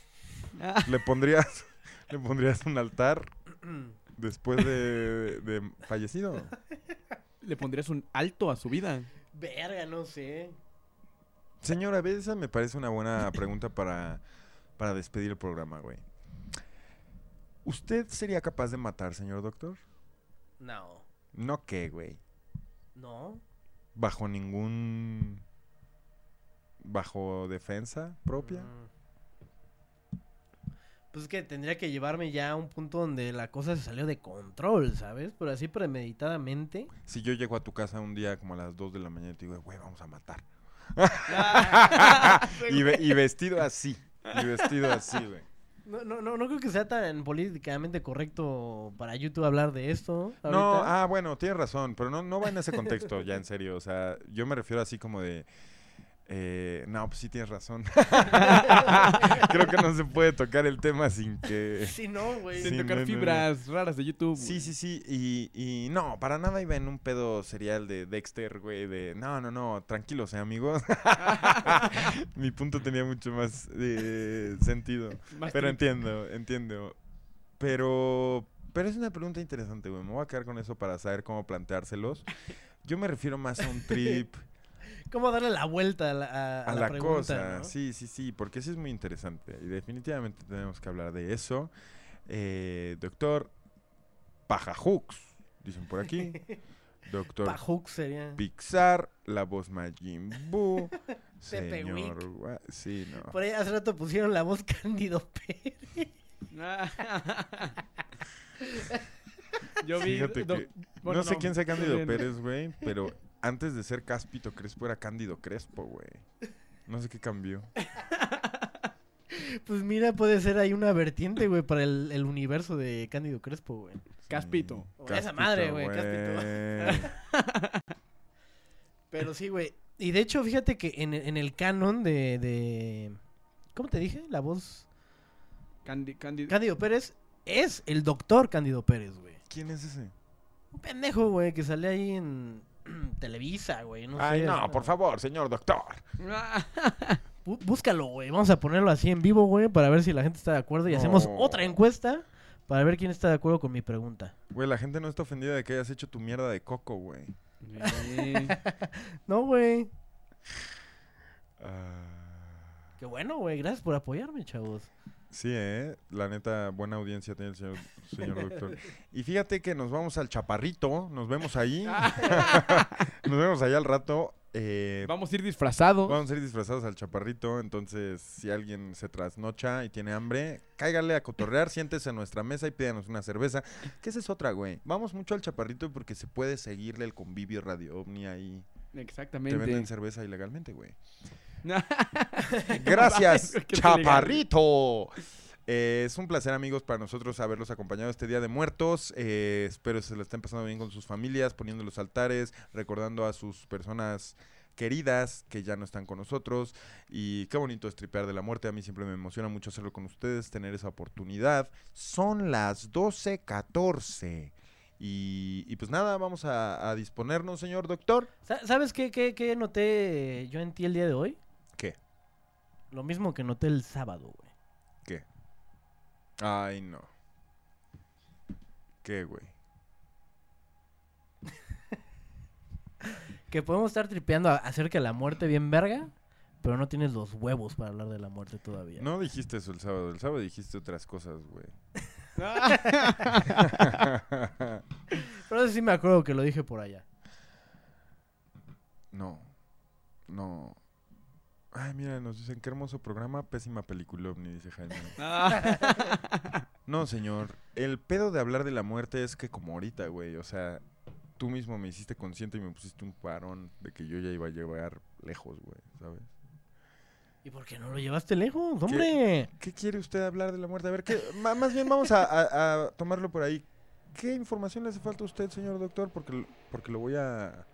¿Le pondrías, ¿Le pondrías un altar [CLEARS THROAT] después de, de fallecido? ¿Le pondrías un alto a su vida? Verga, no sé. Señora, esa me parece una buena pregunta para, para despedir el programa, güey. ¿Usted sería capaz de matar, señor doctor? No. No qué, güey. No. Bajo ningún... Bajo defensa propia. Pues es que tendría que llevarme ya a un punto donde la cosa se salió de control, ¿sabes? Pero así premeditadamente. Si yo llego a tu casa un día como a las 2 de la mañana y te digo, güey, vamos a matar. [LAUGHS] y, ve- y vestido así. Y vestido así, güey. No, no, no, no creo que sea tan políticamente correcto para YouTube hablar de esto. No, ahorita. ah, bueno, tienes razón, pero no, no va en ese contexto, ya en serio. O sea, yo me refiero así como de. Eh, no, pues sí tienes razón. [LAUGHS] Creo que no se puede tocar el tema sin que. Sí, no, güey. Sin tocar no, no, no. fibras raras de YouTube. Sí, sí, sí. Y, y no, para nada iba en un pedo serial de Dexter, güey. De no, no, no, tranquilos, eh, amigos. [LAUGHS] Mi punto tenía mucho más eh, sentido. Más pero entiendo, entiendo. Pero, pero es una pregunta interesante, güey. Me voy a quedar con eso para saber cómo planteárselos. Yo me refiero más a un [LAUGHS] trip. ¿Cómo darle la vuelta a la, a- a a la la, pregunta, cosa. no? Sí, sí, sí, porque sí es muy interesante y definitivamente tenemos que hablar de eso. Eh, doctor Pajajux, dicen por aquí. [LAUGHS] Doctor Pajux sería. Pixar, la voz Majin Buu, [LAUGHS] Pepe señor... Wick. Gua- Sí, no. Por ahí hace rato pusieron la voz Cándido [LAUGHS] Pérez. Yo vi. Fíjate do- que bueno, no sé quién sea Cándido. Pérez, güey, pero antes de ser Cáspito Crespo era Cándido Crespo, güey. No sé qué cambió. Pues mira, puede ser ahí una vertiente, güey, para el, el universo de Cándido Crespo, güey. Caspito. O esa madre, güey, Cáspito. [LAUGHS] Pero sí, güey. Y de hecho, fíjate que en, en el canon de, de... ¿Cómo te dije? La voz... Candi- Candi- Cándido Pérez es el doctor Cándido Pérez, güey. ¿Quién es ese? Un pendejo, güey, que sale ahí en [CLEARS THROAT] Televisa, güey. No Ay, sé, no, por favor, señor doctor. [LAUGHS] Bú- Búscalo, güey. Vamos a ponerlo así en vivo, güey, para ver si la gente está de acuerdo. Y hacemos otra encuesta para ver quién está de acuerdo con mi pregunta. Güey, la gente no está ofendida de que hayas hecho tu mierda de coco, güey. [LAUGHS] No, güey. Ah, Qué bueno, güey. Gracias por apoyarme, chavos. Sí, eh. La neta, buena audiencia tiene el señor, señor doctor. Y fíjate que nos vamos al chaparrito. Nos vemos ahí. [LAUGHS] nos vemos allá al rato. eh, Vamos a ir disfrazados. Vamos a ir disfrazados al chaparrito. Entonces, si alguien se trasnocha y tiene hambre, cáigale a cotorrear, siéntese en nuestra mesa y pídanos una cerveza. Que esa es otra, güey. Vamos mucho al chaparrito porque se puede seguirle el convivio Radio OVNI ahí. Te Exactamente. venden cerveza ilegalmente, güey. [LAUGHS] Gracias, [LAUGHS] chaparrito. Eh, es un placer, amigos, para nosotros haberlos acompañado este Día de Muertos. Eh, espero se lo estén pasando bien con sus familias, poniendo los altares, recordando a sus personas queridas que ya no están con nosotros. Y qué bonito es tripear de la muerte. A mí siempre me emociona mucho hacerlo con ustedes, tener esa oportunidad. Son las 12.14. Y, y pues nada, vamos a, a disponernos, señor doctor. Sa- ¿Sabes qué, qué, qué noté yo en ti el día de hoy? ¿Qué? Lo mismo que noté el sábado, güey. ¿Qué? Ay, no. ¿Qué, güey? [LAUGHS] Que podemos estar tripeando acerca de la muerte bien verga, pero no tienes los huevos para hablar de la muerte todavía. No dijiste eso el sábado. El sábado dijiste otras cosas, güey. [LAUGHS] [LAUGHS] Pero eso sí me acuerdo que lo dije por allá. No. No. Ay, mira, nos dicen qué hermoso programa, pésima película, ovni, dice Jaime. [LAUGHS] [LAUGHS] No, señor. El pedo de hablar de la muerte es que como ahorita, güey, o sea, tú mismo me hiciste consciente y me pusiste un parón de que yo ya iba a llegar lejos, güey, ¿sabes? ¿Y por qué no lo llevaste lejos, hombre? ¿Qué quiere usted hablar de la muerte? A ver, ¿qué? más bien vamos a, a- a tomarlo por ahí. ¿Qué información le hace falta a usted, señor doctor? Porque, porque lo voy a...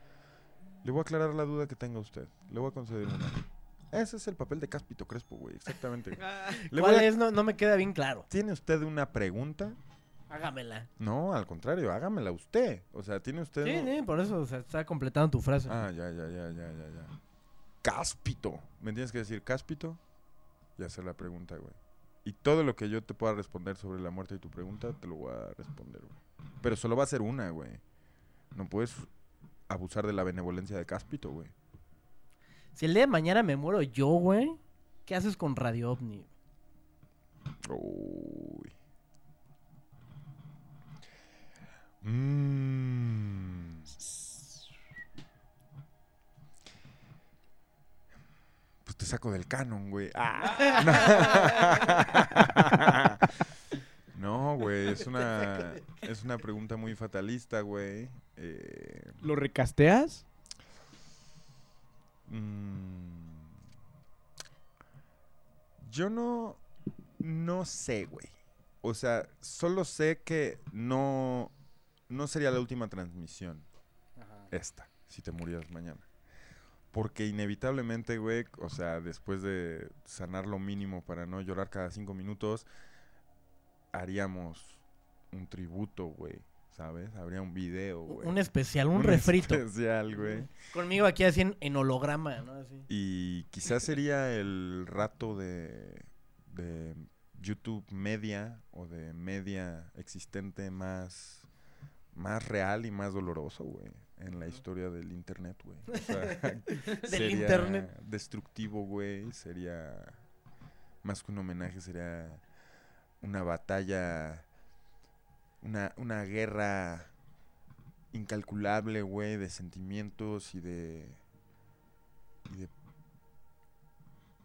Le voy a aclarar la duda que tenga usted. Le voy a conceder una. Ese es el papel de Cáspito Crespo, güey, exactamente. [LAUGHS] Le voy ¿Cuál a- es? No, no me queda bien claro. ¿Tiene usted una pregunta? Hágamela. No, al contrario, hágamela usted. O sea, tiene usted... Sí, un- sí, por eso o sea, está completando tu frase. Ah, ya, ya, ya, ya, ya, ya. Cáspito. ¿Me tienes que decir cáspito? Y hacer la pregunta, güey. Y todo lo que yo te pueda responder sobre la muerte de tu pregunta, te lo voy a responder, güey. Pero solo va a ser una, güey. No puedes abusar de la benevolencia de cáspito, güey. Si el día de mañana me muero yo, güey, ¿qué haces con Radio OVNI? Uy. Mm. Pues te saco del canon, güey. Ah. [LAUGHS] No, güey, es una es una pregunta muy fatalista, güey. Eh, ¿Lo recasteas? Mm, yo no no sé, güey. O sea, solo sé que no no sería la última transmisión. Esta, si te murieras mañana. Porque inevitablemente, güey, o sea, después de sanar lo mínimo para no llorar cada cinco minutos, haríamos un tributo, güey, ¿sabes? Habría un video, güey. Un especial, un refrito. especial, güey. Conmigo aquí así en, en holograma, ¿no? Así. Y quizás sería el rato de, de YouTube media o de media existente más, más real y más doloroso, güey, en la historia del internet, güey. O sea, [LAUGHS] Del sería internet. destructivo, güey, sería más que un homenaje, sería una batalla, una, una guerra incalculable, güey, de sentimientos y de y de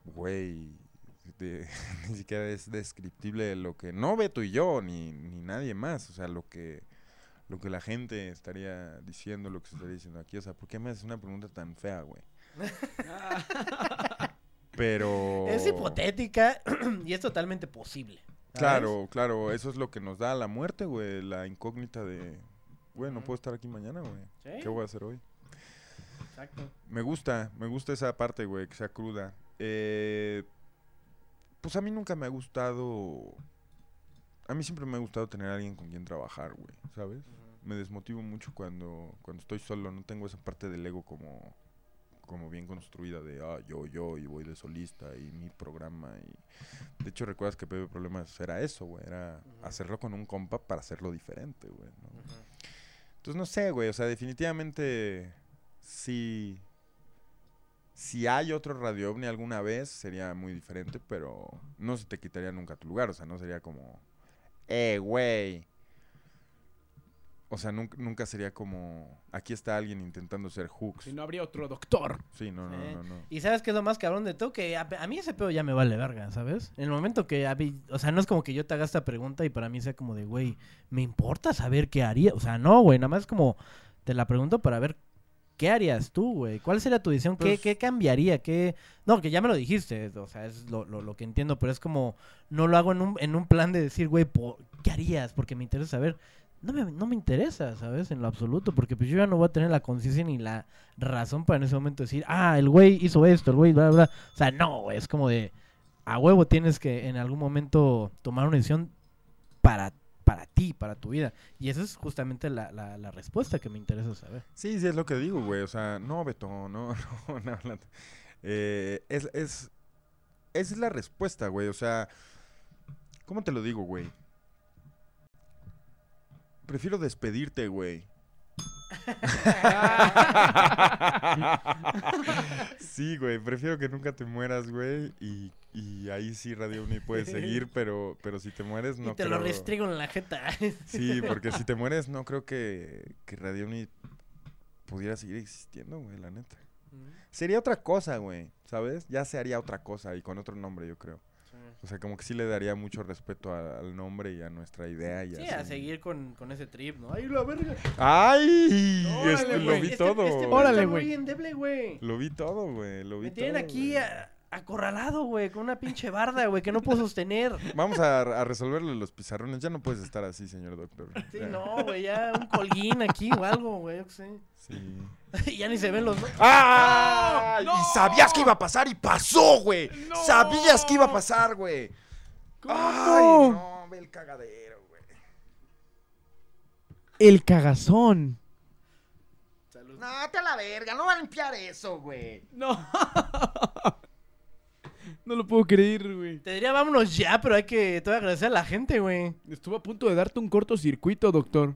güey de- [LAUGHS] ni siquiera es descriptible lo que no Beto y yo ni, ni nadie más o sea lo que lo que la gente estaría diciendo lo que se estaría diciendo aquí o sea ¿por qué me haces una pregunta tan fea güey? [LAUGHS] pero Es hipotética [CLEARS THROAT] y es totalmente posible. Claro claro eso es lo que nos da la muerte güey la incógnita de güey no puedo estar aquí mañana güey Sí. qué voy a hacer hoy Exacto. me gusta, me gusta esa parte, güey, que sea cruda. Eh, pues a mí nunca me ha gustado. A mí siempre me ha gustado tener a alguien con quien trabajar, güey, ¿sabes? Me desmotivo mucho cuando, cuando estoy solo, no tengo esa parte del ego como, como bien construida de, ah, yo, yo, y voy de solista, y mi programa, y... De hecho, recuerdas que Pepe Problemas era eso, güey, era hacerlo con un compa para hacerlo diferente, güey, ¿no? Entonces, no sé, güey, o sea, definitivamente sí... Si hay otro Radio OVNI alguna vez, sería muy diferente, pero no se te quitaría nunca tu lugar, o sea, no sería como, eh, güey. O sea, nunca, nunca sería como, aquí está alguien intentando ser hooks. Si no habría otro doctor. Sí, no, no, no, no. Y sabes qué es lo más cabrón de todo, que a, a mí ese pedo ya me vale verga, ¿sabes? En el momento que, a mí- o sea, no es como que yo te haga esta pregunta y para mí sea como de, güey, ¿me importa saber qué haría? O sea, no, güey, nada más es como, te la pregunto para ver qué harías tú, güey. ¿Cuál sería tu decisión? ¿Qué, Pues- qué cambiaría? ¿Qué... No, que ya me lo dijiste, o sea, es lo, lo- lo que entiendo, pero es como, no lo hago en un, en un plan de decir, güey, ¿qué harías? Porque me interesa saber. No me, no me interesa, ¿sabes? En lo absoluto, porque pues yo ya no voy a tener la conciencia ni la razón para en ese momento decir, ah, el güey hizo esto, el güey, bla, bla. O sea, no, es como de, a huevo tienes que en algún momento tomar una decisión para, para ti, para tu vida. Y esa es justamente la, la, respuesta que me interesa saber. Sí, sí, es lo que digo, güey. O sea, no, Beto, no, [LAUGHS] no, no. no. Eh, es, es, es la respuesta, güey. O sea, ¿cómo te lo digo, güey? Prefiero despedirte, güey. [LAUGHS] sí, güey, prefiero que nunca te mueras, güey. Y, y ahí sí Radio Uni puede seguir, [LAUGHS] pero, pero si te mueres no y te creo... lo restrigo en la jeta. Sí, porque si te mueres no creo que, que Radio Uni pudiera seguir existiendo, güey, la neta. Sería otra cosa, güey, ¿sabes? Ya se haría otra cosa y con otro nombre, yo creo. O sea, como que sí le daría mucho respeto a- al nombre y a nuestra idea y Sí, así. a seguir con, con ese trip, ¿no? ¡Ay, la verga! ¡Ay! Órale, Este, lo vi Este- todo. este güey Órale, güey. Lo vi todo, güey. Lo vi Me tienen todo, aquí a- acorralado, güey, con una pinche barda, güey, que no puedo sostener. Vamos a, a resolverle los pizarrones. Ya no puedes estar así, señor doctor. Sí, Ya. no, güey, ya un colguín aquí o algo, güey, yo qué sé. Sí. [LAUGHS] ya ni se ven los... ¡Ah! Y sabías que iba a pasar y pasó, güey. Sabías que iba a pasar, güey. ¡Ay, no! Ve el cagadero, güey. El cagazón. No, te a la verga. No va a limpiar eso, güey. No. [LAUGHS] No lo puedo creer, güey. Te diría vámonos ya, pero hay que te voy a agradecer a la gente, güey. Estuvo a punto de darte un cortocircuito, doctor.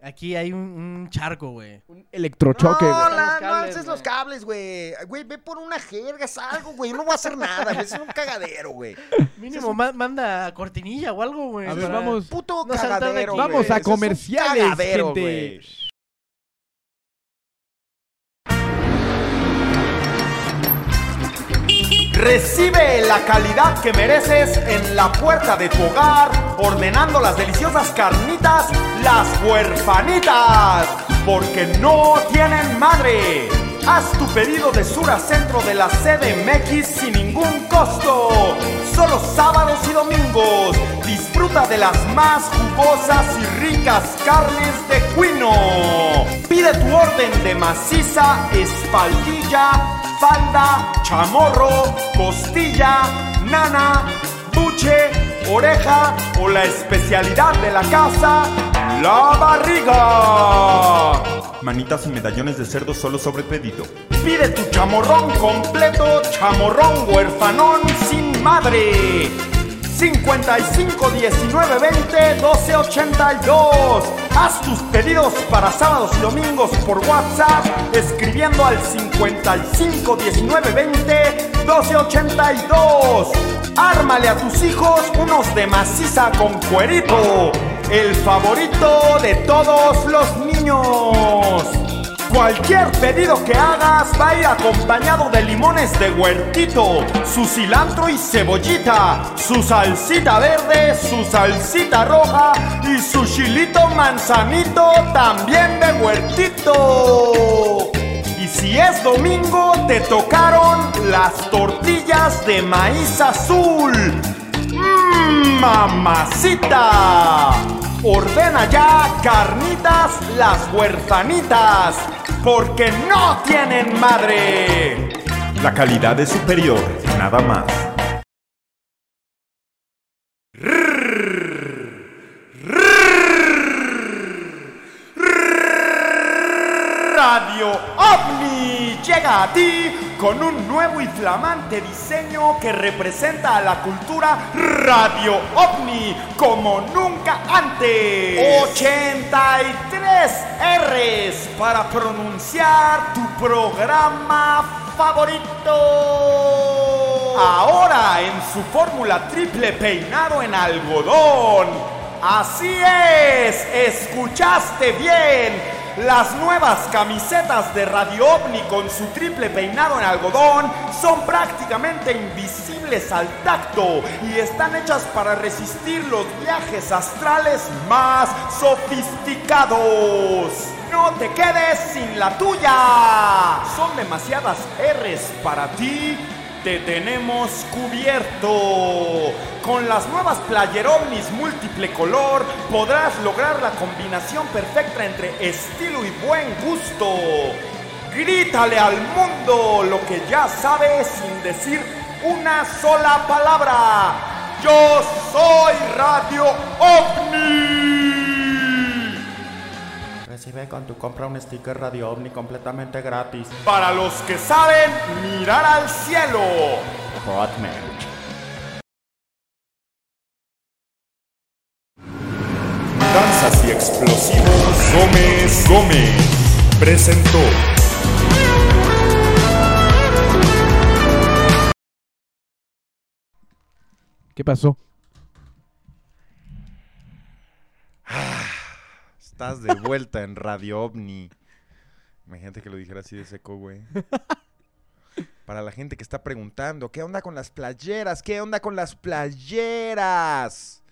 Aquí hay un, un charco, güey. Electrochoque, no, güey. la- no alces güey. los cables, güey. Güey, ve por una jerga, es algo, güey. No va a hacer nada, güey. Es un cagadero, güey. Mínimo ma- manda cortinilla o algo, güey. A ver, para vamos. Puto no cagadero, güey. Vamos a es un comerciales, cagadero, gente. güey. Recibe la calidad que mereces en la puerta de tu hogar, ordenando las deliciosas carnitas, las huerfanitas, porque no tienen madre. Haz tu pedido de Sura Centro de la CDMX sin ningún costo. Solo sábados y domingos. Disfruta de las más jugosas y ricas carnes de cuino. Pide tu orden de maciza, espaldilla, falda, chamorro, costilla, nana, buche, oreja o la especialidad de la casa, la barriga. Manitas y medallones de cerdo solo sobre pedido. Pide tu chamorrón completo, chamorrón huerfanón sin madre. 55 19 20 12 82. Haz tus pedidos para sábados y domingos por WhatsApp escribiendo al 55 19 20 12 82. Ármale a tus hijos unos de maciza con cuerito, el favorito de todos los niños. Cualquier pedido que hagas va a ir acompañado de limones de huertito, su cilantro y cebollita, su salsita verde, su salsita roja y su chilito manzanito también de huertito. Y si es domingo, te tocaron las tortillas de maíz azul. ¡Mmm, mamacita! Ordena ya carnitas las huerfanitas, porque no tienen madre. La calidad es superior, nada más. Radio OVNI llega a ti con un nuevo y flamante diseño que representa a la cultura Radio OVNI como nunca antes. 83 R's para pronunciar tu programa favorito. Ahora en su fórmula triple peinado en algodón. Así es, escuchaste bien. Las nuevas camisetas de Radio OVNI con su triple peinado en algodón son prácticamente invisibles al tacto y están hechas para resistir los viajes astrales más sofisticados. No te quedes sin la tuya. Son demasiadas R's para ti. Te tenemos cubierto. Con las nuevas Player OVNIs múltiple color podrás lograr la combinación perfecta entre estilo y buen gusto. Grítale al mundo lo que ya sabes sin decir una sola palabra. Yo soy Radio OVNI. Recibe con tu compra un sticker Radio OVNI completamente gratis. Para los que saben mirar al cielo. Hotmail. Danzas y explosivos Gómez Gómez presentó. ¿Qué pasó? Estás de vuelta en Radio OVNI. Imagínate que lo dijera así de seco, güey. Para la gente que está preguntando, ¿qué onda con las playeras? ¿Qué onda con las playeras?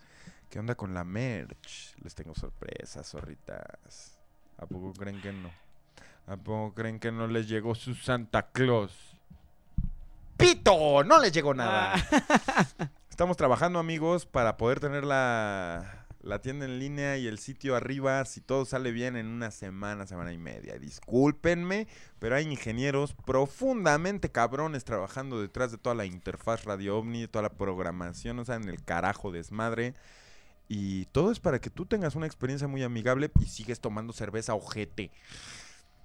¿Qué onda con la merch? Les tengo sorpresas, zorritas. ¿A poco creen que no? ¿A poco creen que no les llegó su Santa Claus? ¡Pito! No les llegó nada. [LAUGHS] Estamos trabajando, amigos, para poder tener la, la tienda en línea y el sitio arriba, si todo sale bien, en una semana, semana y media. Discúlpenme, pero hay ingenieros profundamente cabrones trabajando detrás de toda la interfaz Radio OVNI, toda la programación, o sea, en el carajo desmadre. Y todo es para que tú tengas una experiencia muy amigable y sigues tomando cerveza ojete.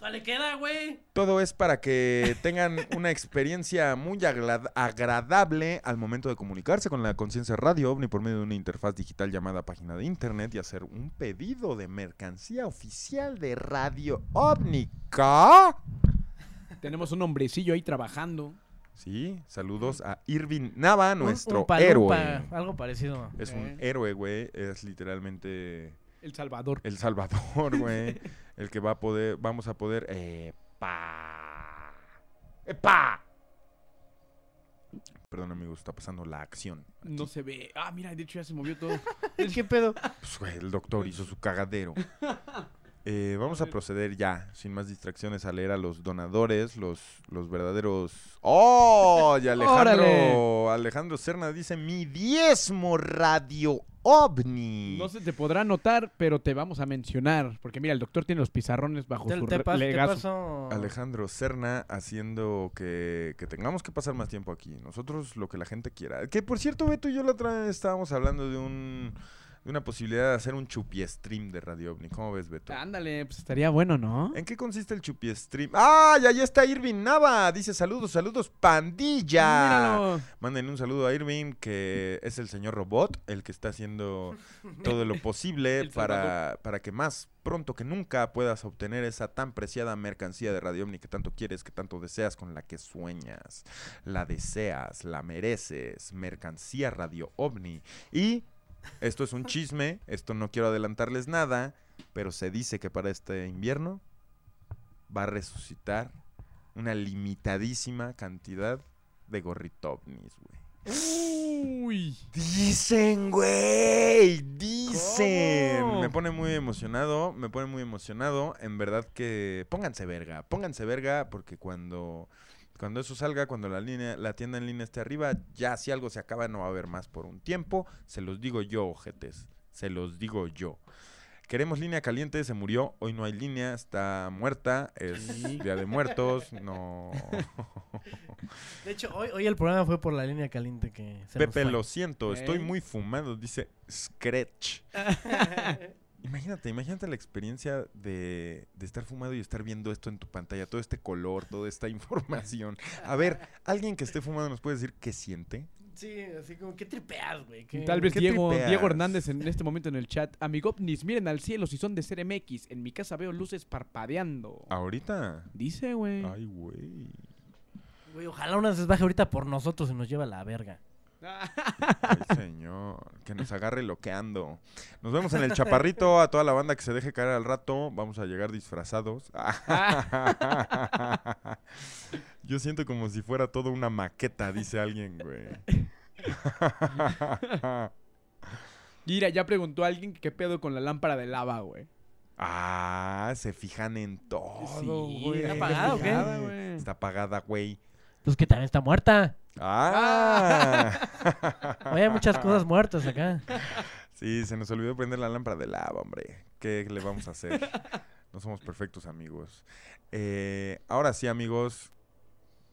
Dale, queda, güey. Todo es para que tengan una experiencia muy agradable al momento de comunicarse con la conciencia radio ovni por medio de una interfaz digital llamada página de internet y hacer un pedido de mercancía oficial de Radio Ovnica. Tenemos un hombrecillo ahí trabajando. Sí, saludos a Irving Nava, Un- nuestro un palumpa, héroe. Algo parecido. Es Eh. un héroe, güey. Es literalmente El Salvador. el Salvador, güey. [LAUGHS] el que va a poder, vamos a poder. Eh, pa. ¡Epa! Perdón, amigos, está pasando la acción. No se ve. Ah, mira, de hecho ya se movió todo. [LAUGHS] ¿Qué pedo? Pues, güey, el doctor hizo su cagadero. [LAUGHS] Eh, vamos a proceder ya, sin más distracciones, a leer a los donadores, los, los verdaderos. ¡Oh! Y Alejandro, ¡Órale! Alejandro Serna dice: Mi diezmo radio ovni. No se te podrá notar, pero te vamos a mencionar. Porque mira, el doctor tiene los pizarrones bajo Te- su te re- pas- te legazo. paso- Alejandro Serna haciendo que, que tengamos que pasar más tiempo aquí. Nosotros lo que la gente quiera. Que por cierto, Beto y yo la otra vez estábamos hablando de un de una posibilidad de hacer un chupi stream de Radio OVNI. ¿Cómo ves, Beto? Ándale, pues estaría bueno, ¿no? ¿En qué consiste el chupi stream? ¡Ah! Y ahí está Irving Nava. Dice saludos, saludos, pandilla. Míralo. Manden un saludo a Irving, que es el señor robot, el que está haciendo todo lo [LAUGHS] posible para, para que más pronto que nunca puedas obtener esa tan preciada mercancía de Radio Omni que tanto quieres, que tanto deseas, con la que sueñas. La deseas, la mereces. Mercancía Radio OVNI. Y esto es un chisme, esto no quiero adelantarles nada, pero se dice que para este invierno va a resucitar una limitadísima cantidad de gorritovnis, güey. Uy. Dicen, güey, dicen. ¿Cómo? Me pone muy emocionado, me pone muy emocionado. En verdad que pónganse verga, pónganse verga porque cuando cuando eso salga, cuando la línea la tienda en línea esté arriba, ya si algo se acaba no va a haber más por un tiempo, se los digo yo, ojetes, se los digo yo. Queremos línea caliente, se murió, hoy no hay línea, está muerta, es [LAUGHS] Día de Muertos, no. De hecho, hoy, hoy el programa fue por la línea caliente que se nos Pepe, fue. lo siento, estoy muy fumado, dice Scratch. [LAUGHS] imagínate, imagínate la experiencia de, de estar fumado y estar viendo esto en tu pantalla, todo este color, toda esta [LAUGHS] información. A ver, alguien que esté fumado nos puede decir qué siente. Sí, así como, ¿qué tripeas, güey? ¿Qué- Tal vez ¿Qué Diego, tripeas? Diego Hernández en este momento en el chat. Amigopnis, miren al cielo si son de ser MX. En mi casa veo luces parpadeando. ¿Ahorita? Dice, güey. Ay, güey. Güey, ojalá una se baje ahorita por nosotros y nos lleva a la verga. Ay, [LAUGHS] señor. Que nos agarre loqueando. Nos vemos en el chaparrito. A toda la banda que se deje caer al rato. Vamos a llegar disfrazados. [LAUGHS] Yo siento como si fuera todo una maqueta, dice alguien, güey. [LAUGHS] Mira, ya preguntó alguien que qué pedo con la lámpara de lava, güey. Ah, se fijan en todo, Sí, güey. ¿está apagada o qué? Está apagada, güey. Pues que también está muerta. Ah. Oye, hay muchas [LAUGHS] cosas muertas acá. Sí, se nos olvidó prender la lámpara de lava, hombre. ¿Qué le vamos a hacer? No somos perfectos, amigos. Eh, ahora sí, amigos,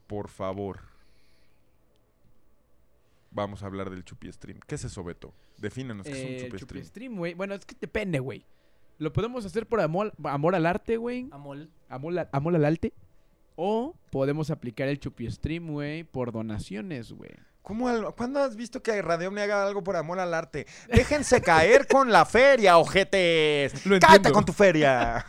por favor. Vamos a hablar del Chupi Stream. ¿Qué es eso, Beto? Defínenos qué es Eh, un el Chupi Chupi Stream. Güey. Bueno, es que depende, güey. Lo podemos hacer por amor, amor al arte, güey. Amor. Amor, amor al arte. O podemos aplicar el Chupi Stream, güey, por donaciones, güey. ¿Cómo al- ¿Cuándo has visto que Radio Omni haga algo por amor al arte? Déjense caer con la feria, ojetes. Lo ¡Cállate con tu feria!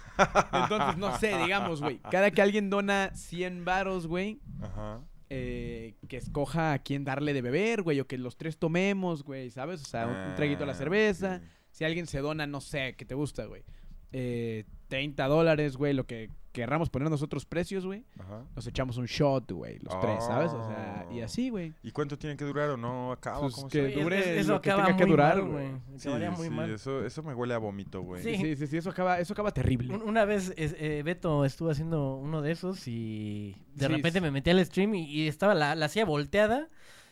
Entonces, no sé, digamos, güey. Cada que alguien dona 100 varos, güey, Ajá. eh, que escoja a quién darle de beber, güey, o que los tres tomemos, güey, ¿sabes? O sea, un, un traguito a la Ah, cerveza. Si alguien se dona, no sé, ¿qué te gusta, güey? Eh, 30 dólares, güey, lo que querramos poner nosotros precios, güey. Ajá. Nos echamos un shot, güey, los tres, ¿sabes? O sea, y Oh. así, güey. ¿Y cuánto tiene que durar o no acaba? Pues ¿Cómo que se- dure eso lo que acaba tenga que muy durar, mal, güey. güey. Sí, Acabaría muy sí, mal. Eso, eso me huele a vómito, güey. Sí. Sí, sí, sí, eso acaba, eso acaba terrible. Un- Una vez es- eh, Beto estuvo haciendo uno de esos y de Sí, repente sí. me metí al stream y, y estaba la, la silla volteada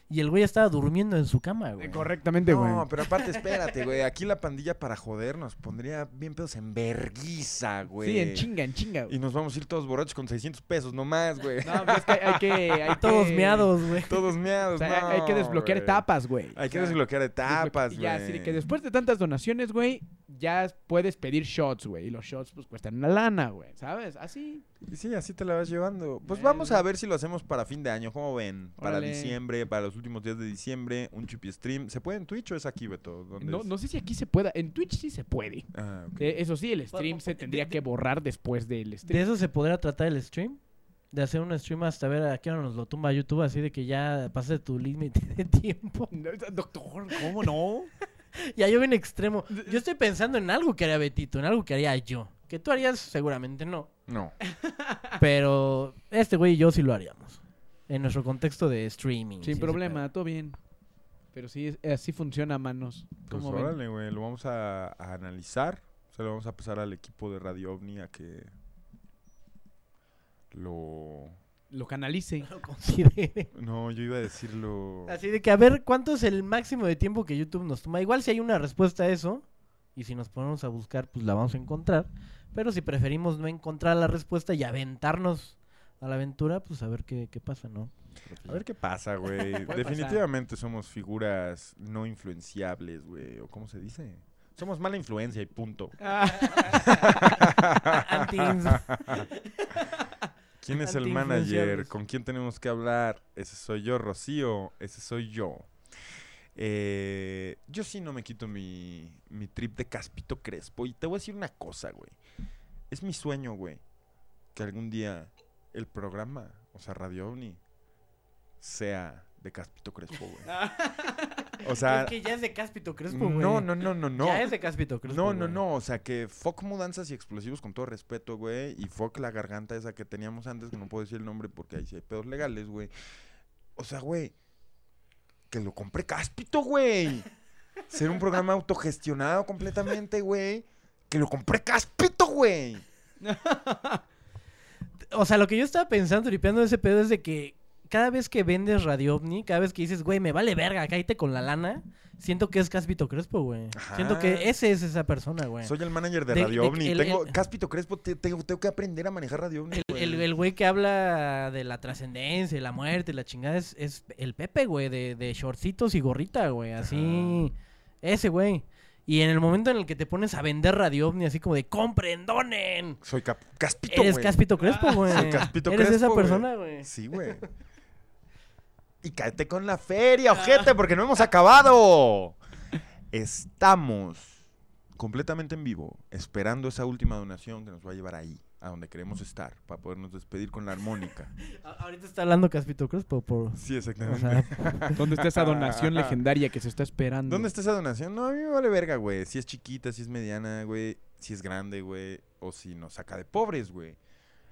y el güey estaba durmiendo en su cama, güey. Correctamente, güey. No, pero aparte, [LAUGHS] espérate, güey. Aquí la pandilla para joder nos pondría bien pedos en verguiza, güey. Sí, en chinga, en chinga. güey. Y nos vamos a ir todos borrachos con 600 pesos nomás, güey. No, pues es que hay que... Hay [LAUGHS] Todos que- meados, güey. Todos meados, O sea, no, hay que desbloquear güey. etapas, güey. Hay O que desbloquear etapas, güey. ya, así de que después de tantas donaciones, güey, ya puedes pedir shots, güey. Y los shots, pues, cuestan una lana, güey. ¿Sabes? Así. Sí, así te la vas llevando. Pues Eh, vamos a ver si lo hacemos para fin de año. ¿Cómo ven? Para Órale. diciembre, para los últimos días de diciembre, un chupi stream. ¿Se puede en Twitch o es aquí, Beto? ¿Dónde No, es? no sé si aquí se pueda. En Twitch sí se puede. Ah, ok. Eh, eso sí, el stream se tendría que borrar después del ¿De stream. eso se podría tratar el stream? De hacer un stream hasta ver a qué hora nos lo tumba YouTube, así de que ya pase tu límite de tiempo. Doctor, ¿cómo no? [LAUGHS] ya yo bien extremo. Yo estoy pensando en algo que haría Betito, en algo que haría yo. Que tú harías seguramente no. No. [LAUGHS] Pero este güey y yo sí lo haríamos. En nuestro contexto de streaming. Sin sí, problema, todo bien. Pero sí, así funciona, manos. Pues órale, güey. Lo vamos a, a analizar. Se lo vamos a pasar al equipo de Radio OVNI a que lo... Lo canalice. [LAUGHS] Lo considere. No, yo iba a decirlo... Así de que a ver cuánto es el máximo de tiempo que YouTube nos toma. Igual si hay una respuesta a eso, y si nos ponemos a buscar, pues la vamos a encontrar. Pero si preferimos no encontrar la respuesta y aventarnos a la aventura, pues a ver qué, qué pasa, ¿no? A ver qué pasa, güey. [LAUGHS] Definitivamente somos figuras no influenciables, güey. ¿O cómo se dice? Somos mala influencia y punto. [LAUGHS] Anti-influ- ¿Quién es el manager? ¿Con quién tenemos que hablar? Ese soy yo, Rocío. Ese soy yo. Eh, yo sí no me quito mi, mi trip de Caspito Crespo. Y te voy a decir una cosa, güey. Es mi sueño, güey. Que algún día el programa, o sea, Radio OVNI, sea de Caspito Crespo, güey. [LAUGHS] O sea, es que ya es de Cáspito Crespo, güey. no, no, no, no, no. Ya es de Cáspito Crespo. No, no, no. O sea, que fuck mudanzas y explosivos con todo respeto, güey. Y fuck la garganta esa que teníamos antes, que no puedo decir el nombre porque ahí sí hay pedos legales, güey. O sea, güey. Que lo compré Cáspito, güey. Ser un programa autogestionado completamente, güey. Que lo compré Cáspito, güey. [LAUGHS] O sea, lo que yo estaba pensando, tripeando ese pedo, es de que cada vez que vendes Radio OVNI, cada vez que dices, güey, me vale verga, cállate con la lana, siento que es Cáspito Crespo, güey. Siento que ese es esa persona, güey. Soy el manager de, De- Radio de- OVNI. el- tengo, el- Cáspito Crespo, te- tengo, tengo que aprender a manejar Radio OVNI. El, güey. el- güey que habla de la trascendencia, la muerte, la chingada, es, es el Pepe, güey, de, de shortcitos y gorrita, güey, así. Ese, güey. Y en el momento en el que te pones a vender Radio OVNI, así como de compren, donen. Soy Cáspito, Eres güey. Cáspito Crespo, güey. Soy Cáspito Eres esa Crespo, persona, güey. Sí, güey. [LAUGHS] Y cállate con la feria, ojete, porque no hemos acabado. Estamos completamente en vivo, esperando esa última donación que nos va a llevar ahí, a donde queremos estar, para podernos despedir con la armónica. Ahorita está hablando Cáspito Crespo por... Sí, exactamente. O sea, [LAUGHS] ¿Dónde está esa donación legendaria que se está esperando? ¿Dónde está esa donación? No, a mí me vale verga, güey. Si es chiquita, si es mediana, güey. Si es grande, güey. O si nos saca de pobres, güey.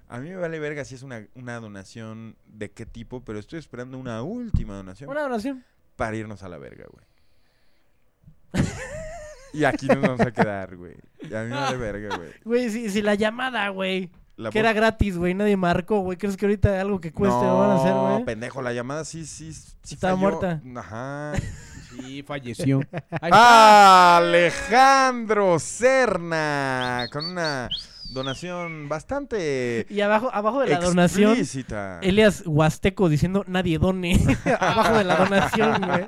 A mí me vale verga si es una, una donación de qué tipo, pero estoy esperando una última donación Una donación. para irnos a la verga, güey. y aquí nos vamos a quedar, güey. Y a mí me vale verga, güey. [LAUGHS] Güey, si, si la llamada, güey, La que era gratis, güey, nadie marcó, güey, ¿crees que ahorita algo que cueste lo van a hacer, No, güey? pendejo, la llamada sí, sí, sí Estaba falló. muerta. Ajá. Sí, falleció. Ahí está. Alejandro Serna, con una donación bastante Y abajo, abajo de la donación, explícita. Elias Huasteco diciendo nadie done. [LAUGHS] abajo de la donación, güey.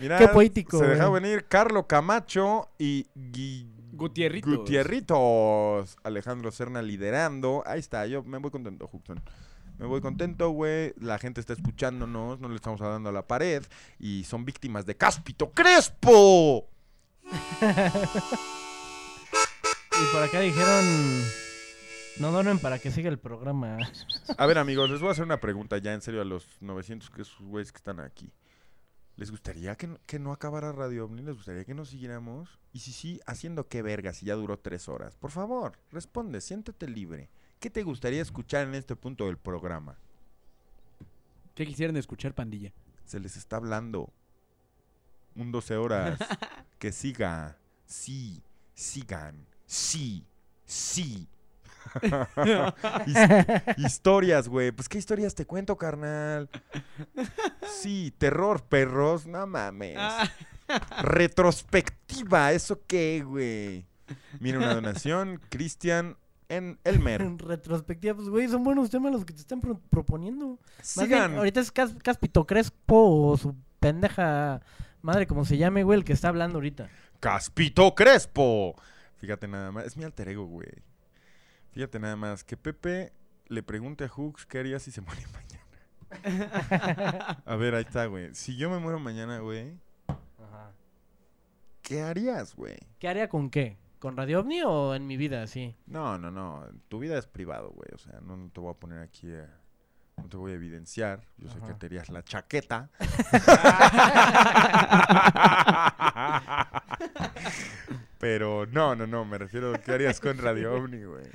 Mira, Qué poético, Se güey. dejó venir Carlo Camacho y Gui- Gutierritos. Gutierritos. Alejandro Serna liderando. Ahí está, yo me voy contento, Huxon. Me voy contento, güey. La gente está escuchándonos, no le estamos dando a la pared. Y son víctimas de Cáspito Crespo. [LAUGHS] Y por acá dijeron, no donen para que siga el programa. A ver, amigos, les voy a hacer una pregunta ya en serio a los 900 que esos güeyes que están aquí. ¿Les gustaría que, no- que no acabara Radio OVNI? ¿Les gustaría que nos siguiéramos? Y si sí, ¿haciendo qué verga si ya duró tres horas? Por favor, responde, siéntete libre. ¿Qué te gustaría escuchar en este punto del programa? ¿Qué quisieran escuchar, pandilla? Se les está hablando. Un 12 horas. [LAUGHS] que siga. Sí. Sigan. Sí. Sí. [LAUGHS] His- historias, güey. Pues, ¿qué historias te cuento, carnal? Sí, terror, perros. No mames. Retrospectiva. ¿Eso qué, güey? Mira una donación. Cristian en Elmer. En retrospectiva, pues, güey, son buenos temas los que te están pro- proponiendo. Más bien, Sigan. ahorita es Cas- Caspito Crespo o su pendeja madre, como se llame, güey, el que está hablando ahorita. Caspito Crespo. Fíjate nada más. Es mi alter ego, güey. Fíjate nada más. Que Pepe le pregunte a Hooks qué haría si se [LAUGHS] muere mañana. a ver, ahí está, güey. Si yo me muero mañana, güey. ¿Qué harías, güey? ¿Qué haría con qué? ¿Con Radio OVNI o en mi vida, sí? No, no, no. Tu vida es privado, güey. O sea, no, no te voy a poner aquí a- No te voy a evidenciar. Yo sé que te harías la chaqueta. [LAUGHS] Pero no, no, no. Me refiero a qué harías con Radio OVNI, güey.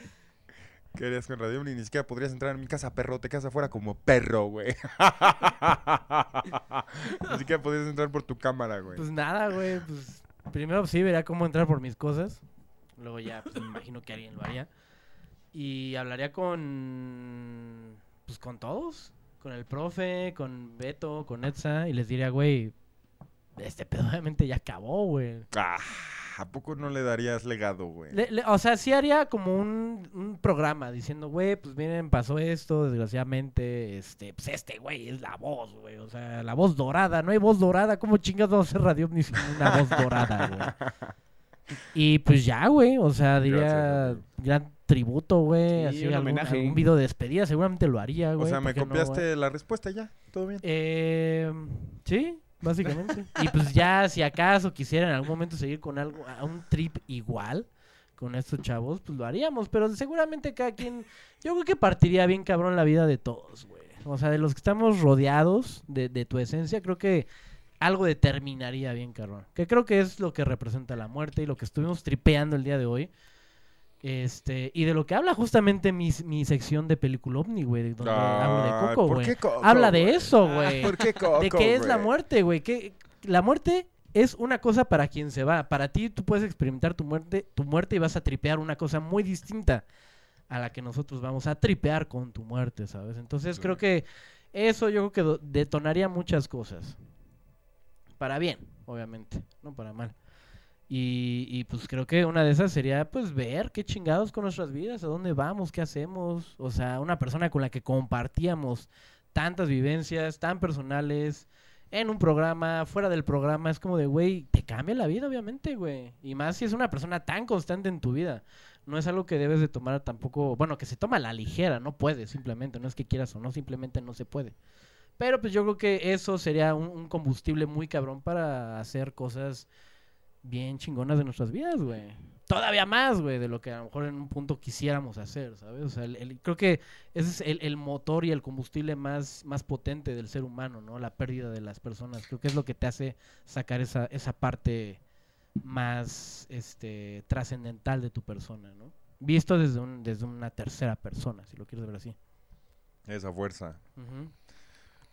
¿Qué harías con Radio OVNI? Ni siquiera podrías entrar en mi casa, perro. Te quedas afuera como perro, güey. [LAUGHS] Ni siquiera podrías entrar por tu cámara, güey. Pues nada, güey, pues primero sí vería cómo entrar por mis cosas. Luego ya, pues me imagino que alguien lo haría. Y hablaría con, pues con todos. Con el profe, con Beto, con Etza. Y les diría, güey, este pedo obviamente ya acabó, güey. Ah, ¿A poco no le darías legado, güey? Le- le- o sea, sí haría como un, un programa diciendo, güey, pues miren, pasó esto, desgraciadamente, este, pues este güey es la voz, güey, o sea, la voz dorada, no hay voz dorada, ¿cómo chingas vamos a hacer radio ni sin una voz dorada, güey? [LAUGHS] Y pues ya, güey, o sea, diría gran tributo, güey, Sí, así un algún, homenaje. algún video de despedida, seguramente lo haría, güey. O sea, me ¿por qué no, copiaste la respuesta ya. ¿Todo bien? Eh, sí, básicamente. y pues ya, si acaso quisieran en algún momento seguir con algo, a un trip igual con estos chavos, pues lo haríamos. Pero seguramente cada quien, yo creo que partiría bien cabrón la vida de todos, güey. O sea, de los que estamos rodeados de, de tu esencia, creo que algo determinaría bien cabrón. Que creo que es lo que representa la muerte y lo que estuvimos tripeando el día de hoy. Este, y de lo que habla justamente mi, mi sección de película ovni, güey, donde hablo de Ay, Coco, ¿por güey. Habla de eso, güey. ¿Por qué [LAUGHS] De qué es la muerte, güey. Que la muerte es una cosa para quien se va. Para ti tú puedes experimentar tu muerte, tu muerte y vas a tripear una cosa muy distinta a la que nosotros vamos a tripear con tu muerte, ¿sabes? Entonces creo que eso yo creo que detonaría muchas cosas. Para bien, obviamente, no para mal. Y, y, pues creo que una de esas sería pues ver qué chingados con nuestras vidas, a dónde vamos, qué hacemos. O sea, una persona con la que compartíamos tantas vivencias tan personales en un programa, fuera del programa, es como de, güey, te cambia la vida, obviamente, güey. Y más si es una persona tan constante en tu vida. No es algo que debes de tomar tampoco, bueno, que se toma a la ligera, no puedes, simplemente, no es que quieras o no, simplemente no se puede. Pero pues yo creo que eso sería un, un combustible muy cabrón para hacer cosas bien chingonas de nuestras vidas, güey. Todavía más, güey, de lo que a lo mejor en un punto quisiéramos hacer, ¿sabes? O sea, el- el- creo que ese es el, el motor y el combustible más, más potente del ser humano, ¿no? La pérdida de las personas. Creo que es lo que te hace sacar esa, esa parte más este, trascendental de tu persona, ¿no? Visto desde, un, desde una tercera persona, si lo quieres ver así. Esa fuerza. Ujú.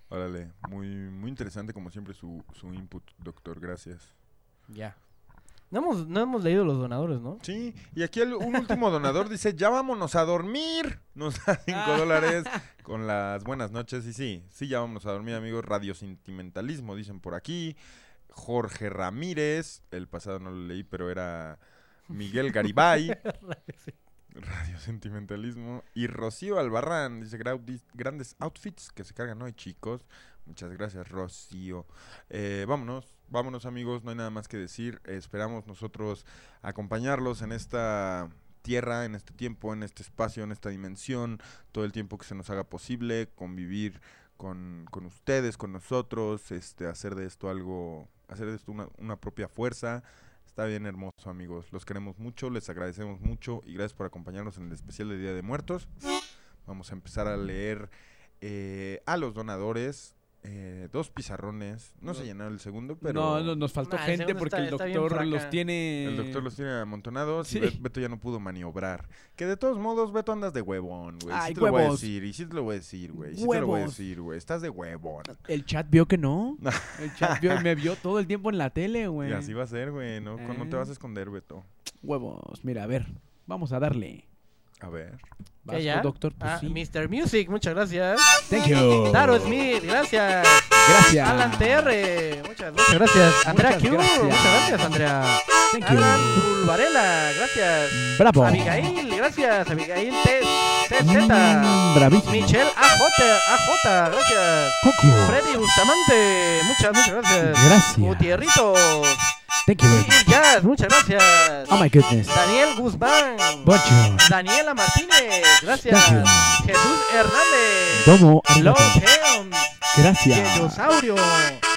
Órale, muy, muy interesante como siempre su, su input, doctor, gracias. Ya. No hemos, no hemos leído los donadores, ¿no? Sí, y aquí el- un último donador dice, ya vámonos a dormir. Nos da 5 dólares con las buenas noches. Y sí, sí, ya vámonos a dormir, amigos. Radio Sentimentalismo, dicen por aquí. Jorge Ramírez, el pasado no lo leí, pero era Miguel Garibay. [LAUGHS] Radio Sentimentalismo. Y Rocío Albarrán dice "Grau- grandes outfits que se cargan hoy, chicos. Muchas gracias, Rocío. Eh, vámonos, vámonos, amigos. No hay nada más que decir. Esperamos nosotros acompañarlos en esta tierra, en este tiempo, en este espacio, en esta dimensión, todo el tiempo que se nos haga posible, convivir con, con ustedes, con nosotros, este, hacer de esto algo, hacer de esto una, una propia fuerza. Está bien hermoso, amigos. Los queremos mucho, les agradecemos mucho y gracias por acompañarnos en el especial de Día de Muertos. Vamos a empezar a leer eh, a los donadores. Eh, dos pizarrones. No se llenó el segundo, pero. No, no, nos faltó Nah, gente porque está- el doctor los tiene. El doctor los tiene amontonados Sí. y Bet- Beto ya no pudo maniobrar. Que de todos modos, Beto andas de huevón, güey. Sí te lo voy a decir, y sí te lo voy a decir, güey. Sí te lo voy a decir, güey. Estás de huevón. El chat vio que no. [LAUGHS] El chat vio- me vio todo el tiempo en la tele, güey. Y así va a ser, güey. ¿no? ¿Cómo te Eh. vas a esconder, Beto? Huevos. Mira, a ver. Vamos a darle. A ver. Vas, ¿Ya, doctor. Pues Ah, sí. Mr. Music, muchas gracias. Thank you. Taro Smith, gracias. Gracias. Alan TR, muchas, muchas gracias. Andrea Muchas Q, gracias. muchas gracias, Andrea. Thank you. Alan Varela, gracias. Bravo. Abigail, gracias. Abigail TZ. Mm, bravísimo. Michelle AJ, AJ, gracias. You. Freddy Bustamante, muchas, muchas gracias. Gracias. Gutierritos. Thank you very Y much. Jazz, muchas gracias. Oh my goodness. Daniel Guzmán. Bonjour. Daniela Martínez, gracias. Thank Jesús Hernández. Domo Love arigato. Helms. Gracias. Dinosaurio.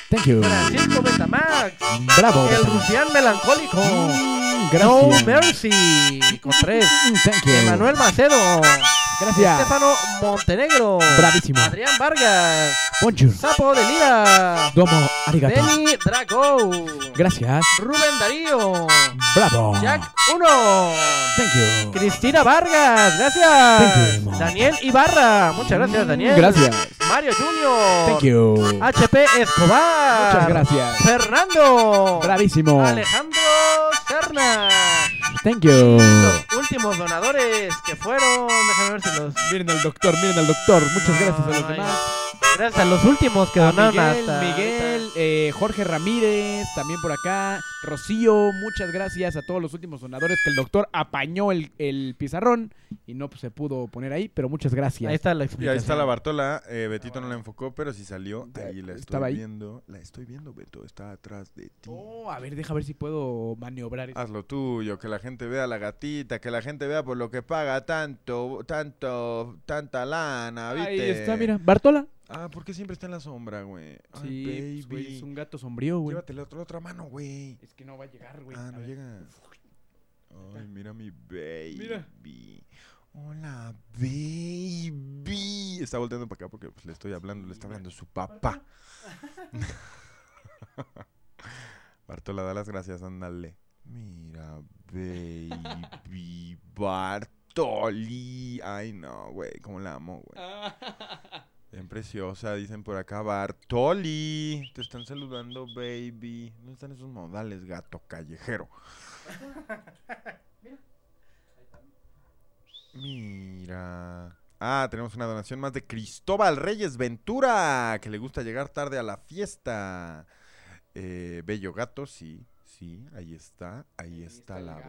Thank you. Francisco Betamax. Bravo. El Rufián Melancólico. Mm, No gracias. Mercy. Con tres. Mm, Thank you. Emanuel Macedo. Gracias. Estefano Montenegro. Bravísimo. Adrián Vargas. Bonjour. Sapo de Lira. Domo arigato. Benny Drago. Gracias. Rubén Darío. Bravo. Jack 1. Thank you. Cristina Vargas, Thank you gracias. very much. Daniel Ibarra, muchas gracias, Daniel. Gracias. Mario Junior. Thank you. HP Escobar. Muchas gracias. Fernando. Bravísimo. Alejandro Serna. Thank you. Los últimos donadores que fueron, déjame ver si los. Miren al doctor, miren al doctor. Muchas gracias a los demás. Gracias a los últimos que A donaron Miguel, hasta. Miguel, eh, Jorge Ramírez, también por acá, Rocío, muchas gracias a todos los últimos donadores que el doctor apañó el, el pizarrón y no pues, se pudo poner ahí, pero muchas gracias. Ahí está la Y explicación. ahí está la Bartola. Eh, Betito no la enfocó, pero sí salió. Ahí la estoy Estaba ahí. viendo. La estoy viendo, Beto. Está atrás de ti. Oh, a ver, deja ver si puedo maniobrar esto. Haz lo tuyo, que la gente vea la gatita, que la gente vea por lo que paga tanto, tanto, tanta lana, ¿viste? Ahí está, mira, Bartola. Ah, ¿por qué siempre está en la sombra, güey? Ay, Sí, pues, güey, baby. es un gato sombrío, güey. Llévate la otra, la otra mano, güey. Es que no va a llegar, güey. Ah, A no ver. llega. Ay, mira mi baby. Mira. Hola, baby. Está volteando para acá porque pues, le estoy hablando, le está hablando su papá. [LAUGHS] Bartola, da las gracias, ándale. Mira, baby. [LAUGHS] Bartoli. Ay, no, güey, cómo la amo, güey. [LAUGHS] Bien preciosa, dicen por acá. Bartoli. Te están saludando, baby. ¿Dónde están esos modales, gato callejero? Mira. Ah, tenemos una donación más de Cristóbal Reyes Ventura, que le gusta llegar tarde a la fiesta. Eh, Bello gato, sí, sí, ahí está, ahí, está, la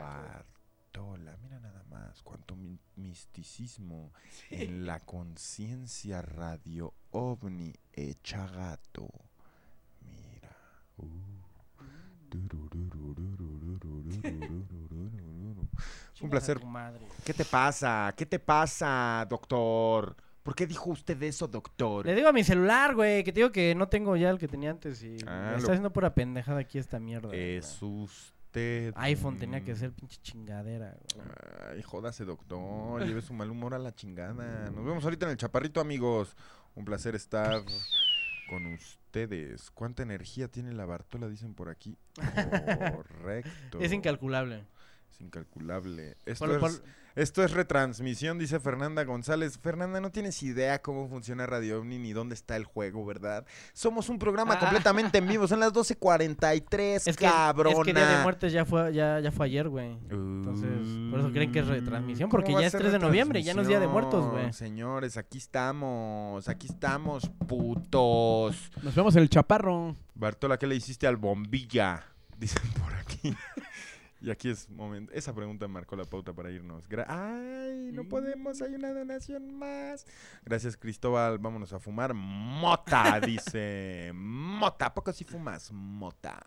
Mira nada más, cuánto mi- misticismo en la conciencia radio ovni hecha gato. Mira. Uh. Un placer. ¿Qué te pasa? ¿Qué te pasa, doctor? ¿Por qué dijo usted eso, doctor? Le digo a mi celular, güey, que te digo que no tengo ya el que tenía antes y Ah, me lo- está haciendo pura pendejada aquí esta mierda. Es usted. iPhone tenía que ser pinche chingadera, güey. Ay, jódase, doctor. Lleve su mal humor a la chingada. Nos vemos ahorita en el chaparrito, amigos. Un placer estar con ustedes. ¿Cuánta energía tiene la Bartola? Dicen por aquí. [LAUGHS] Correcto. Es incalculable. Es incalculable. Esto, Por- es, por- esto es retransmisión, dice Fernanda González. Fernanda, no tienes idea cómo funciona Radio OVNI ni dónde está el juego, ¿verdad? Somos un programa Ah. completamente en vivo. Son las 12.43, Es que, cabrona. es que Día de Muertes ya fue, ya, ya fue ayer, güey. Entonces, por eso creen que es retransmisión, porque ¿Cómo va ya a es ser 3 de noviembre, ya no es Día de Muertos, güey. Señores, aquí estamos. Aquí estamos, putos. Nos vemos en el chaparro. Bartola, ¿qué le hiciste al bombilla? Dicen por aquí. Y aquí es momento. Esa pregunta marcó la pauta para irnos. Gra- Ay, no podemos, hay una donación más. Gracias, Cristóbal. Vámonos a fumar mota, [LAUGHS] dice. Mota, ¿a poco si fumas mota?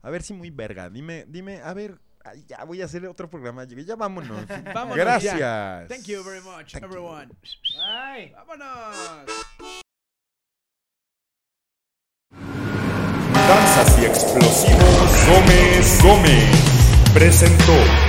A ver si muy verga. Dime, dime, a ver. ay, ya voy a hacer otro programa. Ya vámonos. [LAUGHS] Vámonos Gracias. ya. Thank you very much, Thank everyone. Ay. Vámonos. Danzas y explosivos Gómez Gómez presentó